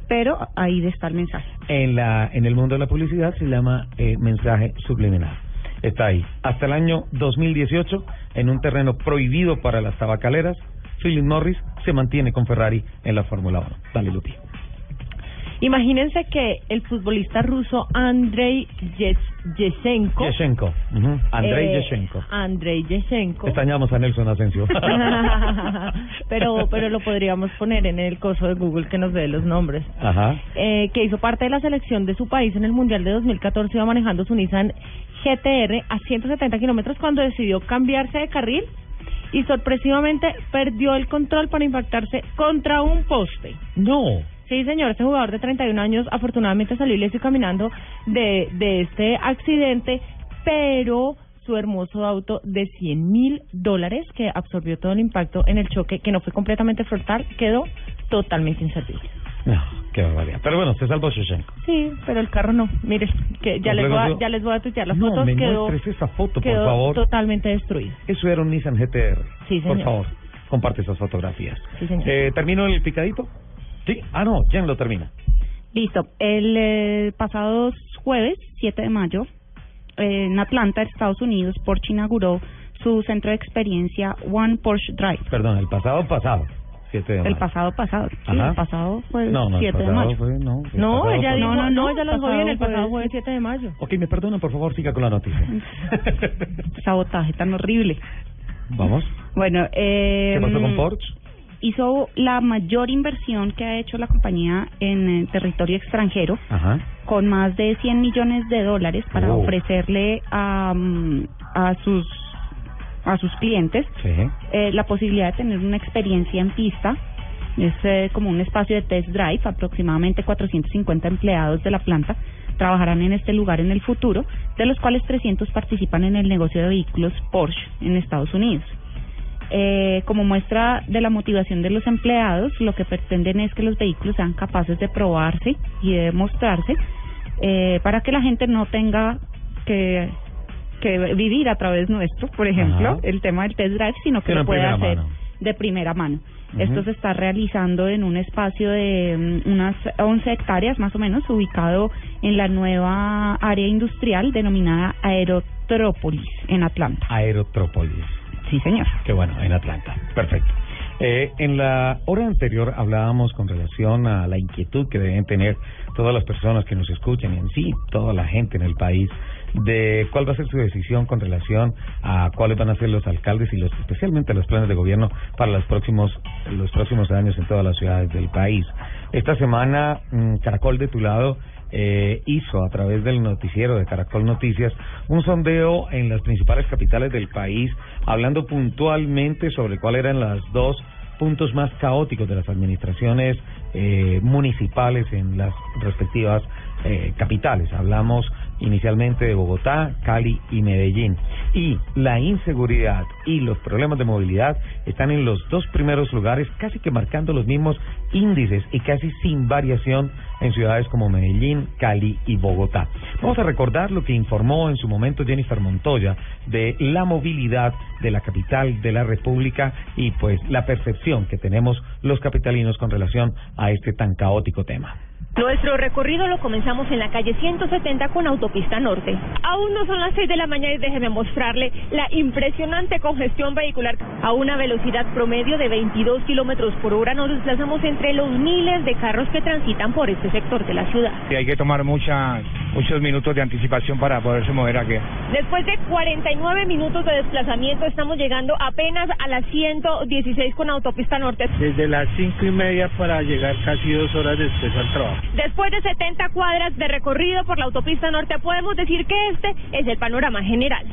S8: pero ahí está el mensaje.
S4: en la en el mundo de la publicidad se llama eh, mensaje subliminal. Está ahí. Hasta el año 2018, en un terreno prohibido para las tabacaleras, Philip Morris se mantiene con Ferrari en la Fórmula 1. Dale, Lupi.
S5: Imagínense que el futbolista ruso Andrei Yes- Yeshenko.
S4: Yeshenko. ujú, Andrei
S5: eh,
S4: Yeshenko.
S5: Andrei Yeshenko.
S4: Extrañamos a Nelson Asensio.
S5: pero pero lo podríamos poner en el coso de Google que nos dé los nombres.
S4: Ajá.
S5: Eh, que hizo parte de la selección de su país en el Mundial de 2014, iba manejando su Nissan GTR a 170 kilómetros cuando decidió cambiarse de carril y sorpresivamente perdió el control para impactarse contra un poste.
S4: No.
S5: Sí, señor, este jugador de 31 años afortunadamente salió ileso y caminando de, de este accidente, pero su hermoso auto de 100 mil dólares que absorbió todo el impacto en el choque, que no fue completamente frontal, quedó totalmente inservible.
S4: No, qué barbaridad. Pero bueno, se salvó Yeshenko.
S5: Sí, pero el carro no. Mire, que ya les voy a, ya les voy a tuitear las
S4: no,
S5: fotos.
S4: me
S5: quedó,
S4: esa foto, por
S5: quedó
S4: favor.
S5: totalmente destruido.
S4: Eso era un Nissan GTR.
S5: Sí,
S4: Por
S5: señor.
S4: favor, comparte esas fotografías.
S5: Sí, señor.
S4: Eh, ¿Termino el picadito? Sí. Ah, no, Jen lo termina.
S8: Listo. El eh, pasado jueves, 7 de mayo, eh, en Atlanta, Estados Unidos, Porsche inauguró su centro de experiencia One Porsche Drive.
S4: Perdón, el pasado pasado. 7 de
S8: El
S4: mayo.
S8: pasado pasado. Sí,
S4: Ajá.
S8: el pasado fue el
S4: No, no, el
S8: 7 de
S4: pasado
S8: mayo.
S4: fue- no, el
S5: No, ella
S4: fue-
S5: dijo, no, no, ella lo dijo bien, el pasado fue el 7 de mayo.
S4: Ok, me perdonan, por favor, siga con la noticia.
S8: Sabotaje tan horrible.
S4: Vamos.
S8: Bueno, eh,
S4: ¿Qué pasó con Porsche?
S8: hizo la mayor inversión que ha hecho la compañía en eh, territorio extranjero,
S4: Ajá.
S8: con más de 100 millones de dólares para
S4: Oh.
S8: ofrecerle a, mm, a sus a sus clientes
S4: Sí.
S8: eh, la posibilidad de tener una experiencia en pista. Es eh, como un espacio de test drive. Aproximadamente 450 empleados de la planta trabajarán en este lugar en el futuro, de los cuales 300 participan en el negocio de vehículos Porsche en Estados Unidos. Eh, como muestra de la motivación de los empleados, lo que pretenden es que los vehículos sean capaces de probarse y de demostrarse eh, para que la gente no tenga que, que vivir a través nuestro, por ejemplo,
S4: Ajá.
S8: el tema del test drive, sino que lo puede hacer
S4: mano.
S8: de primera mano. Esto se está realizando en un espacio de mm, unas 11 hectáreas más o menos, ubicado en la nueva área industrial denominada Aerotrópolis en Atlanta.
S4: Aerotrópolis.
S8: Sí, señor.
S4: Qué bueno, en Atlanta. Perfecto. Eh, en la hora anterior hablábamos con relación a la inquietud que deben tener todas las personas que nos escuchan y en sí toda la gente en el país de cuál va a ser su decisión con relación a cuáles van a ser los alcaldes y los especialmente los planes de gobierno para los próximos los próximos años en todas las ciudades del país. Esta semana mm, Caracol de tu lado eh, hizo a través del noticiero de Caracol Noticias un sondeo en las principales capitales del país, hablando puntualmente sobre cuáles eran las dos puntos más caóticos de las administraciones eh, municipales en las respectivas eh, capitales. Hablamos inicialmente de Bogotá, Cali y Medellín. Y la inseguridad y los problemas de movilidad están en los dos primeros lugares, casi que marcando los mismos índices y casi sin variación en ciudades como Medellín, Cali y Bogotá. Vamos a recordar lo que informó en su momento Jennifer Montoya de la movilidad de la capital de la República y pues la percepción que tenemos los capitalinos con relación a este tan caótico tema.
S52: Nuestro recorrido lo comenzamos en la calle 170 con autopista norte. Aún no son las 6 de la mañana y déjeme mostrarle la impresionante congestión vehicular. A una velocidad promedio de 22 kilómetros por hora nos desplazamos entre los miles de carros que transitan por este sector de la ciudad.
S53: Y hay que tomar mucha, muchos minutos de anticipación para poderse mover aquí.
S52: Después de 49 minutos de desplazamiento estamos llegando apenas a las 116 con autopista norte.
S53: Desde las 5 y media para llegar casi dos horas después al trabajo.
S52: Después de 70 cuadras de recorrido por la autopista norte, podemos decir que este es el panorama general.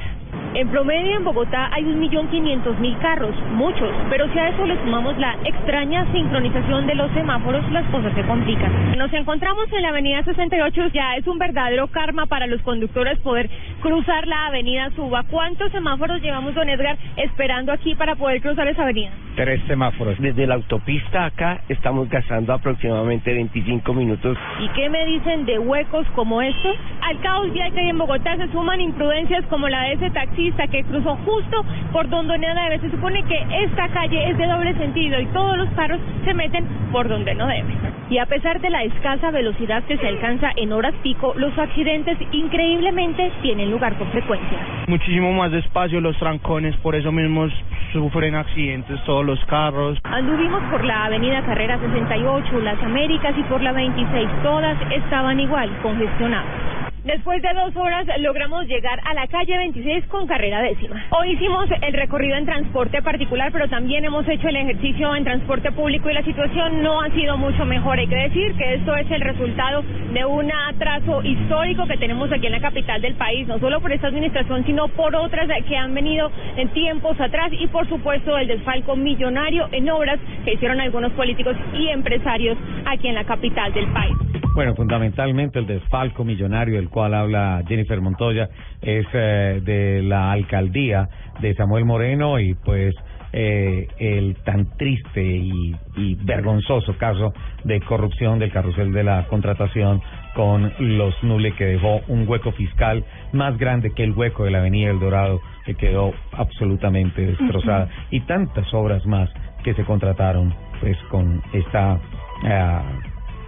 S52: En promedio en Bogotá hay 1.500.000 carros, muchos, pero si a eso le sumamos la extraña sincronización de los semáforos, las cosas se complican. Nos encontramos en la avenida 68, ya es un verdadero karma para los conductores poder cruzar la avenida Suba. ¿Cuántos semáforos llevamos, don Edgar, esperando aquí para poder cruzar esa avenida?
S54: Tres semáforos. Desde la autopista acá estamos gastando aproximadamente 25 minutos.
S52: ¿Y qué me dicen de huecos como estos? Al caos vial que hay en Bogotá se suman imprudencias como la de ese taxista que cruzó justo por donde no debe. Se supone que esta calle es de doble sentido y todos los carros se meten por donde no deben. Y a pesar de la escasa velocidad que se alcanza en horas pico, los accidentes increíblemente tienen lugar con frecuencia.
S53: Muchísimo más despacio los trancones, por eso mismo sufren accidentes todos los carros.
S52: Anduvimos por la avenida Carrera 68, Las Américas y por la 26. Todas estaban igual, congestionadas. Después de dos horas logramos llegar a la calle 26 con carrera décima. Hoy hicimos el recorrido en transporte particular, pero también hemos hecho el ejercicio en transporte público y la situación no ha sido mucho mejor. Hay que decir que esto es el resultado de un atraso histórico que tenemos aquí en la capital del país, no solo por esta administración, sino por otras que han venido en tiempos atrás y por supuesto el desfalco millonario en obras que hicieron algunos políticos y empresarios aquí en la capital del país.
S4: Bueno, fundamentalmente el desfalco millonario del cual habla Jennifer Montoya es eh, de la alcaldía de Samuel Moreno y pues eh, el tan triste y, y vergonzoso caso de corrupción del carrusel de la contratación con los Nule que dejó un hueco fiscal más grande que el hueco de la Avenida El Dorado que quedó absolutamente destrozada y tantas obras más que se contrataron pues con esta eh,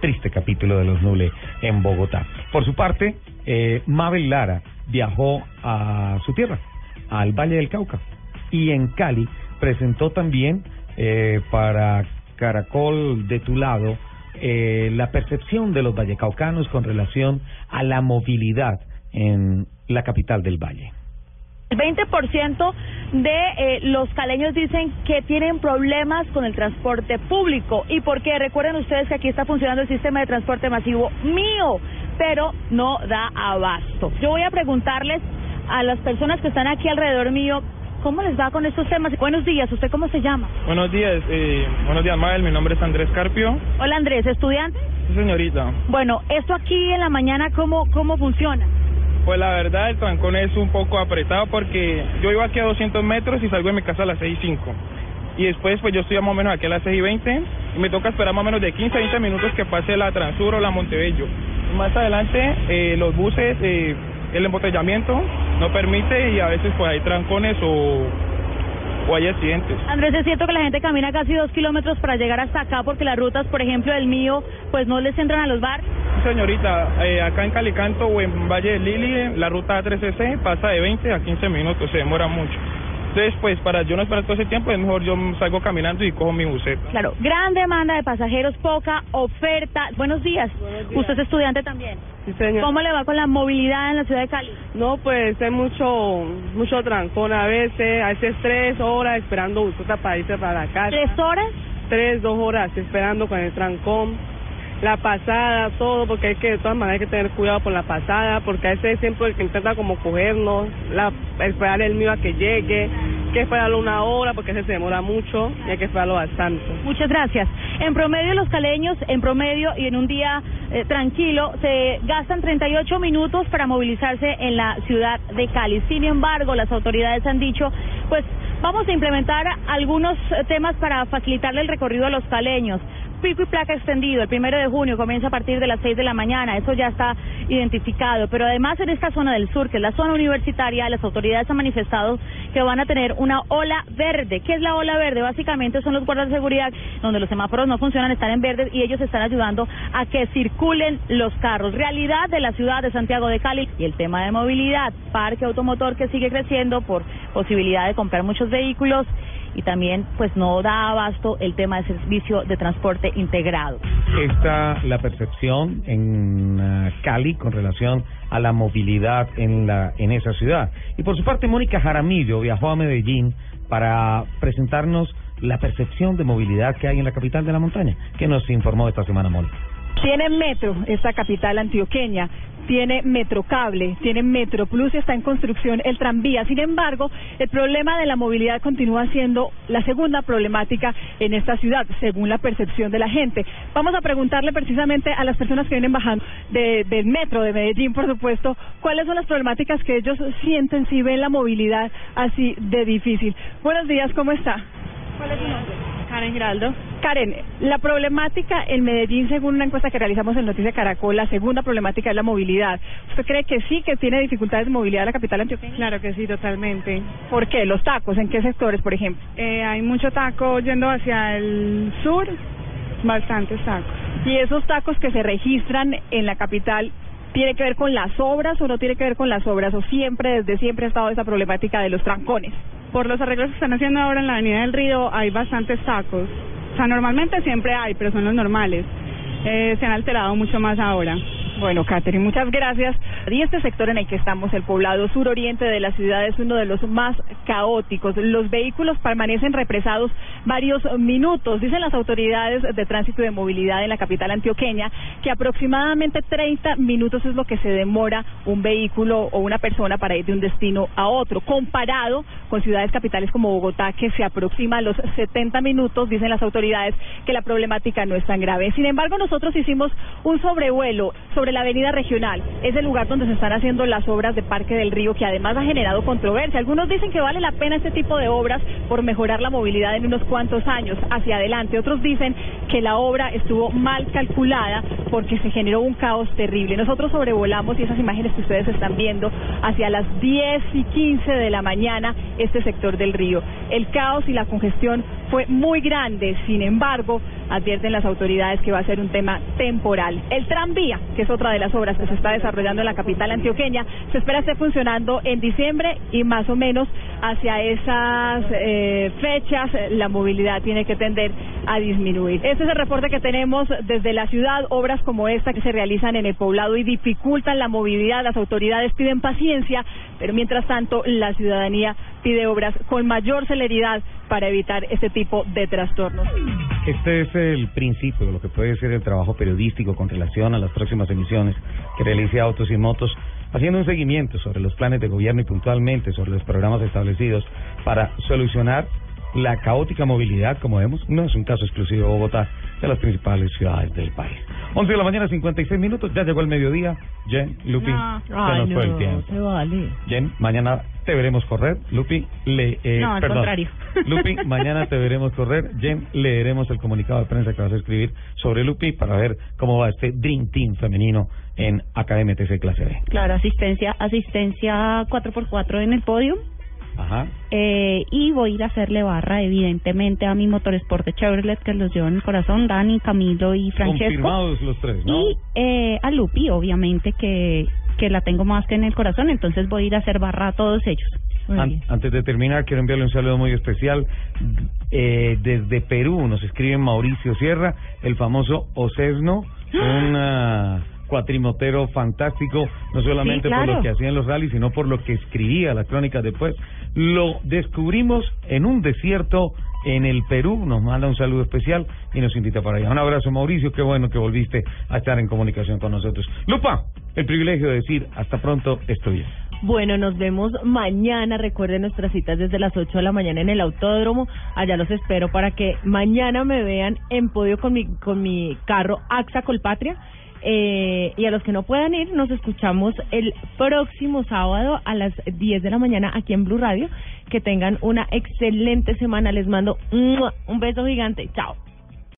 S4: triste capítulo de los Nule en Bogotá. Por su parte, eh, Mabel Lara viajó a su tierra, al Valle del Cauca, y en Cali presentó también eh, para Caracol de tu lado eh, la percepción de los vallecaucanos con relación a la movilidad en la capital del Valle.
S55: El 20% de eh, los caleños dicen que tienen problemas con el transporte público. ¿Y por qué? Recuerden ustedes que aquí está funcionando el sistema de transporte masivo mío, pero no da abasto. Yo voy a preguntarles a las personas que están aquí alrededor mío, ¿cómo les va con estos temas? Buenos días, ¿usted cómo se llama?
S56: Buenos días, eh, buenos días, Mabel. Mi nombre es Andrés Carpio.
S55: Hola Andrés, ¿estudiante?
S56: Sí, señorita.
S55: Bueno, esto aquí en la mañana, ¿cómo, cómo funciona?
S56: Pues la verdad, el trancón es un poco apretado porque yo iba aquí a 200 metros y salgo de mi casa a las 6 y 5. Y después, pues yo estoy más o menos aquí a las 6 y 20 y me toca esperar más o menos de 15 a 20 minutos que pase la Transur o la Montebello. Más adelante, eh, los buses, eh, el embotellamiento no permite y a veces pues hay trancones o, o hay accidentes.
S55: Andrés, es cierto que la gente camina casi dos kilómetros para llegar hasta acá porque las rutas, por ejemplo, del mío, pues no les entran a los bares.
S56: Señorita, eh, acá en Calicanto o en Valle del Lili, la ruta 3C pasa de 20 a 15 minutos, se demora mucho. Entonces, pues para yo no esperar todo ese tiempo, es mejor yo salgo caminando y cojo mi buseta.
S55: Claro, gran demanda de pasajeros, poca oferta. Buenos días. Usted es estudiante también.
S57: Sí, señor.
S55: ¿Cómo le va con la movilidad en la ciudad de Cali?
S57: No, pues hay mucho, mucho trancón a veces, a veces tres horas esperando buseta para irse para la casa.
S55: ¿Tres horas?
S57: Tres, dos horas esperando con el trancón. La pasada, todo, porque hay que de todas maneras hay que tener cuidado por la pasada, porque a veces es siempre el que intenta como cogernos, la, esperar el mío a que llegue, Hay que esperarlo una hora porque se demora mucho y hay que esperarlo bastante.
S55: Muchas gracias. En promedio los caleños, en promedio y en un día eh, tranquilo, se gastan 38 minutos para movilizarse en la ciudad de Cali. Sin embargo, las autoridades han dicho, pues vamos a implementar algunos eh, temas para facilitarle el recorrido a los caleños pico y placa extendido. El primero de junio comienza a partir de las 6 de la mañana. Eso ya está identificado. Pero además en esta zona del sur, que es la zona universitaria, las autoridades han manifestado que van a tener una ola verde. ¿Qué es la ola verde? Básicamente son los guardas de seguridad donde los semáforos no funcionan, están en verde y ellos están ayudando a que circulen los carros. Realidad de la ciudad de Santiago de Cali y el tema de movilidad. Parque automotor que sigue creciendo por posibilidad de comprar muchos vehículos y también pues no da abasto el tema de servicio de transporte integrado.
S4: Está la percepción en uh, Cali con relación a la movilidad en la en esa ciudad. Y por su parte Mónica Jaramillo viajó a Medellín para presentarnos la percepción de movilidad que hay en la capital de la montaña, que nos informó esta semana Mónica.
S53: Tiene metro esta capital antioqueña, tiene Metrocable, tiene Metroplus y está en construcción el tranvía. Sin embargo, el problema de la movilidad continúa siendo la segunda problemática en esta ciudad, según la percepción de la gente. Vamos a preguntarle precisamente a las personas que vienen bajando de, del metro de Medellín, por supuesto, cuáles son las problemáticas que ellos sienten si ven la movilidad así de difícil. Buenos días, ¿cómo está? ¿Cuál es?
S58: Karen Giraldo.
S53: Karen, la problemática en Medellín, según una encuesta que realizamos en Noticias Caracol, la segunda problemática es la movilidad. ¿Usted cree que sí, que tiene dificultades de movilidad la capital antioqueña?
S58: Claro que sí, totalmente.
S53: ¿Por qué? ¿Los tacos? ¿En qué sectores, por ejemplo?
S58: Eh, hay mucho taco yendo hacia el sur, bastantes tacos.
S53: ¿Y esos tacos que se registran en la capital tiene que ver con las obras o no tiene que ver con las obras? ¿O siempre, desde siempre ha estado esa problemática de los trancones?
S58: Por los arreglos que están haciendo ahora en la Avenida del Río hay bastantes tacos. O sea, normalmente siempre hay, pero son los normales. Eh, se han alterado mucho más ahora.
S53: Bueno, Catherine, muchas gracias. Y este sector en el que estamos, el poblado suroriente de la ciudad, es uno de los más caóticos. Los vehículos permanecen represados varios minutos. Dicen las autoridades de tránsito y de movilidad en la capital antioqueña que aproximadamente 30 minutos es lo que se demora un vehículo o una persona para ir de un destino a otro, comparado con ciudades capitales como Bogotá, que se aproxima a los 70 minutos. Dicen las autoridades que la problemática no es tan grave. Sin embargo, nosotros hicimos un sobrevuelo sobre la avenida regional. Es el lugar donde se están haciendo las obras de Parque del Río, que además ha generado controversia. Algunos dicen que vale la pena este tipo de obras por mejorar la movilidad en unos cuantos años hacia adelante. Otros dicen que la obra estuvo mal calculada porque se generó un caos terrible. Nosotros sobrevolamos y esas imágenes que ustedes están viendo hacia las 10 y 15 de la mañana este sector del río. El caos y la congestión fue muy grande, sin embargo, advierten las autoridades que va a ser un tema temporal. El tranvía, que es otra de las obras que se está desarrollando en la capital antioqueña, se espera esté funcionando en diciembre y más o menos hacia esas eh, fechas la movilidad tiene que tender a disminuir. Este es el reporte que tenemos desde la ciudad, obras como esta que se realizan en el poblado y dificultan la movilidad, las autoridades piden paciencia, pero mientras tanto la ciudadanía pide obras con mayor celeridad para evitar este tipo de trastornos.
S4: Este es el principio de lo que puede ser el trabajo periodístico con relación a las próximas emisiones que realice Autos y Motos, haciendo un seguimiento sobre los planes de gobierno y puntualmente sobre los programas establecidos para solucionar la caótica movilidad, como vemos, no es un caso exclusivo de Bogotá, de las principales ciudades del país. 11 de la mañana, 56 minutos, ya llegó el mediodía. Jen, Lupi,
S5: No.
S4: se
S5: Ay,
S4: nos fue el
S5: no,
S4: tiempo.
S5: se vale.
S4: Jen, mañana te veremos correr. Lupi, le, eh,
S5: No, al
S4: perdón.
S5: contrario.
S4: Lupi, mañana te veremos correr. Jen, leeremos el comunicado de prensa que vas a escribir sobre Lupi para ver cómo va este Dream Team femenino en AKMTC Clase B.
S8: Claro, asistencia, asistencia 4x4 en el podio.
S4: Ajá.
S8: Eh, y voy a ir a hacerle barra, evidentemente, a mi motorsport de Chevrolet que los llevo en el corazón, Dani, Camilo y Francesco.
S4: Confirmados los tres, ¿no?
S8: Y eh, a Lupi, obviamente, que, que la tengo más que en el corazón, entonces voy a ir a hacer barra a todos ellos.
S4: An- antes de terminar, quiero enviarle un saludo muy especial. Eh, desde Perú nos escribe Mauricio Sierra, el famoso Ocesno, ah, cuatrimotero fantástico, no solamente
S8: Sí,
S4: por lo que hacía en los rallies, sino por lo que escribía las crónicas después. Lo descubrimos en un desierto en el Perú. Nos manda un saludo especial y nos invita para allá. Un abrazo, Mauricio. Qué bueno que volviste a estar en comunicación con nosotros. Lupa, el privilegio de decir hasta pronto, estoy bien.
S5: Bueno, nos vemos mañana. Recuerden nuestras citas desde las 8 de la mañana en el autódromo. Allá los espero para que mañana me vean en podio con mi, con mi carro AXA Colpatria. Eh, y a los que no puedan ir, nos escuchamos el próximo sábado a las 10 de la mañana aquí en Blue Radio. Que tengan una excelente semana. Les mando un beso gigante. Chao.